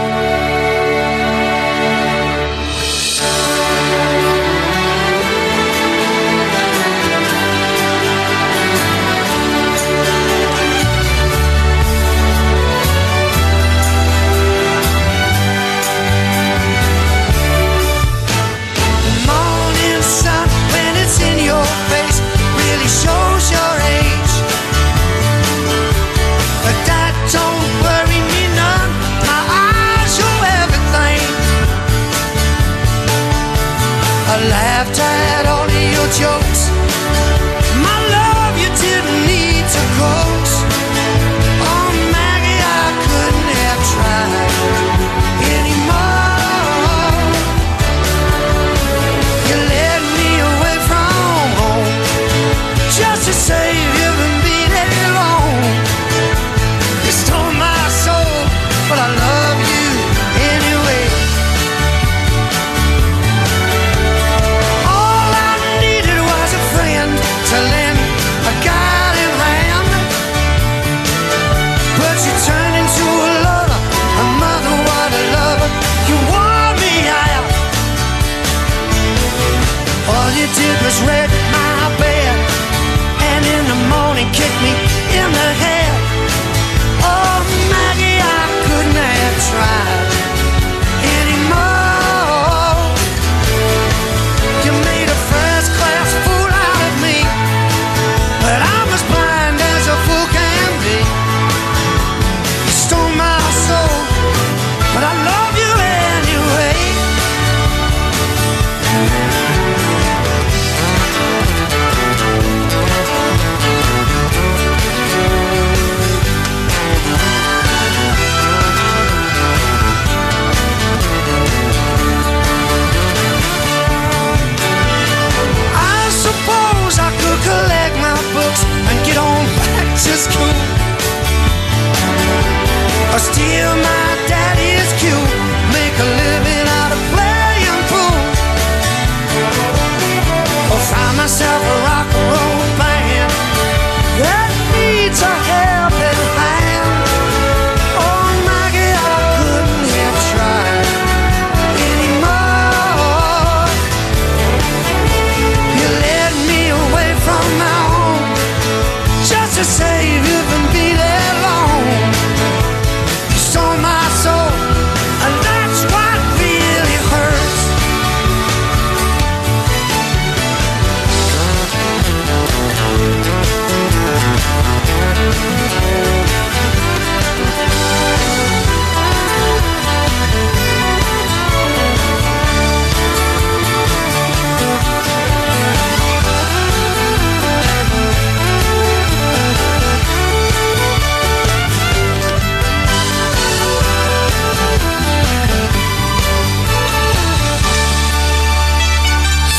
Jokes.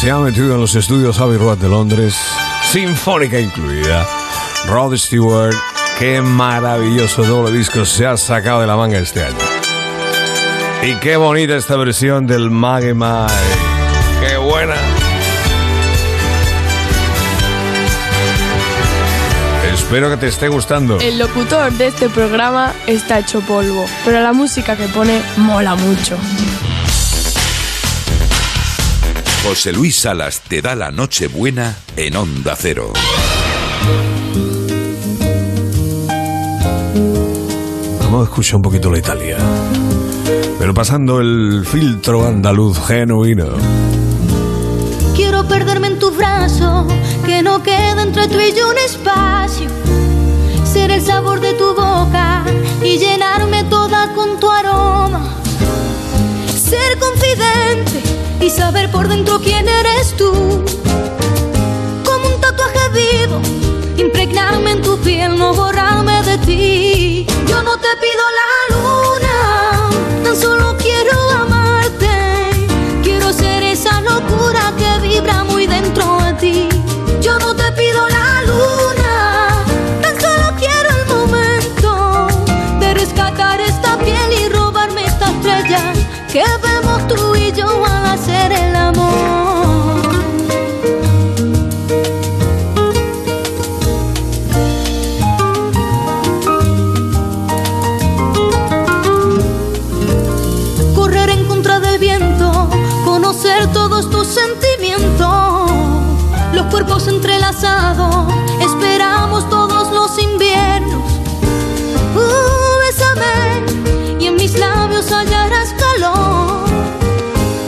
Se ha metido en los estudios Abbey Road de Londres, sinfónica incluida. Rod Stewart, qué maravilloso doble disco se ha sacado de la manga este año. Y qué bonita esta versión del Maggie May. Qué buena. Espero que te esté gustando. El locutor de este programa está hecho polvo, pero la música que pone mola mucho. José Luis Salas te da la noche buena en Onda Cero. Vamos a escuchar un poquito la Italia. Pero pasando el filtro andaluz genuino. Quiero perderme en tu brazo, que no quede entre tú y yo un espacio. Ser el sabor de tu boca y llenarme toda con tu aroma. Ser confidente y saber por dentro quién eres tú. Como un tatuaje vivo, impregnarme en tu piel, no borrarme de ti. Yo no te pido la luna, tan solo quiero amarte. Quiero ser esa locura que vibra muy dentro de ti. Yo no te pido la luna, tan solo quiero el momento de rescatar esta piel y robarme esta estrella que esperamos todos los inviernos. Uh, bésame y en mis labios hallarás calor.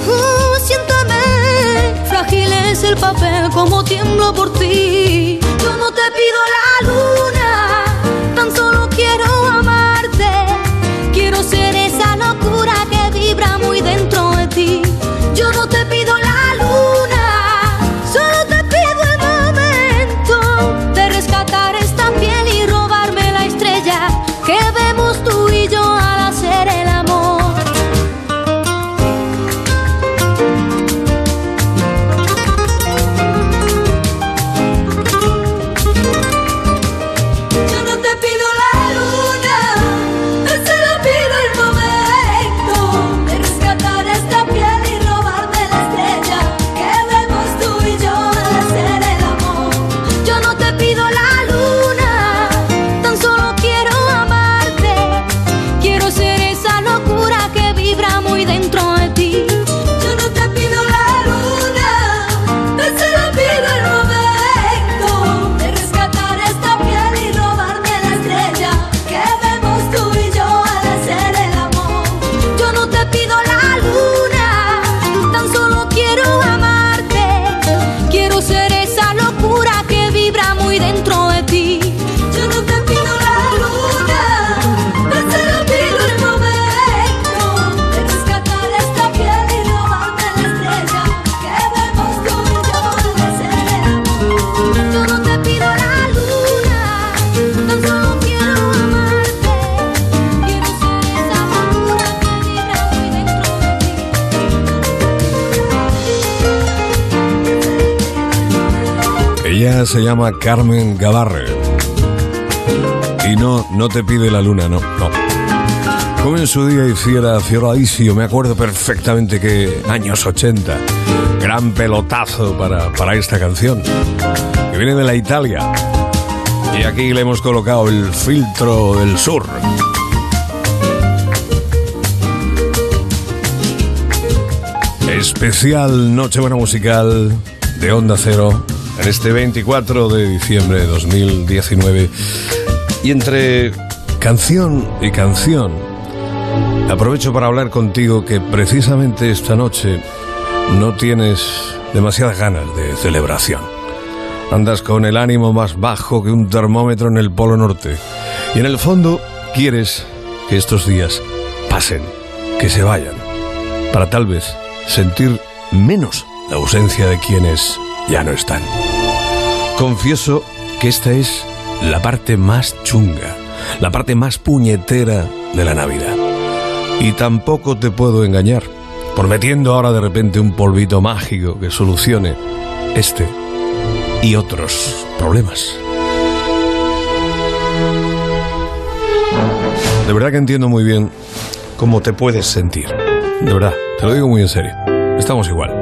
Uh, siéntame, frágil es el papel como tiemblo por ti. Se llama Carmen Gavarre. Y no, no te pide la luna, no, no. Como en su día hiciera Fioradisio, me acuerdo perfectamente que años 80, gran pelotazo para, para esta canción, que viene de la Italia. Y aquí le hemos colocado el filtro del sur. Especial Nochebuena Musical de Onda Cero en este 24 de diciembre de 2019. Y entre canción y canción, aprovecho para hablar contigo que precisamente esta noche no tienes demasiadas ganas de celebración. Andas con el ánimo más bajo que un termómetro en el Polo Norte. Y en el fondo quieres que estos días pasen, que se vayan, para tal vez sentir menos la ausencia de quienes ya no están. Confieso que esta es la parte más chunga, la parte más puñetera de la Navidad. Y tampoco te puedo engañar, prometiendo ahora de repente un polvito mágico que solucione este y otros problemas. De verdad que entiendo muy bien cómo te puedes sentir. De verdad, te lo digo muy en serio. Estamos igual.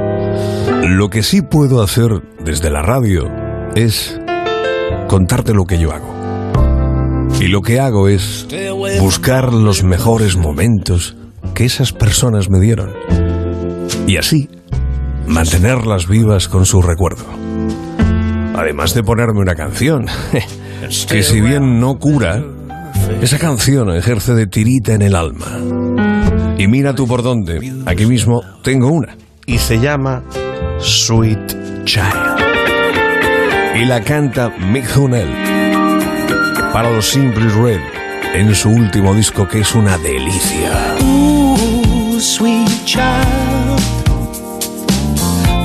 Lo que sí puedo hacer desde la radio es contarte lo que yo hago. Y lo que hago es buscar los mejores momentos que esas personas me dieron. Y así mantenerlas vivas con su recuerdo. Además de ponerme una canción, que si bien no cura, esa canción ejerce de tirita en el alma. Y mira tú por dónde, aquí mismo tengo una. Y se llama Sweet Child. Y la canta Mick Hunnell para los Simply Red en su último disco que es una delicia. Ooh, sweet child,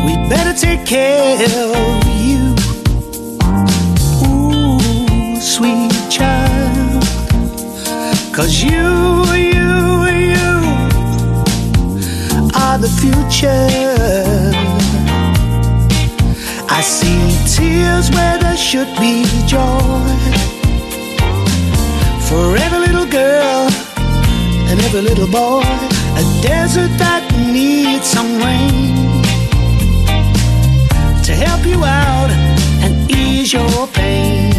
we better take care of you. Ooh, sweet child, cause you, you, you are the future. I see tears where there should be joy. For every little girl and every little boy, a desert that needs some rain to help you out and ease your pain.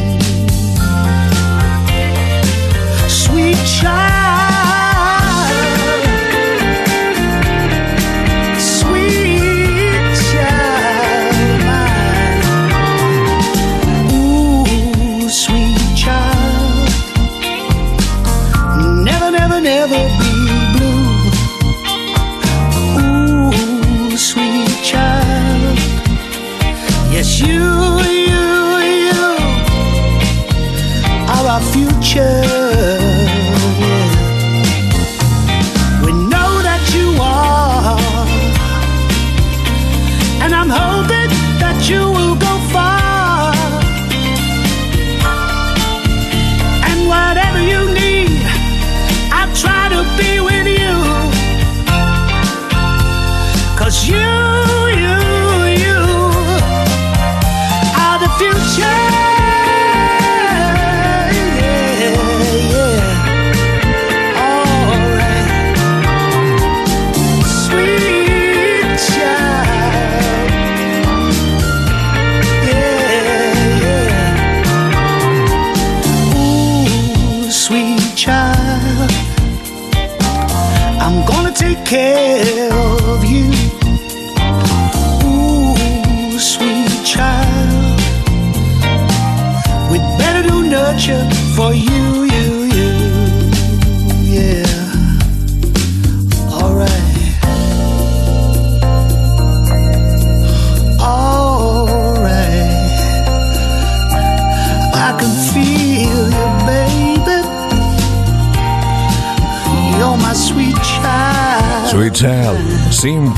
Sweet child,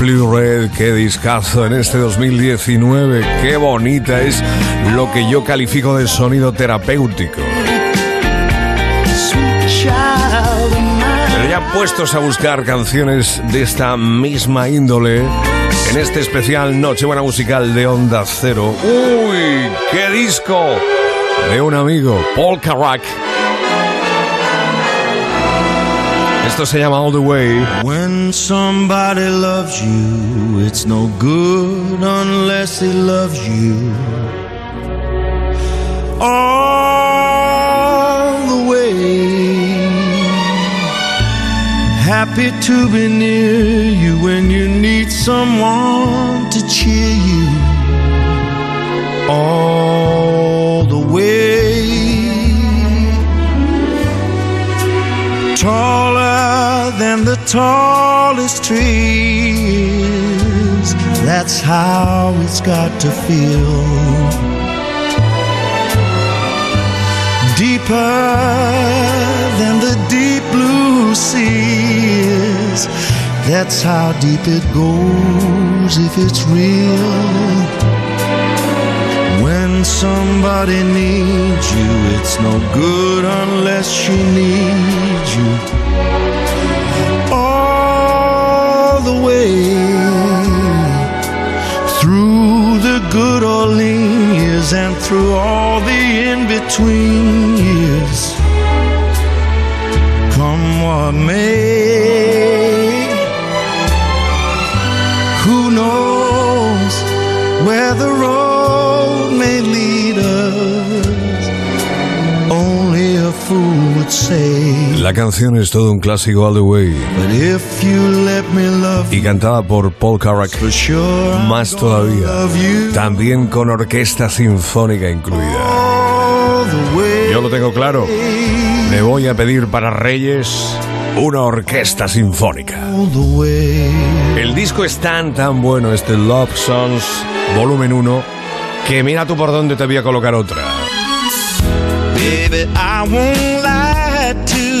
Simply Red, qué discazo en este 2019, qué bonita es lo que yo califico de sonido terapéutico. Pero ya puestos a buscar canciones de esta misma índole, en este especial Nochebuena Musical de Onda Cero. ¡Uy! ¡Qué disco! De un amigo, Paul Carrack. Esto se llama All the Way. When somebody loves you, it's no good unless he loves you. All the way. Happy to be near you when you need someone to cheer you. All the way. taller than the tallest trees. That's how it's got to feel. Deeper than the deep blue seas. That's how deep it goes if it's real. When somebody needs you, it's no good unless she needs you. Way through the good lean years and through all the in between years. Come what may, who knows where the road may lead us? Only a fool would say. La canción es todo un clásico All the Way. But if you let me love Y cantada por Paul Carrack. Más todavía. También con orquesta sinfónica incluida. Yo lo tengo claro. Me voy a pedir para Reyes una orquesta sinfónica. El disco es tan tan bueno, este Love Songs Volumen 1, que mira tú por dónde te voy a colocar otra. Baby, I won't lie to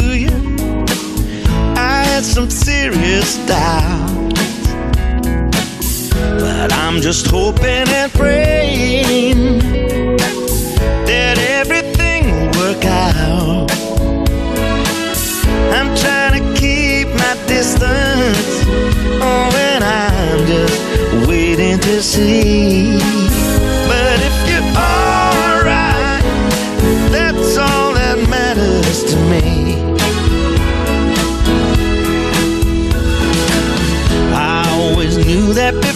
some serious doubts. But I'm just hoping and praying that everything will work out. I'm trying to keep my distance. Oh, and I'm just waiting to see. That before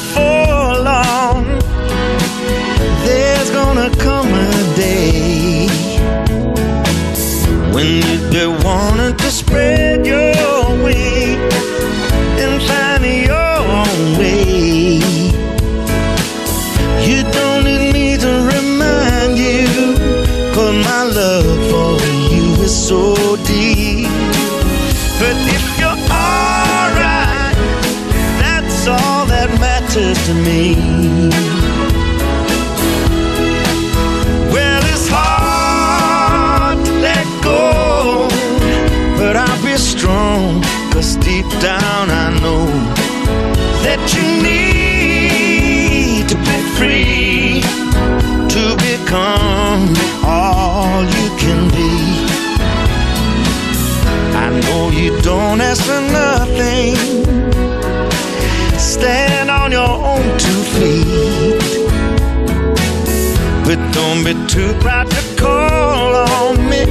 But don't be too proud to call on me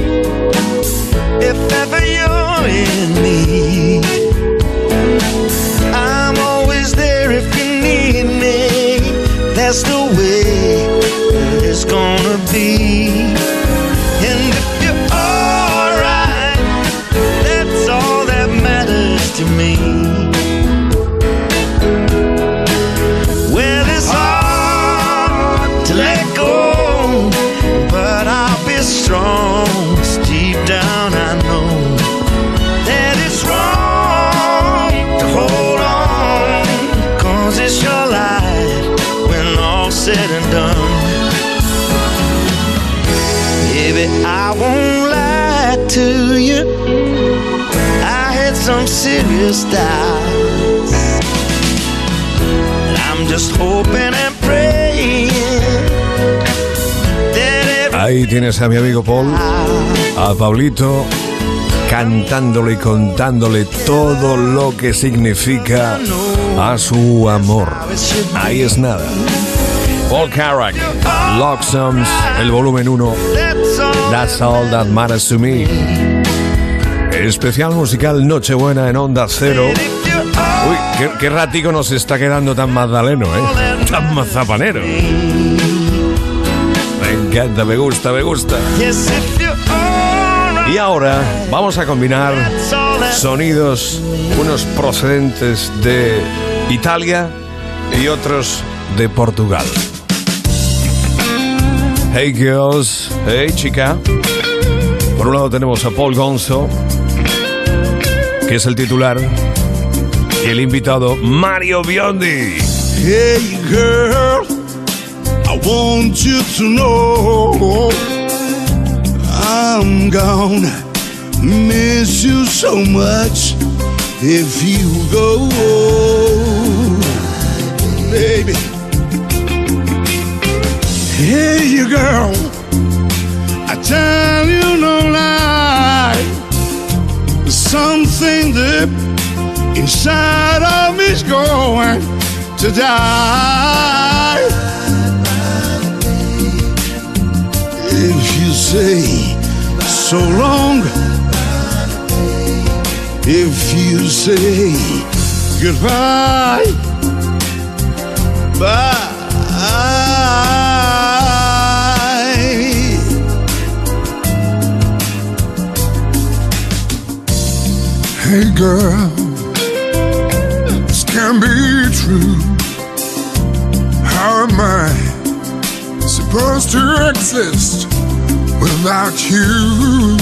if ever you're in need. I'm always there if you need me. That's the way it's gonna be. Ahí tienes a mi amigo Paul, a Pablito, cantándole y contándole todo lo que significa a su amor. Ahí es nada. Paul Carrack, Loxoms, el volumen 1. That's all that matters to me. Especial musical Nochebuena en Onda Cero. Uy, qué, qué ratico nos está quedando tan magdaleno, ¿eh? Tan mazapanero. Me encanta, me gusta, me gusta. Y ahora vamos a combinar sonidos, unos procedentes de Italia y otros de Portugal. Hey girls, hey chica. Por un lado tenemos a Paul Gonzo, que es el titular, y el invitado Mario Biondi. Hey girl, I want you to know I'm gonna miss you so much if you go, baby. Hey, girl, I tell you no lie. Something deep inside of me's going to die. If you say so long, if you say goodbye, bye. Hey girl, this can't be true. How am I supposed to exist without you?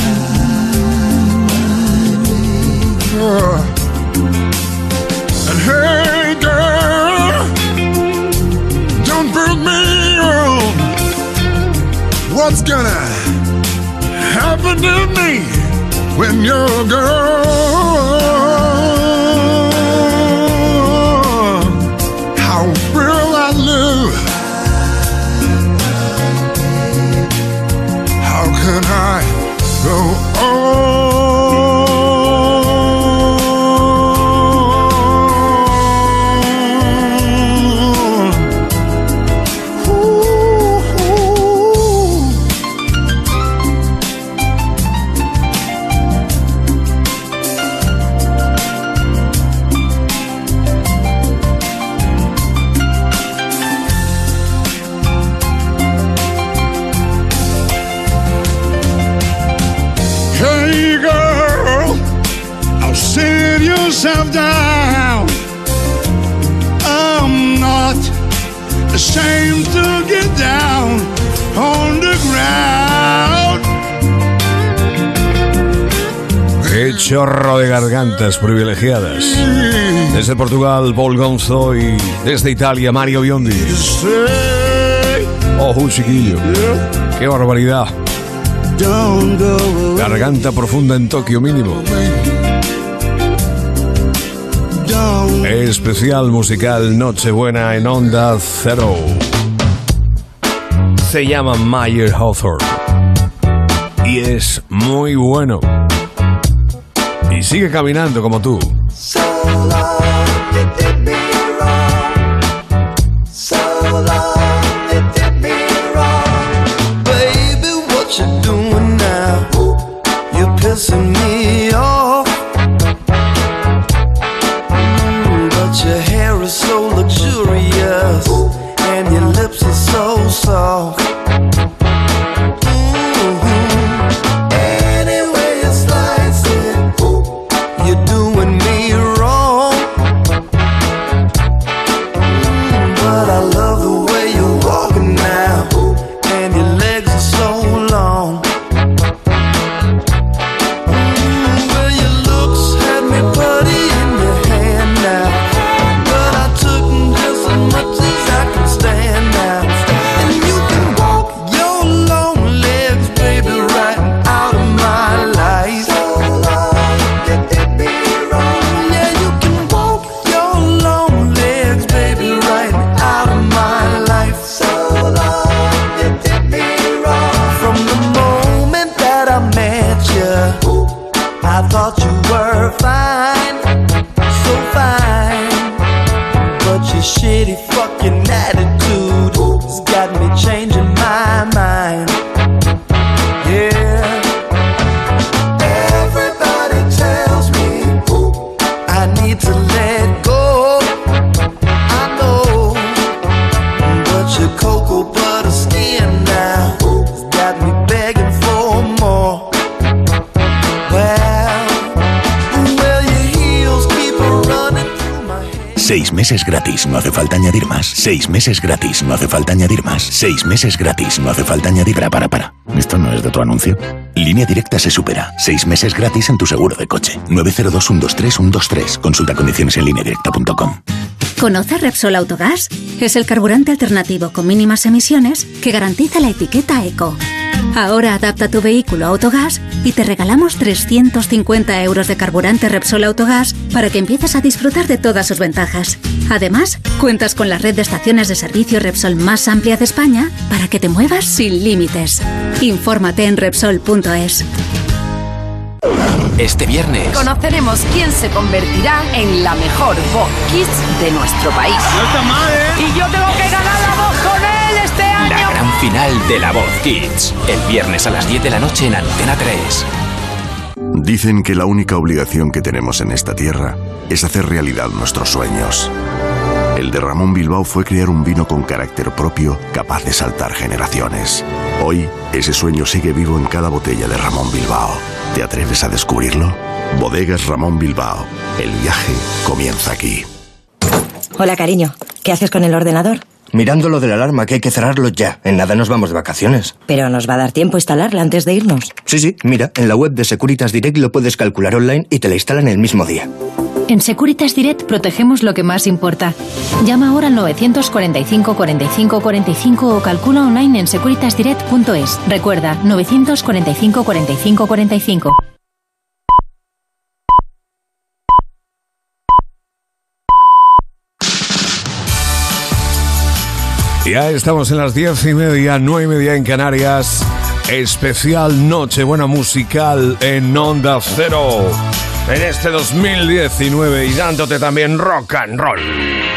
Uh, and hey girl, don't put me on. What's gonna happen to me when you're gone? Chorro de gargantas privilegiadas! Desde Portugal, Paul Gonzo y desde Italia, Mario Biondi. ¡Ojo, chiquillo! ¡Qué barbaridad! Garganta profunda en Tokio mínimo. Especial musical Nochebuena en Onda Cero. Se llama Mayer Hawthorne. Y es muy bueno. Sigue caminando como tú. Meses gratis, no hace falta añadir más. Seis meses gratis, no hace falta añadir más. Seis meses gratis, no hace falta añadir... Para, para, para. ¿Esto no es de tu anuncio? Línea directa se supera. Seis meses gratis en tu seguro de coche. 902-123-123. Consulta condiciones en lineadirecta.com. ¿Conoce Repsol Autogás? Es el carburante alternativo con mínimas emisiones que garantiza la etiqueta Eco. Ahora adapta tu vehículo a Autogás y te regalamos 350 euros de carburante Repsol Autogás para que empieces a disfrutar de todas sus ventajas. Además, cuentas con la red de estaciones de servicio Repsol más amplia de España para que te muevas sin límites. Infórmate en Repsol.es. Este viernes, Conoceremos quién se convertirá en la mejor voz kids de nuestro país. No está mal, ¿eh? Y yo tengo que ganar la voz final de La Voz Kids. El viernes a las 10 de la noche en Antena 3. Dicen que la única obligación que tenemos en esta tierra es hacer realidad nuestros sueños. El de Ramón Bilbao fue crear un vino con carácter propio capaz de saltar generaciones. Hoy, ese sueño sigue vivo en cada botella de Ramón Bilbao. ¿Te atreves a descubrirlo? Bodegas Ramón Bilbao. El viaje comienza aquí. Hola, cariño. ¿Qué haces con el ordenador? Mirando lo de la alarma, que hay que cerrarlo ya. En nada nos vamos de vacaciones. Pero nos va a dar tiempo instalarla antes de irnos. Sí, sí, mira, en la web de Securitas Direct lo puedes calcular online y te la instalan el mismo día. En Securitas Direct protegemos lo que más importa. Llama ahora al 945 45 45 o calcula online en securitasdirect.es. Recuerda, 945 45 45. Estamos en las diez y media, nueve y media en Canarias. Especial Nochebuena Musical en Onda Cero. En este 2019 y dándote también rock and roll.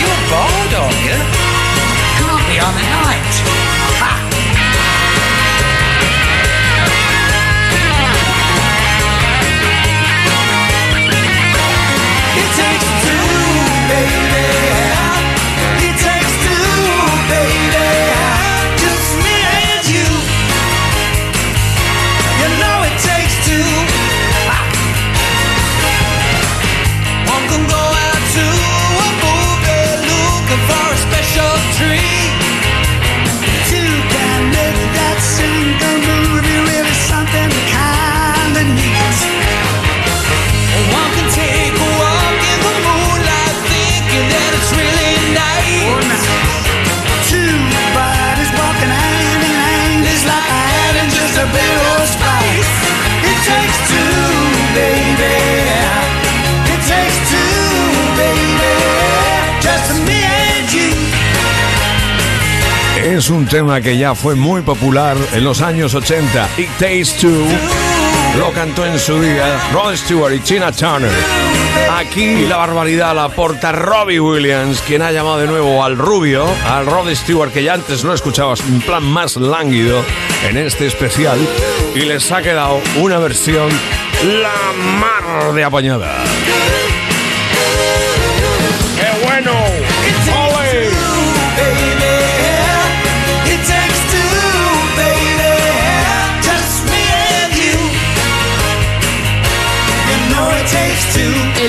You're bored, are you? Can't be on the night. Es un tema que ya fue muy popular en los años 80. It Takes Two lo cantó en su día Rod Stewart y Tina Turner. Aquí la barbaridad la aporta Robbie Williams, quien ha llamado de nuevo al rubio, al Rod Stewart, que ya antes lo escuchabas en plan más lánguido en este especial, y les ha quedado una versión la mar de apañada.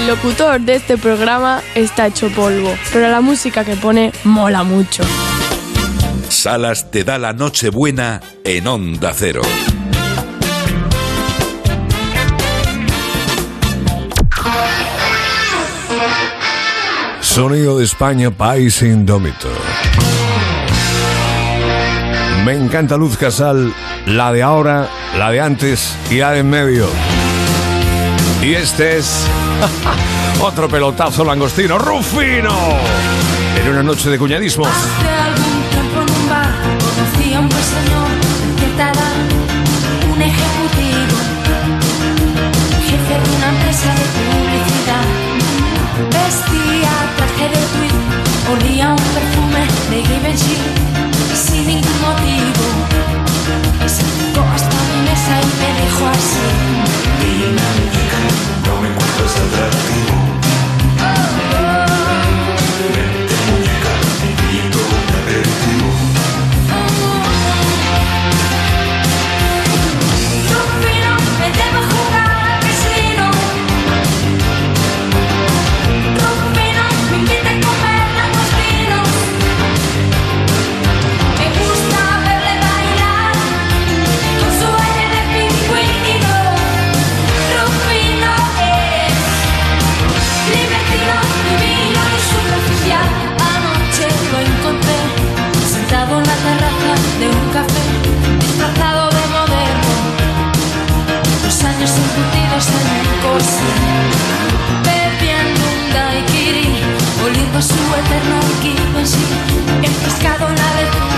El locutor de este programa está hecho polvo, pero la música que pone mola mucho. Salas te da la Nochebuena en Onda Cero. Sonido de España, país indómito. Me encanta Luz Casal, la de ahora, la de antes y la de en medio. Y este es otro pelotazo langostino, Rufino. En una noche de cuñadismo. Hace algún tiempo en un bar conocí a un buen señor cierta edad, un ejecutivo, jefe de una empresa de publicidad. Vestía traje de tweed, olía un perfume de Givenchy sin ningún motivo. Se acercó hasta mi mesa y me dijo así. Contas atrativo su eterno Enfrascado en la lectura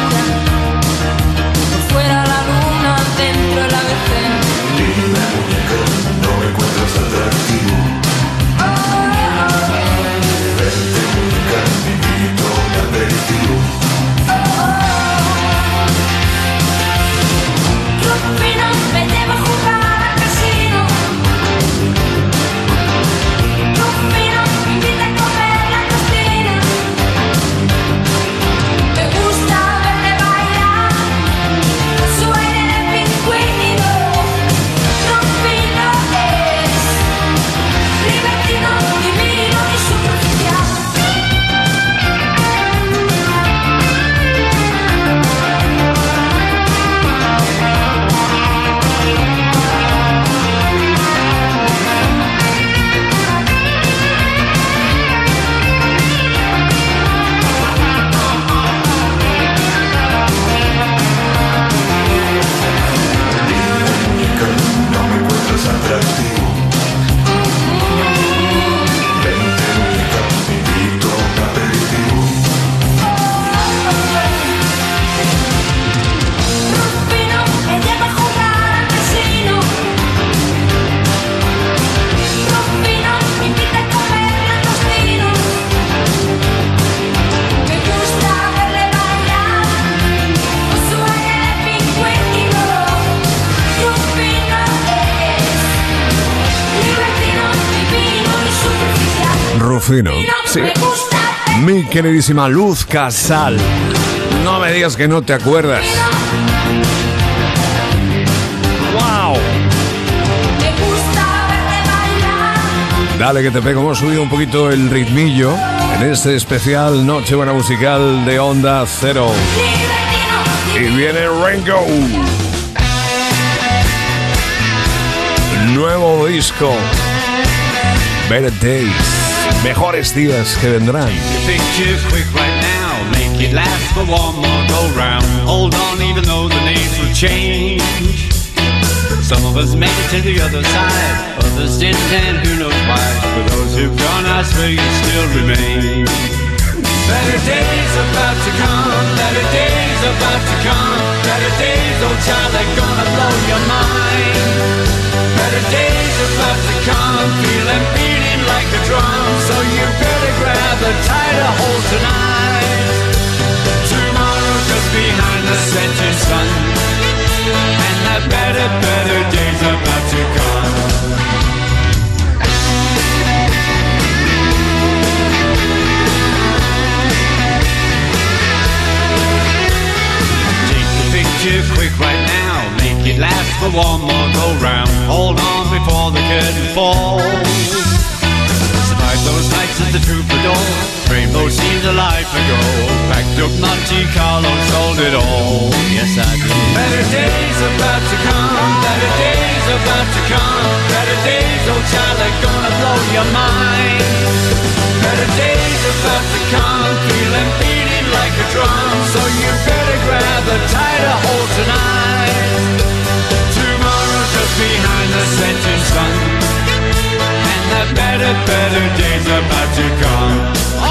Sí. Mi queridísima Luz Casal. No me digas que no te acuerdas. ¡Wow! Dale que te pego. Hemos subido un poquito el ritmillo en este especial Nochebuena Musical de Onda Cero. Y viene Ringo. Nuevo disco. Better Days. Mejores días que vendrán. Some of us made it to the other side, others didn't, and who knows why. For those who've gone, I swear you still remain. Better days about to come, better days about child, they're gonna blow your mind. Better days about to come, feeling beating like a drum. So you better grab a tighter hold tonight. Tomorrow's just behind the setting sun, and that better, better days about to come. Take the picture quick right now, make it last for one more go round. Hold on before the curtain falls. Survive those nights at the troubadour. Rainbow seems a life ago. Packed up Monte Carlo, sold it all. Yes, I did. Better days about to come. Better days about to come. Better days, oh child, they're gonna blow your mind. Better days about to come. Feeling beating like a drum. So you better grab a tighter hold tonight. Tomorrow's just behind the setting sun. Better, better days are about to come.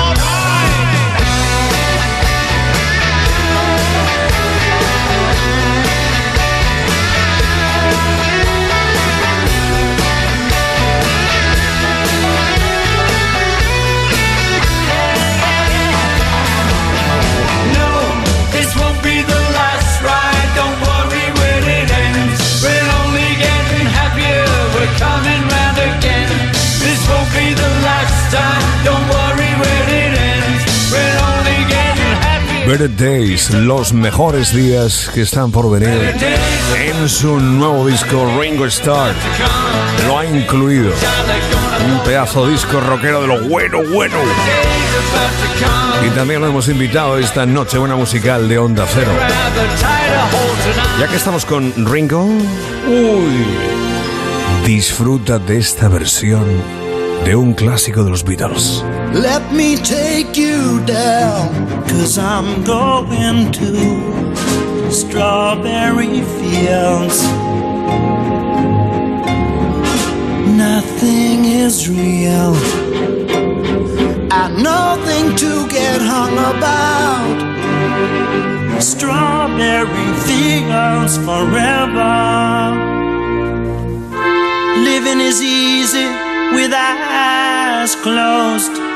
Better Days, los mejores días que están por venir en su nuevo disco Ringo Starr. Lo ha incluido. Un pedazo de disco rockero de lo bueno, bueno. Y también lo hemos invitado esta noche buena musical de Onda Cero. Ya que estamos con Ringo, uy, disfruta de esta versión de un clásico de los Beatles. Let me take you down, cause I'm going to strawberry fields. Nothing is real, and nothing to get hung about. Strawberry fields forever. Living is easy with eyes closed.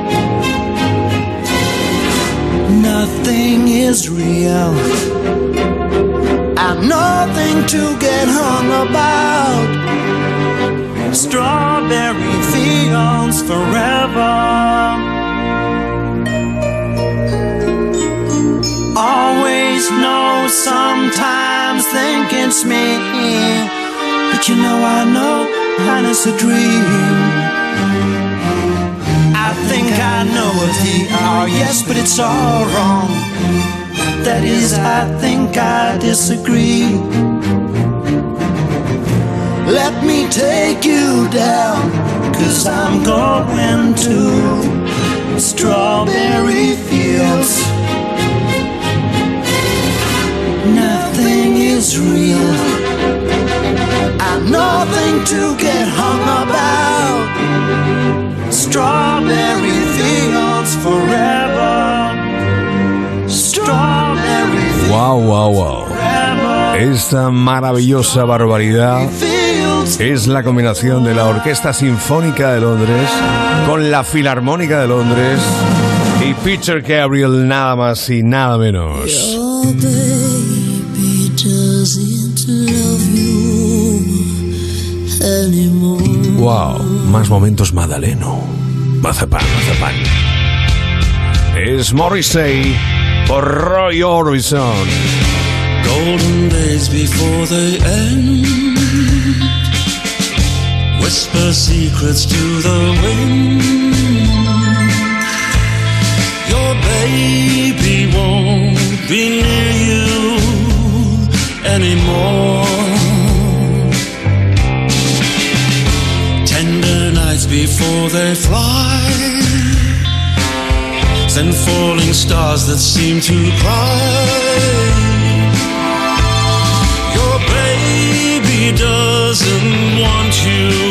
Nothing is real, and nothing to get hung about. Strawberry fields forever. Always know, sometimes think it's me. But you know, I know, and it's a dream. I think I know of the hour, yes, but it's all wrong. That is, I think I disagree. Let me take you down, cause I'm going to strawberry fields. Nothing is real, and nothing to get hung about. Strawberry fields forever. Strawberry Wow, wow, wow. Esta maravillosa barbaridad es la combinación de la Orquesta Sinfónica de Londres con la Filarmónica de Londres y Peter Gabriel nada más y nada menos. Wow, más momentos Madaleno. Mazapán, mazapán. Es Morrissey por Roy Orbison. Golden days before they end. Whisper secrets to the wind. Your baby won't be near you anymore. Before they fly. Send falling stars that seem to cry. Your baby doesn't want you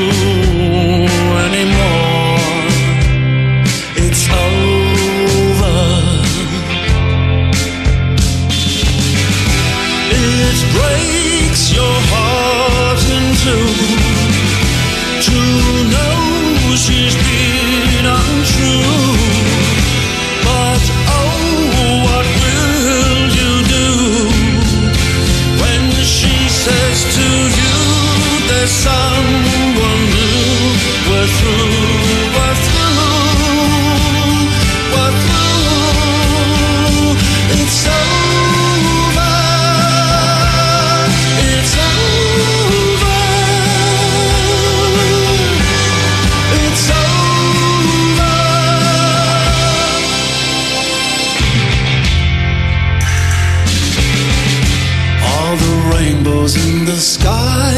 the sky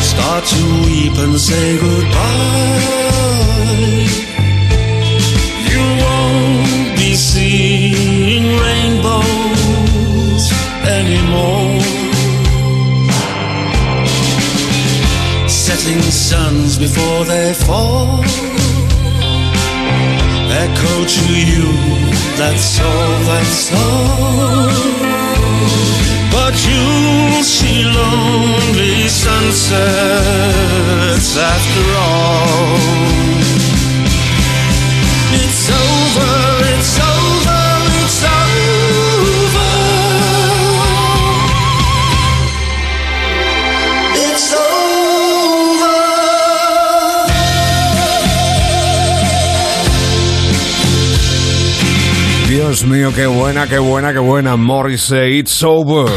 start to weep and say goodbye. You won't be seeing rainbows anymore. Setting suns before they fall echo to you. That's all, that's all. But you'll see lonely sunsets after all. It's over, it's over, Dios mío, qué buena, qué buena, qué buena. Morrissey, It's Over.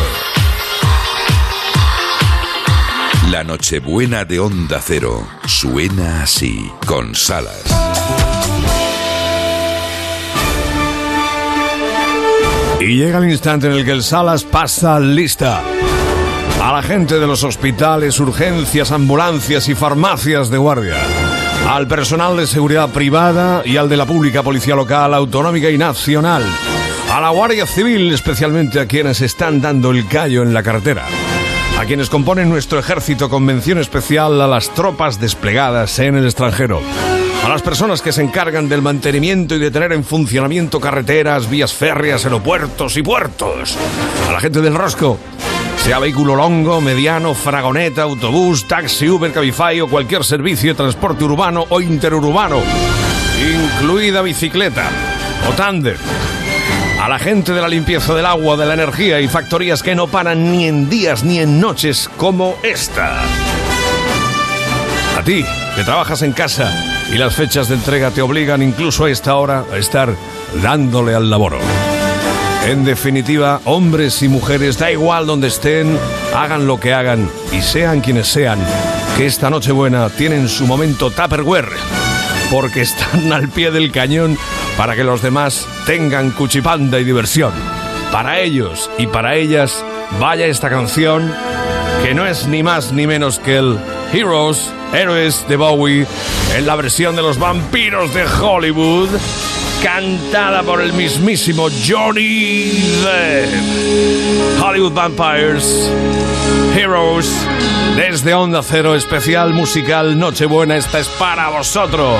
La Nochebuena de Onda Cero suena así, con Salas. Y llega el instante en el que el Salas pasa lista. A la gente de los hospitales, urgencias, ambulancias y farmacias de guardia. Al personal de seguridad privada y al de la pública policía local, autonómica y nacional. A la Guardia Civil, especialmente a quienes están dando el callo en la carretera. A quienes componen nuestro ejército con mención especial a las tropas desplegadas en el extranjero. A las personas que se encargan del mantenimiento y de tener en funcionamiento carreteras, vías férreas, aeropuertos y puertos. A la gente del Rosco. Sea vehículo longo, mediano, fragoneta, autobús, taxi, Uber, Cabify o cualquier servicio de transporte urbano o interurbano, incluida bicicleta o tándem. A la gente de la limpieza del agua, de la energía y factorías que no paran ni en días ni en noches como esta. A ti, que trabajas en casa y las fechas de entrega te obligan incluso a esta hora a estar dándole al laboro. En definitiva, hombres y mujeres, da igual donde estén, hagan lo que hagan y sean quienes sean, que esta Nochebuena tienen su momento Tupperware, porque están al pie del cañón para que los demás tengan cuchipanda y diversión. Para ellos y para ellas, vaya esta canción, que no es ni más ni menos que el Heroes, Héroes de Bowie, en la versión de los vampiros de Hollywood, cantada por el mismísimo Johnny Depp. Hollywood Vampires, Heroes, desde Onda Cero, especial musical Nochebuena, esta es para vosotros.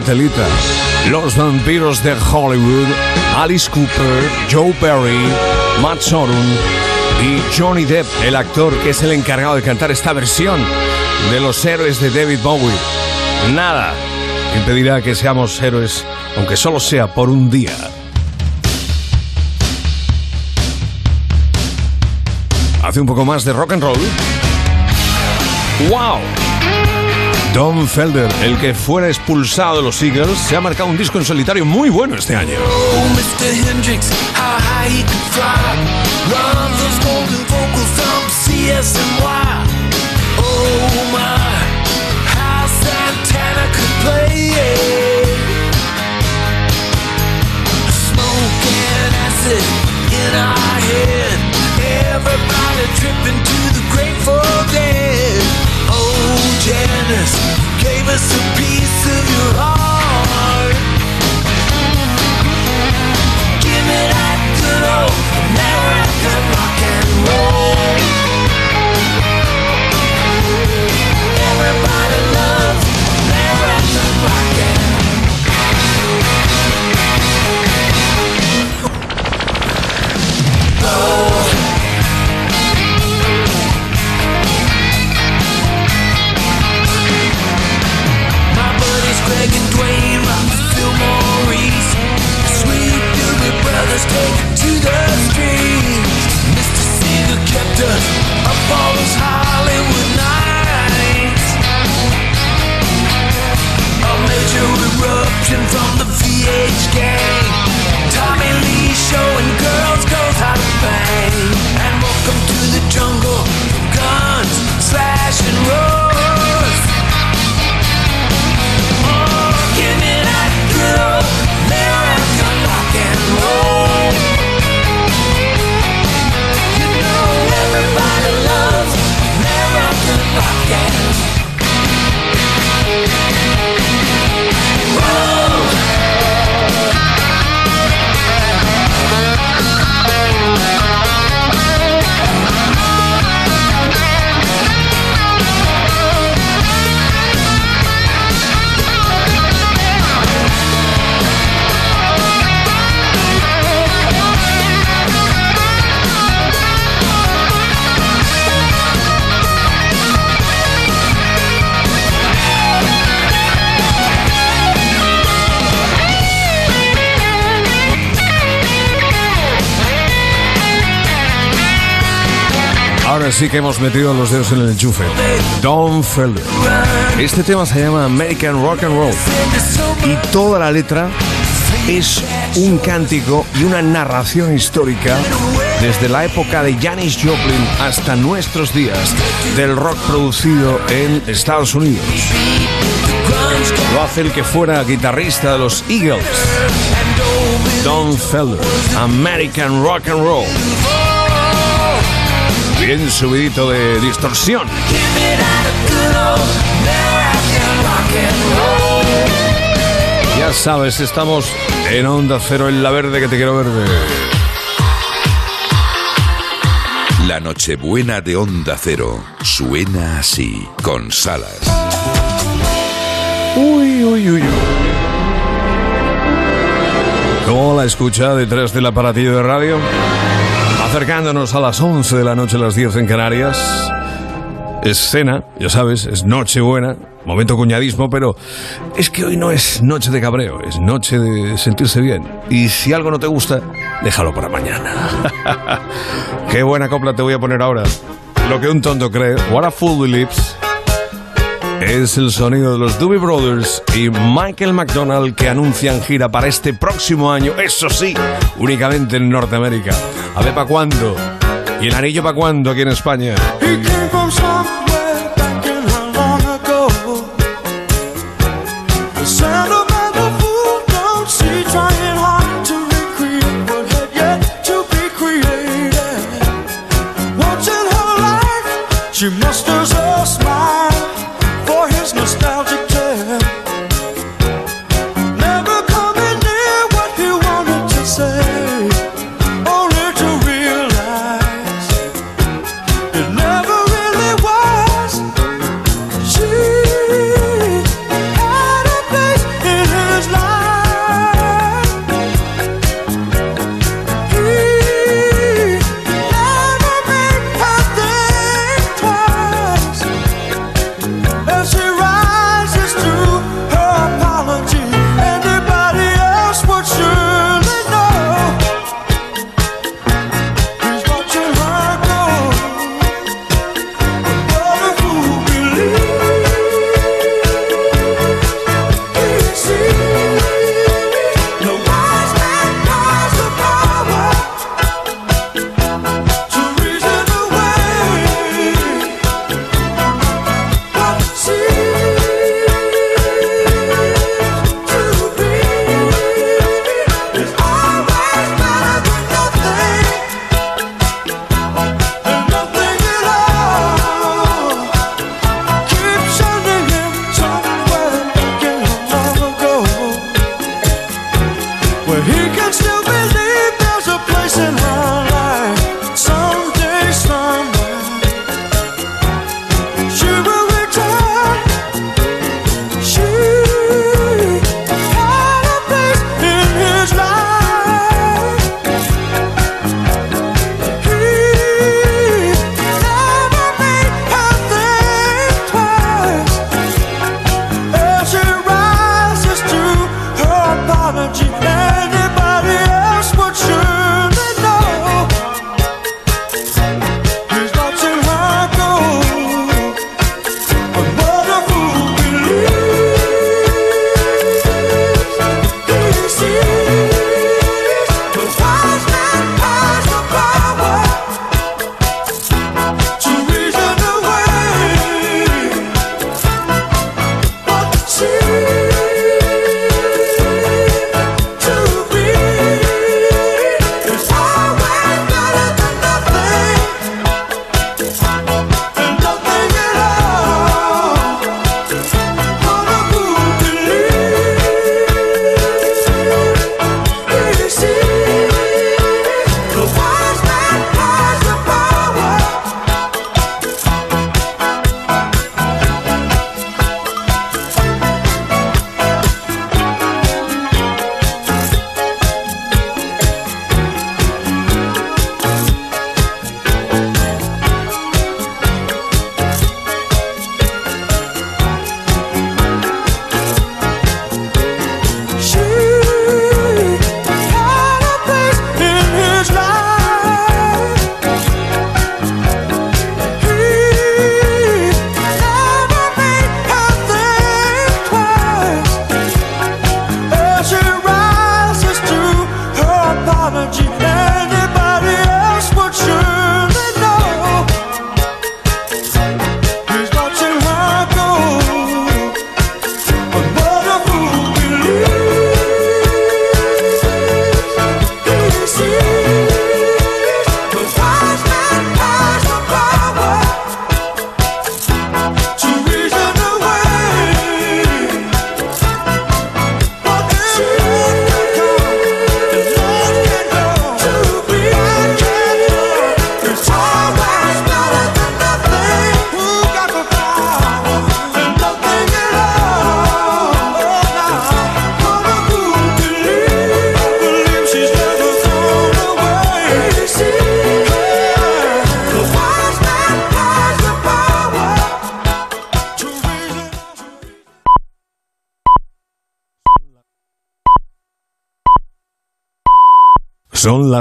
Telita. Los vampiros de Hollywood, Alice Cooper, Joe Perry, Matt Sorum y Johnny Depp, el actor que es el encargado de cantar esta versión de los héroes de David Bowie. Nada impedirá que seamos héroes, aunque solo sea por un día. Hace un poco más de rock and roll. ¡Wow! Don Felder, el que fuera expulsado de los Eagles, se ha marcado un disco en solitario muy bueno este año. In our head. Everybody tripping to the Grateful Dead. Janice gave us a piece of your heart. Take it to the streets. Mr. Seeger kept us up all those Hollywood nights. A major eruption from the VH gang. Tommy Lee showing girls goes how to bang. Ahora sí que hemos metido los dedos en el enchufe. Don Felder. Este tema se llama American Rock and Roll. Y toda la letra es un cántico y una narración histórica desde la época de Janis Joplin hasta nuestros días del rock producido en Estados Unidos. Lo hace el que fuera guitarrista de los Eagles, Don Felder, American Rock and Roll. Bien subidito de distorsión. Ya sabes, estamos en Onda Cero en la verde que te quiero verde. La Nochebuena de Onda Cero suena así, con Salas. Uy, uy, uy. ¿Cómo la escucha detrás del aparatillo de radio? Acercándonos a las 11 de la noche, las 10 en Canarias. Es cena, ya sabes, es Nochebuena, momento cuñadismo, pero es que hoy no es noche de cabreo, es noche de sentirse bien. Y si algo no te gusta, déjalo para mañana. Qué buena copla te voy a poner ahora. Lo que un tonto cree, What a Fool Believes, es el sonido de los Doobie Brothers y Michael McDonald que anuncian gira para este próximo año, eso sí, únicamente en Norteamérica. A ver para cuándo. ¿Y el anillo para cuándo aquí en España?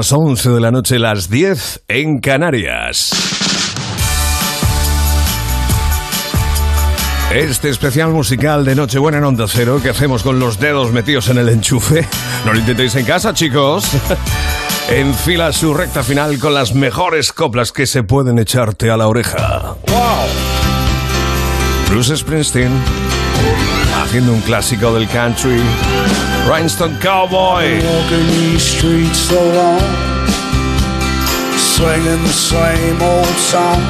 Las 11 de la noche, las 10 en Canarias. Este especial musical de Nochebuena en Onda Cero que hacemos con los dedos metidos en el enchufe. No lo intentéis en casa, chicos. Enfila su recta final con las mejores coplas que se pueden echarte a la oreja. Bruce Springsteen haciendo un clásico del country. Rhinestone Cowboy. Walking these streets so long, singing the same old song.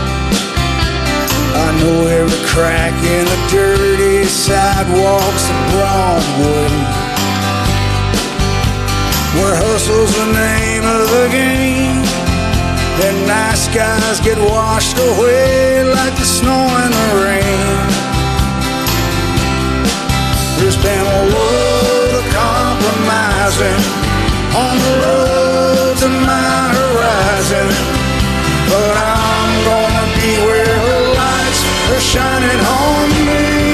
I know every crack in the dirty sidewalks of Broadway, where hustle's the name of the game. And nice guys get washed away like the snow the rain. Been a load of compromising on the road to my horizon. But I'm gonna be where the lights are shining on me.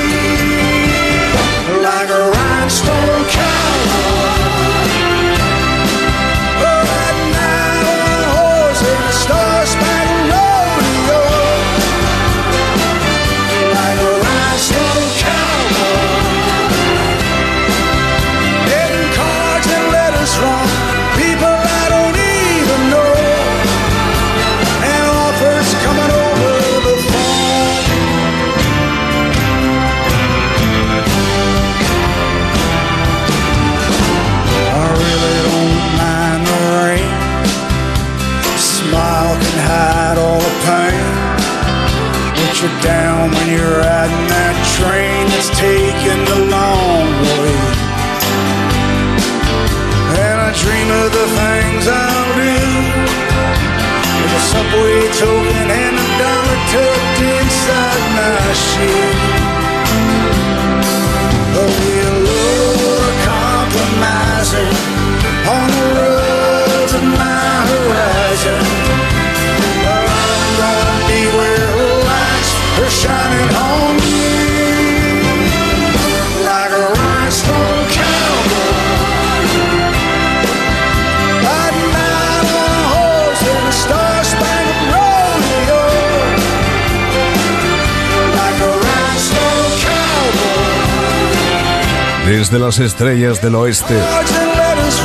Desde las estrellas del oeste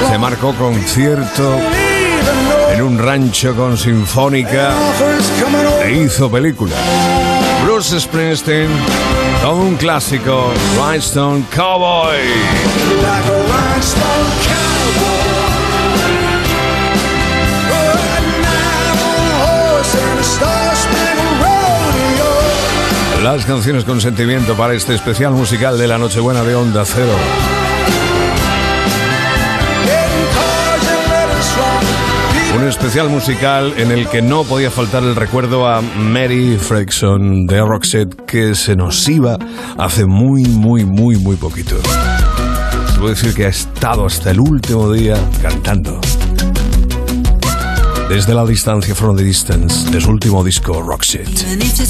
se marcó concierto en un rancho con sinfónica e hizo película. Bruce Springsteen, todo un clásico, Rhinestone Cowboy. Las canciones con sentimiento para este especial musical de la Nochebuena de Onda Cero. Un especial musical en el que no podía faltar el recuerdo a Mary Fredrickson de Roxette que se nos iba hace muy, muy, muy, muy poquito. Se puede decir que ha estado hasta el último día cantando. Desde la distancia, From the Distance, de su último disco. Even if you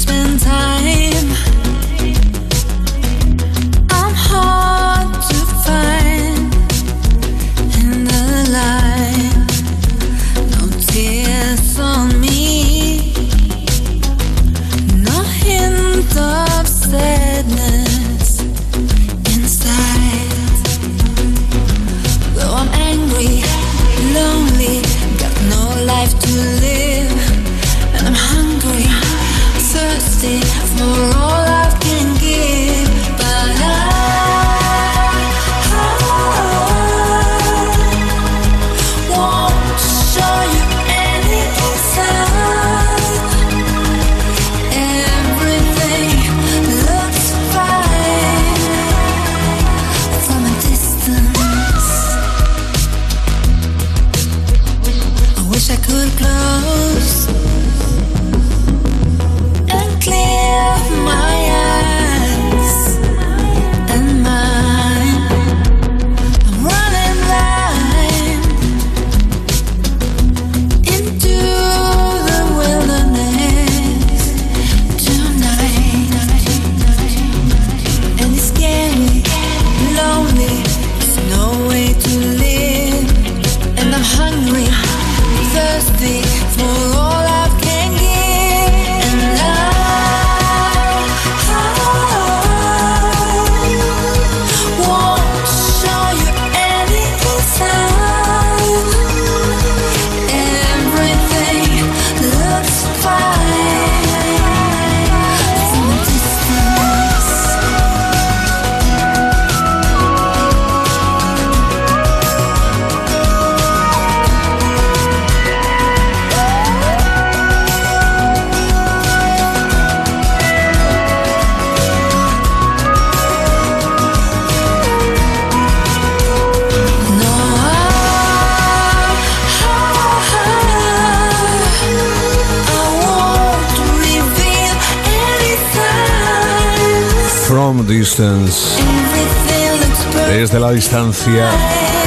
Desde la distancia,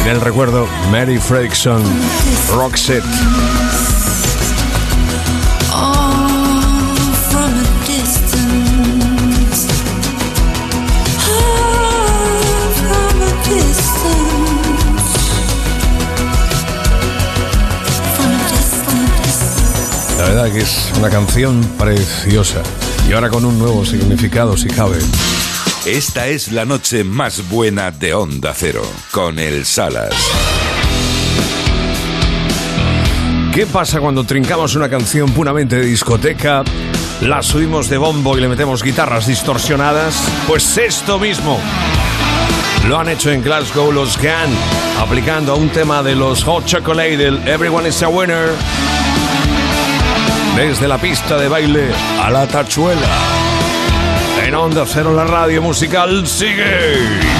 en el recuerdo, Mary Fredrickson, Roxette. La verdad que es una canción preciosa. Y ahora con un nuevo significado, si cabe. Esta es la noche más buena de Onda Cero, con el Salas. ¿Qué pasa cuando trincamos una canción puramente de discoteca, la subimos de bombo y le metemos guitarras distorsionadas? Pues esto mismo. Lo han hecho en Glasgow los Gun, aplicando a un tema de los Hot Chocolate del Everyone is a Winner. Desde la pista de baile a la tachuela. En Onda Cero la radio musical sigue.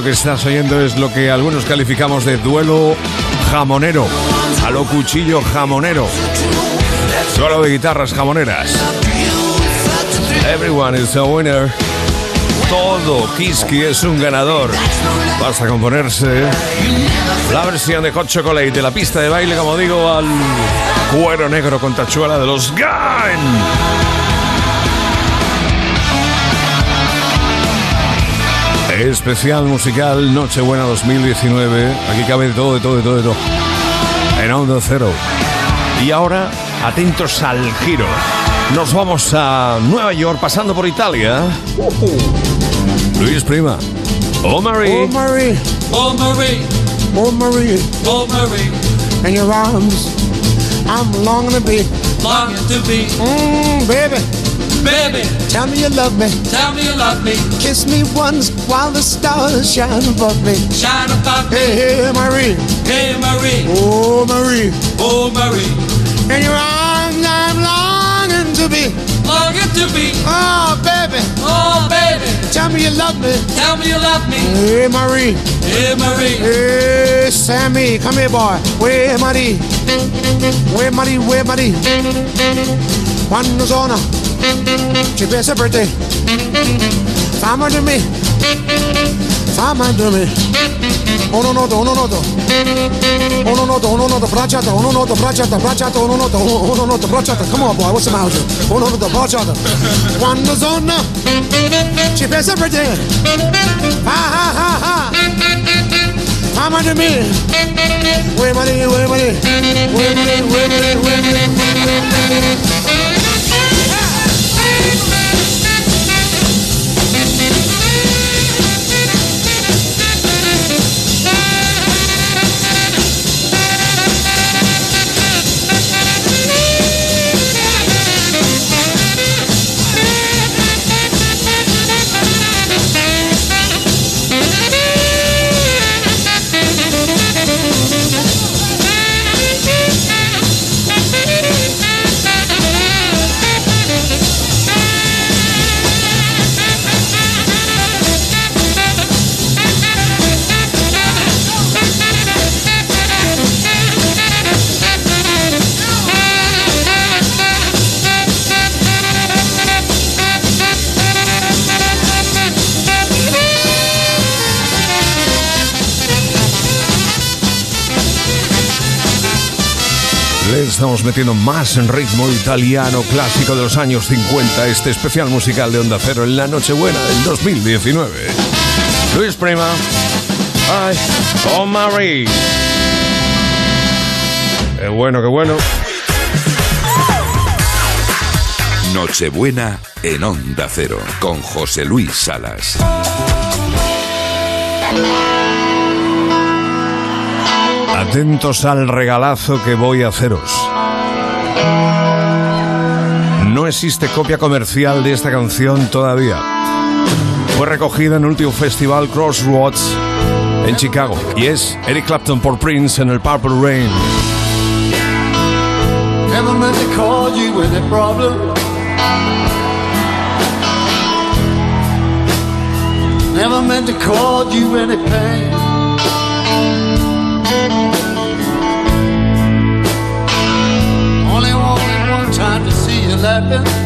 Esto que estás oyendo es lo que algunos calificamos de duelo jamonero, a lo cuchillo jamonero, duelo de guitarras jamoneras. Everyone is a winner. Todo Kiski es un ganador. Basta con ponerse la versión de Hot Chocolate de la pista de baile, como digo, al cuero negro con tachuela de los Gun. Especial musical Nochebuena 2019. Aquí cabe de todo, de todo, de todo, de todo. En Onda Cero. Y ahora, atentos al giro. Nos vamos a Nueva York pasando por Italia. Luis Prima. Oh Marie. Oh Marie, Oh, Marie, oh Marie, oh, Marie, in your arms, I'm longing to be. longing to be. Mmm, baby, Baby, tell me you love me. tell me you love me. Kiss me once while the stars shine above me. Shine above me. Hey, hey, Marie, Hey, Marie, oh Marie, oh, Marie, in your arms, I'm longing to be. longing to be. Oh, baby, Oh, baby, tell me you love me. tell me you love me. Hey, Marie, Hey, Marie, hey, Sammy, come here, boy. Where Marie? Where Marie? Where Marie? Quando sono she bears a birthday. Farmer to me. Farmer to me. Uno noto, uno noto. Uno noto, uno noto, brachata, uno noto, brachata, brachata, uno noto, uno noto, brachata. Come on, boy, what's the matter with you? Uno no brachata. One zona. She bears a birthday. Ha ha ha ha. Farmer to me. Way money, way money. Way money, way money, way money. Estamos metiendo más en ritmo italiano clásico de los años 50, este especial musical de Onda Cero en la Nochebuena del 2019. Luis Prima. Ay, oh Marie. Qué bueno, qué bueno. Nochebuena en Onda Cero con José Luis Salas. Atentos al regalazo que voy a haceros. No existe copia comercial de esta canción todavía. Fue recogida en el último festival Crossroads en Chicago y es Eric Clapton por Prince en el Purple Rain. Never meant to call you with problem. Never meant to cause you any pain. To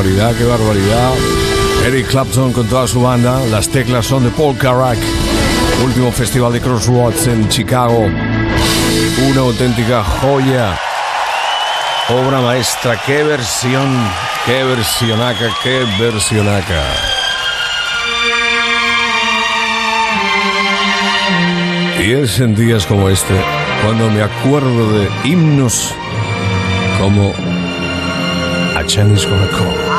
barbaridad, qué barbaridad. Eric Clapton con toda su banda. Las teclas son de Paul Carrack. Último festival de Crossroads en Chicago. Una auténtica joya. Obra maestra. Qué versión, qué versionaca, qué versionaca. Y es en días como este cuando me acuerdo de himnos como A Chinese Gonna Call.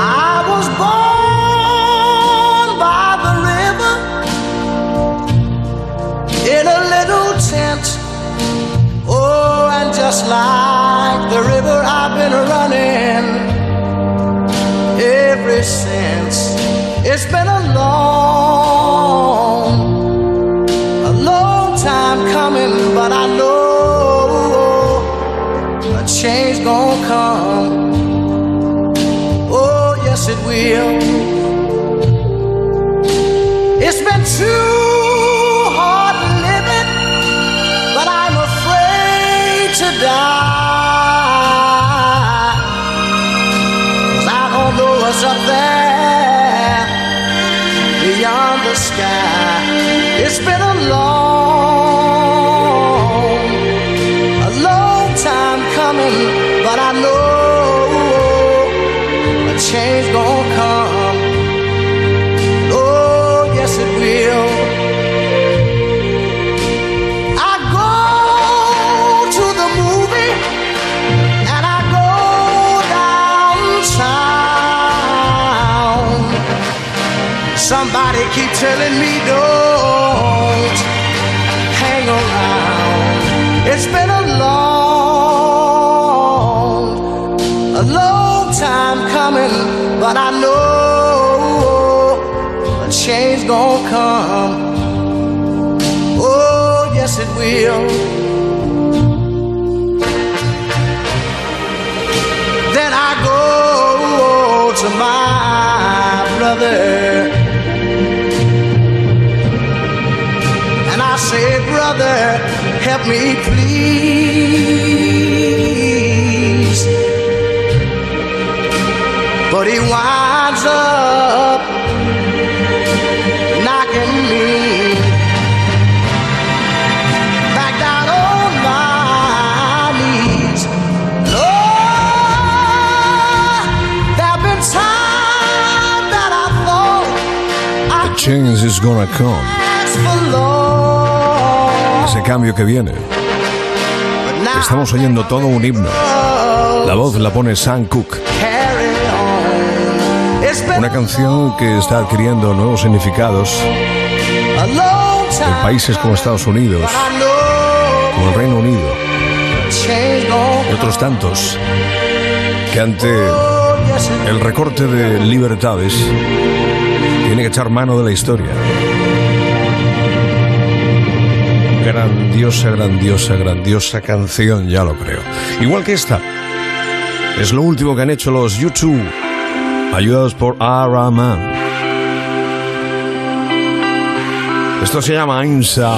Just like the river, I've been running ever since. It's been a long, a long time coming, but I know a change gonna come. Telling me don't help me please. But he winds up knocking me back down on my knees. Lord, there've been times that I thought A change is gonna come. Ese cambio que viene. Estamos oyendo todo un himno. La voz la pone Sam been Una canción que está adquiriendo nuevos significados en países como Estados Unidos, como el Reino Unido y otros tantos que ante el recorte de libertades tiene que echar mano de la historia. Grandiosa, grandiosa, grandiosa canción, ya lo creo. Igual que esta. Es lo último que han hecho los YouTube, ayudados por Araman. Esto se llama Ainsa.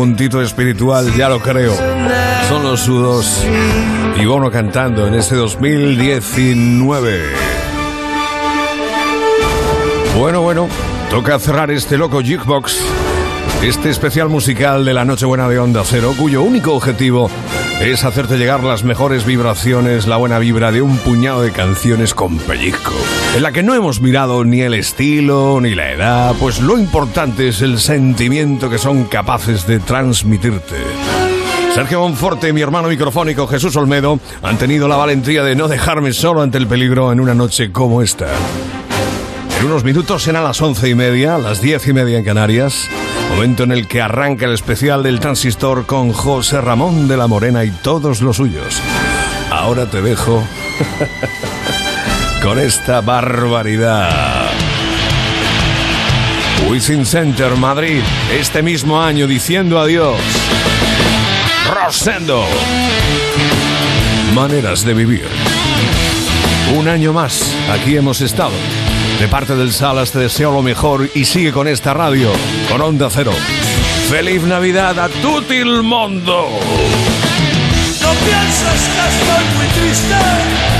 Puntito espiritual, ya lo creo. Son los sudos. Y Bono cantando en este 2019. Bueno, bueno, toca cerrar este loco jukebox. Este especial musical de la Nochebuena de Onda Cero, cuyo único objetivo es hacerte llegar las mejores vibraciones, la buena vibra de un puñado de canciones con pellizco, en la que no hemos mirado ni el estilo ni la edad, pues lo importante es el sentimiento que son capaces de transmitirte. Sergio Monforte y mi hermano microfónico Jesús Olmedo han tenido la valentía de no dejarme solo ante el peligro en una noche como esta. En unos minutos serán las once y media, las diez y media en Canarias, momento en el que arranca el especial del transistor con José Ramón de la Morena y todos los suyos. Ahora te dejo con esta barbaridad. Wizzing Center Madrid, este mismo año diciendo adiós. Rosendo. Maneras de vivir. Un año más, aquí hemos estado. De parte del Salas te deseo lo mejor y sigue con esta radio, con Onda Cero. ¡Feliz Navidad a tutti que estoy muy triste